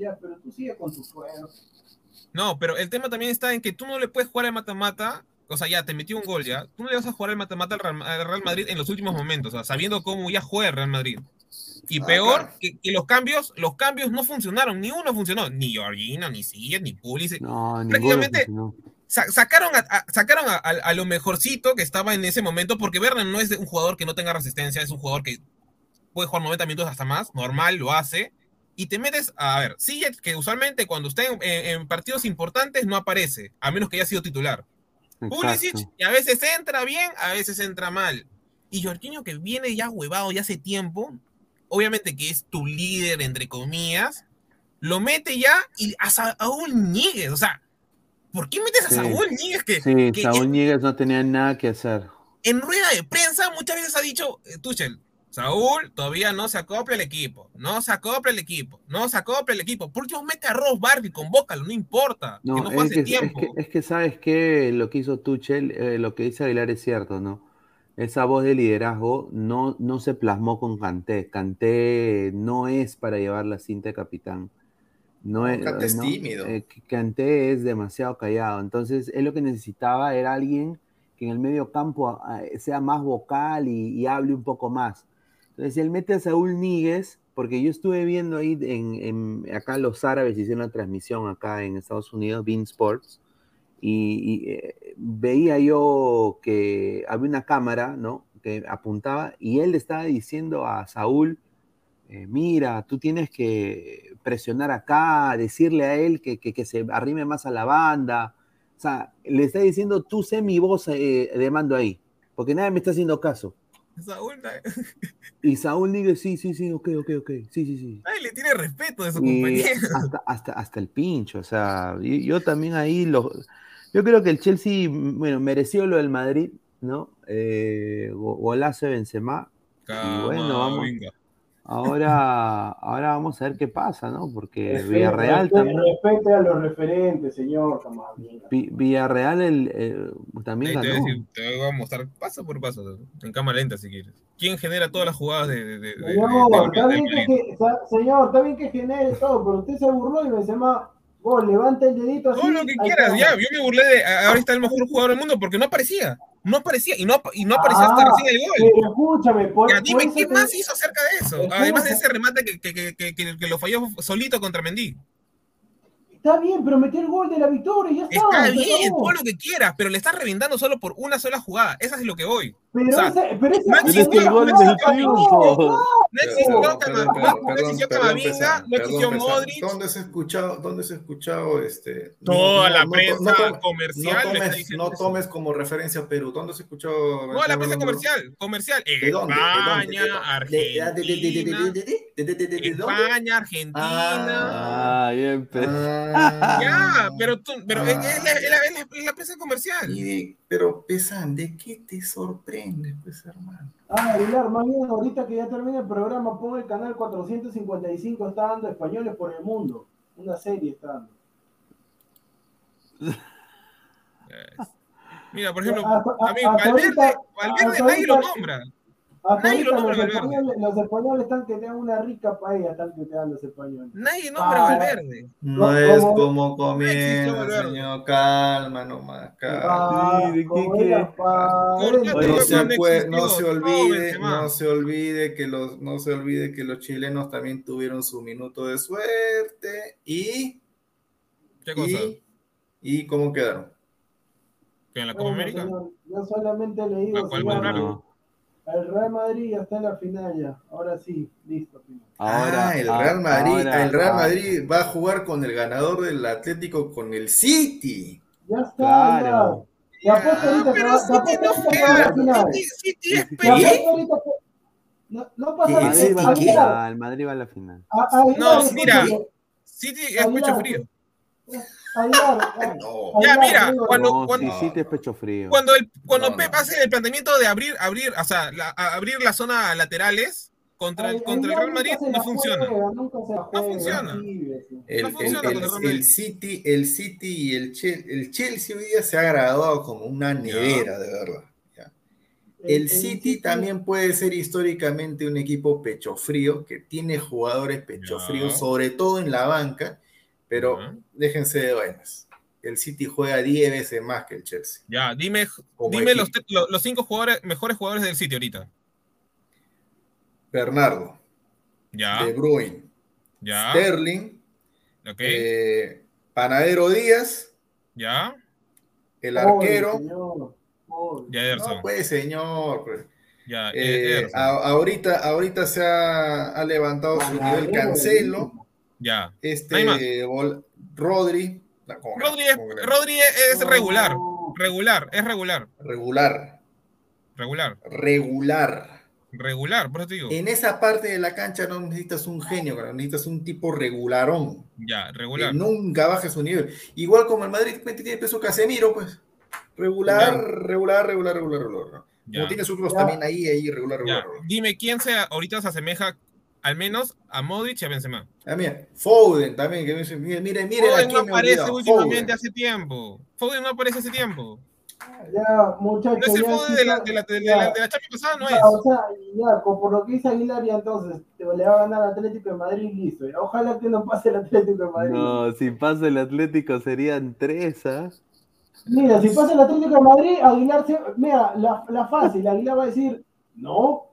Ya, pero tú sigue con tu juego.
No, pero el tema también está en que tú no le puedes jugar al mata-mata. O sea, ya te metió un gol ya. Tú no le vas a jugar al mata-mata al Real, al Real Madrid en los últimos momentos, o sea, sabiendo cómo ya juega el Real Madrid. Y
Ah,
peor,
claro.
que, que los cambios, los cambios no funcionaron, ni uno funcionó, ni Jorginho, ni Sillas, ni Pulisic.
No,
Prácticamente-. Sa- sacaron a, a- sacaron a, a- a lo mejorcito que estaba en ese momento, porque Werner no es un jugador que no tenga resistencia, es un jugador que puede jugar 90 minutos hasta más, normal, lo hace. Y te metes, a ver, Sillas, que usualmente cuando está en, en- en partidos importantes no aparece, a menos que haya sido titular. Pulisic, y a veces entra bien, a veces entra mal. Y Jorginho, que viene ya huevado ya hace tiempo, obviamente que es tu líder, entre comillas, lo mete ya y a Saúl Ñíguez, o sea, ¿por qué metes a
Sí.
Saúl Ñíguez que,
Sí,
que
Saúl
en,
Ñíguez no tenía nada que hacer.
en rueda de prensa muchas veces ha dicho, eh, Tuchel, Saúl todavía no se acopla el equipo, no se acopla el equipo, no se acopla el equipo. Por último, mete a Ross Barkley, convócalo, no importa,
No,
que no fue
es,
hace
que, es,
tiempo.
que, es que sabes que lo que hizo Tuchel, eh, lo que dice Aguilar es cierto, ¿no? Esa voz de liderazgo no, no se plasmó con Kanté. Kanté no es para llevar la cinta de capitán. No es,
Kanté es
¿no?
tímido.
Eh, Kanté es demasiado callado. Entonces, él lo que necesitaba era alguien que en el medio campo ah, sea más vocal y, y hable un poco más. Entonces, él mete a Saúl Níguez,
porque yo estuve viendo ahí en, acá los árabes hicieron una transmisión acá en Estados Unidos, Bean Sports, y, eh, veía yo que había una cámara, ¿no? Que apuntaba y él le estaba diciendo a Saúl, eh, mira, tú tienes que presionar acá, decirle a él que, que- que se arrime más a la banda. O sea, le está diciendo, tú sé mi voz eh, de mando ahí, porque nadie me está haciendo caso.
Saúl,
Y Saúl dice, sí, sí, sí, ok, ok, ok, sí, sí, sí.
nadie le tiene respeto de su
Y
compañero.
hasta, hasta, hasta el pincho, o sea, y- yo, también ahí, lo, yo creo que el Chelsea, bueno, mereció lo del Madrid, ¿no? Eh, go- golazo de Benzema. bueno, vamos. Ahora, ahora vamos a ver qué pasa, ¿no? Porque Villarreal también,
respete a los referentes, señor.
Vi- Villarreal el, eh, también
Ahí te, voy a
ganó.
decir- te voy a mostrar paso por paso, en cámara lenta si quieres. ¿Quién genera todas las jugadas de, de, de- de-
Señor,
de-
está
de-
bien
de-
que, señor, está bien que genere todo, pero usted se burló y Benzema, vos levanta el dedito así.
Todo lo que quieras, ya. Yo me burlé de. Ahora está el mejor jugador del mundo porque no aparecía. No aparecía. Y no, y no apareció hasta
Ah,
recién el gol.
Pero escúchame, por,
Ya, dime, ¿qué más hizo acerca de eso? Además de ese remate que, que, que, que, lo falló solito contra Mendy.
Está bien, pero metió el gol de la victoria y ya está.
Está bien, todo lo que quieras, pero le estás reventando solo por una sola jugada. Esa es lo que voy.
Pero,
o sea,
pero ese
no
del triunfo.
No existió, no- no existió Camavinga, no existió. Modric.
¿Dónde se ha escuchado, dónde se ha escuchado este?
Toda
no-
la
no-
prensa
no tomes-
comercial
No tomes, no tomes como referencia a Perú. ¿Dónde se ha escuchado?
No, la prensa comercial, comercial.
¿De dónde? ¿De dónde? ¿De
España, Argentina. España, Argentina.
Ah, bien,
Ah.
Ya, pero tú, pero
Ah.
es, la, prensa comercial.
Pero, Pesan, ¿de qué te sorprende, pues, hermano?
Ah, Aguilar, más bien ahorita que ya termina el programa, pon el canal 455, está dando españoles por el mundo. Una serie está dando.
Mira, por ejemplo, también
hasta
Valverde,
ahorita-
Valverde
hasta
nadie lo nombra.
Hasta
Nadie lo
ahorita
nombra,
los españoles, los españoles están que te dan una rica paella, están que te dan los españoles.
Nadie nombra
Ah.
Valverde.
No
No,
es
como-
comienza, señor. Calma nomás, calma.
Ah,
No se, puede- no olvide, no se olvide que los, no se olvide que los chilenos también tuvieron su minuto de suerte y,
¿Qué cosa?
y, y cómo quedaron.
¿Que en la Copa
Bueno,
América?
señor, yo solamente le digo,
¿La cual
señor,
ganaron?
no.
El Real Madrid ya está en la final ya. Ahora sí, listo.
Ahora,
ah, el Real Madrid,
ahora,
el Real Madrid va a jugar con el ganador del Atlético con el City.
Ya está,
Claro.
ya. Apuesto ahorita que
pero City no
ahorita que va a la
juega.
final.
City, es
No, no pasa nada.
Madrid va a la
¿Qué?
final, Madrid va a la final.
A-
No, mira. City es
Aguilar,
frío.
No.
Ya, mira, cuando-
No,
cuando-
sí, sí te es pecho frío.
Cuando, el, cuando
No,
Pep
no.
hace el planteamiento de abrir, abrir, o sea, la- a- abrir la zona laterales contra el, contra el Real Madrid, no funciona.
juega, juega,
funciona.
El,
No
el-
funciona
el-
el.
City, el City y el Chelsea, el Chelsea hoy día se ha graduado como una nevera, de verdad. El City también puede ser históricamente un equipo pecho frío, que tiene jugadores pecho
Ya.
fríos, sobre todo en la banca, pero déjense de vainas. El City juega 10 veces más que el Chelsea.
Ya, dime, dime los, los cinco jugadores, mejores jugadores del City ahorita.
Bernardo,
Ya,
De Bruyne,
ya,
Sterling,
ok,
eh, Panadero Díaz,
ya,
el arquero.
señor,
ya, Ederson,
No, pues señor. pues.
ya,
Eh,
Ederson,
a- ahorita, ahorita se ha, ha levantado su nivel Cancelo,
ya.
este. Vol- Rodri, no, ¿cómo que?
Rodri, es,
¿Cómo que?
Rodri es regular, regular, es regular,
regular,
regular,
regular.
regular, por eso te digo.
En esa parte de la cancha no necesitas un genio, necesitas un tipo regularón,
Ya,
que
regular.
nunca baje su nivel. Igual como el Madrid tiene peso Casemiro, pues. Regular,
Ya.
regular, regular, regular, regular. Como tiene Sucros
Ya.
también ahí, ahí, regular. regular.
dime quién se, ahorita se asemeja al menos a Modric y a Benzema.
Ah, mira, Foden también, que me dice, miren, miren, miren
Foden
aquí
no aparece últimamente
Foden.
hace tiempo. Foden no aparece hace tiempo.
Ya,
No
muchachos.
es el Foden de la, de la, de
ya.
la, de la Champions pasada, no
Ya,
es.
o sea, ya, por lo que dice Aguilar, ya entonces te- le va a ganar Atlético de Madrid y listo. Ya, Ojalá que no pase el Atlético de Madrid.
No, si pasa el Atlético serían tres, ¿ah?
Mira, si pasa el Atlético de Madrid, Aguilar se. Mira, la, la fácil, Aguilar va a decir, no,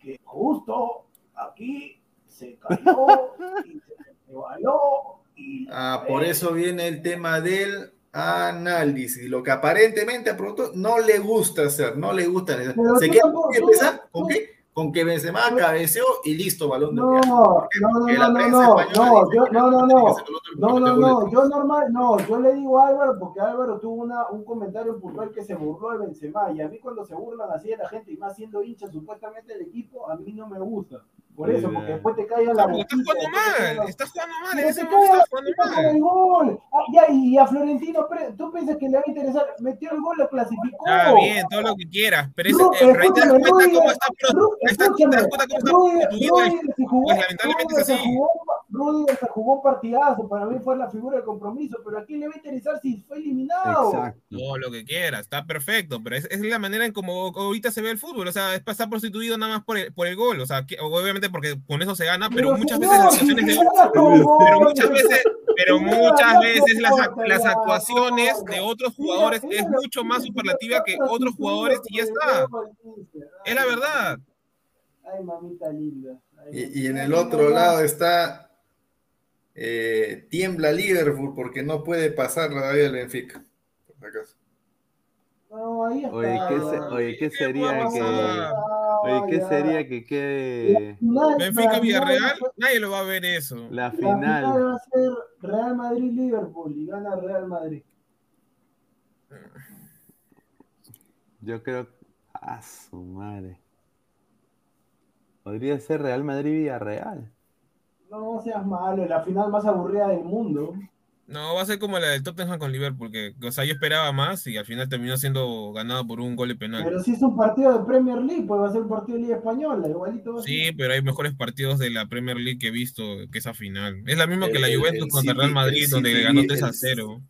que justo aquí se cayó y se resbaló. Y
Ah, por eso viene el tema del análisis. Lo que aparentemente a Pronto no le gusta hacer, no le gusta.
Pero
¿Se queda
tampoco-
empezar? ¿Con qué? Con que Benzema cabeceó y listo, balón de
No, no, no, no, no, no, yo- no, no, no. No, no, no, yo normal, no, yo le digo a Álvaro porque Álvaro tuvo una, un comentario puntual que se burló de Benzema y a mí cuando se burlan así de la gente y más siendo hincha supuestamente del equipo, a mí no me gusta. Por eso, porque después te caigan la
Porque estás jugando mal,
la-
estás jugando mal, en ese
te
momento
cae-
estás jugando
cae
mal.
el gol. Ah, ya, y a Florentino, ¿tú piensas que le va a interesar? Metió el gol, lo clasificó.
Está bien, todo lo que quieras, pero, eh, ahí te das cuenta cómo está, pues lamentablemente es
se
así.
Rudiger se jugó un partidazo, para mí fue la figura de compromiso, pero ¿a quién le va a interesar si fue eliminado?
Exacto.
todo lo que quieras, está perfecto, pero es, es la manera en como ahorita se ve el fútbol, o sea, es pasar prostituido nada más por el, por el gol, o sea, que- obviamente porque con eso se gana, pero, muchas
señor,
veces las
si
situaciones de pero muchas veces, pero muchas veces las, actuaciones de otros jugadores es mucho más superlativa que otros jugadores y ya está. Es la verdad.
Ay, mamita linda. Ay,
Y, y en el otro lado está eh, tiembla Liverpool porque no puede pasar la vida del Benfica. Por acaso.
No, ahí está.
Oye, ¿qué, se- oye, ¿qué sería que, oye, ¿qué sería que quede
Final,
Benfica
la
Villarreal,
final-
nadie lo va a ver eso.
la
La final
final?
va a ser Real Madrid-Liverpool y gana Real Madrid.
Yo creo. A su madre. Podría ser Real Madrid-Villarreal.
No seas malo, la final más aburrida del mundo.
No, va a ser como la del Tottenham con Liverpool, que o sea, yo esperaba más y al final terminó siendo ganado por un gol de penal.
Pero si es un partido de Premier League, pues va a ser un partido de Liga Española, igualito. va a ser.
Sí, pero hay mejores partidos de la Premier League que he visto que esa final. Es la misma que la
El-
Juventus
el
contra
City-
Real Madrid,
el
donde ganó
el-
3 a 0.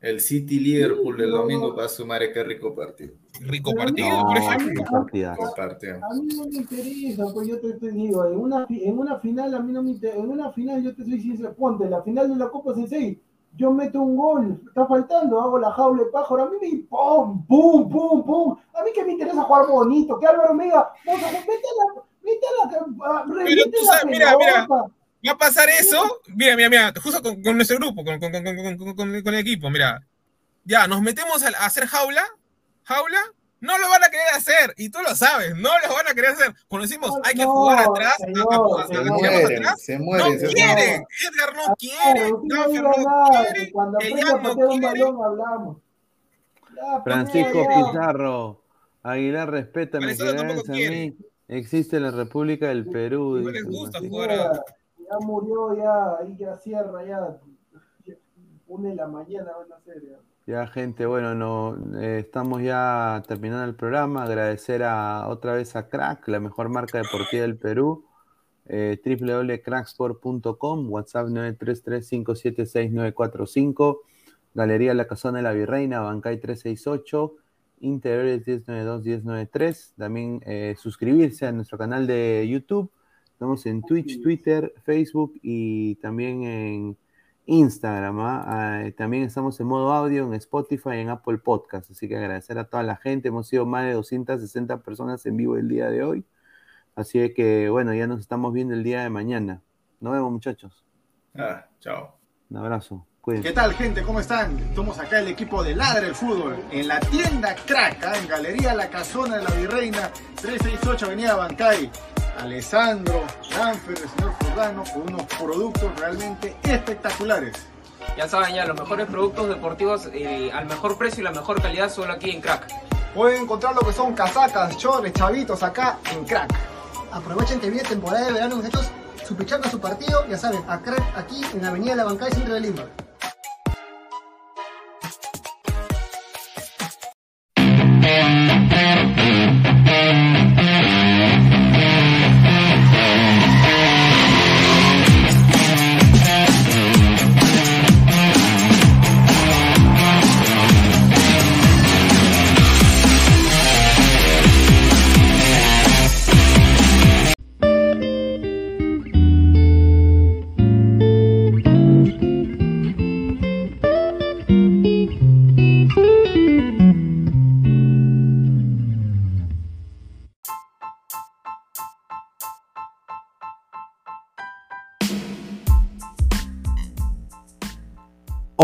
El City Liverpool del domingo va a sumar qué rico partido.
Rico partido,
no,
por ejemplo.
qué partidazo.
Rico partido.
A mí no me interesa, pues yo te, te digo, en una, en una final a mí no me interesa, en una final yo te soy sincero, ponte, la final de la Copa Sensei, yo meto un gol, está faltando, hago la jaula de pájaro, a mí me pum, pum, pum, pum, a mí que me interesa jugar bonito, que Álvaro me diga, vamos a mete la, mete la, ah, remete
tú sabes, mira, mira. Va a pasar eso. Mira, mira, mira, justo con, con nuestro grupo, con, con, con, con, con- con- con el equipo, mira. Ya, nos metemos a, a hacer jaula, jaula, no lo van a querer hacer, y tú lo sabes, no lo van a querer hacer. Cuando decimos hay que
No,
jugar atrás, a-
Se mueren,
atrás,
se
no
mueren. se
quiere,
mueren.
Edgar no quiere,
Claro, sí, no
Gaffer no quiere, Elian no quiere.
balón hablamos. Ya,
Francisco. Pizarro. Aguilar, respétame, que a
quiere.
mí existe la República del Perú.
No les gusta jugar a-
Ya, murió, ya, ahí ya cierra, ya. Una de la mañana van a hacer ya.
Ya, gente, bueno, no, eh, estamos ya terminando el programa. Agradecer a, otra vez a Crack, la mejor marca deportiva del Perú. Eh, www.cracksport.com, WhatsApp 933-576-945, Galería La Casona de la Virreina, Bancay 368, Interiores 1092-1093. También eh, suscribirse a nuestro canal de YouTube. Estamos en Twitch, Twitter, Facebook y también en Instagram. ¿ah? Ah, también estamos en modo audio en Spotify y en Apple Podcast. Así que agradecer a toda la gente. Hemos sido más de 260 personas en vivo el día de hoy. Así que bueno, ya nos estamos viendo el día de mañana. Nos vemos muchachos.
Ah, chao.
Un abrazo. Cuídense.
¿Qué tal, gente? ¿Cómo están? Estamos acá el equipo de Ladra el Fútbol en la tienda Crack, ¿ah? en Galería La Casona de la Virreina, 368 Avenida Bancay. Alessandro, Danfer, el señor Fordano, con unos productos realmente espectaculares.
Ya saben, ya los mejores productos deportivos eh, al mejor precio y la mejor calidad solo aquí en Crack.
Pueden encontrar lo que son casacas, chores, chavitos acá en Crack.
Aprovechen que viene temporada de verano, muchachos. Supichando su partido, ya saben, a crack aquí en la Avenida La Bancay, centro de Lima.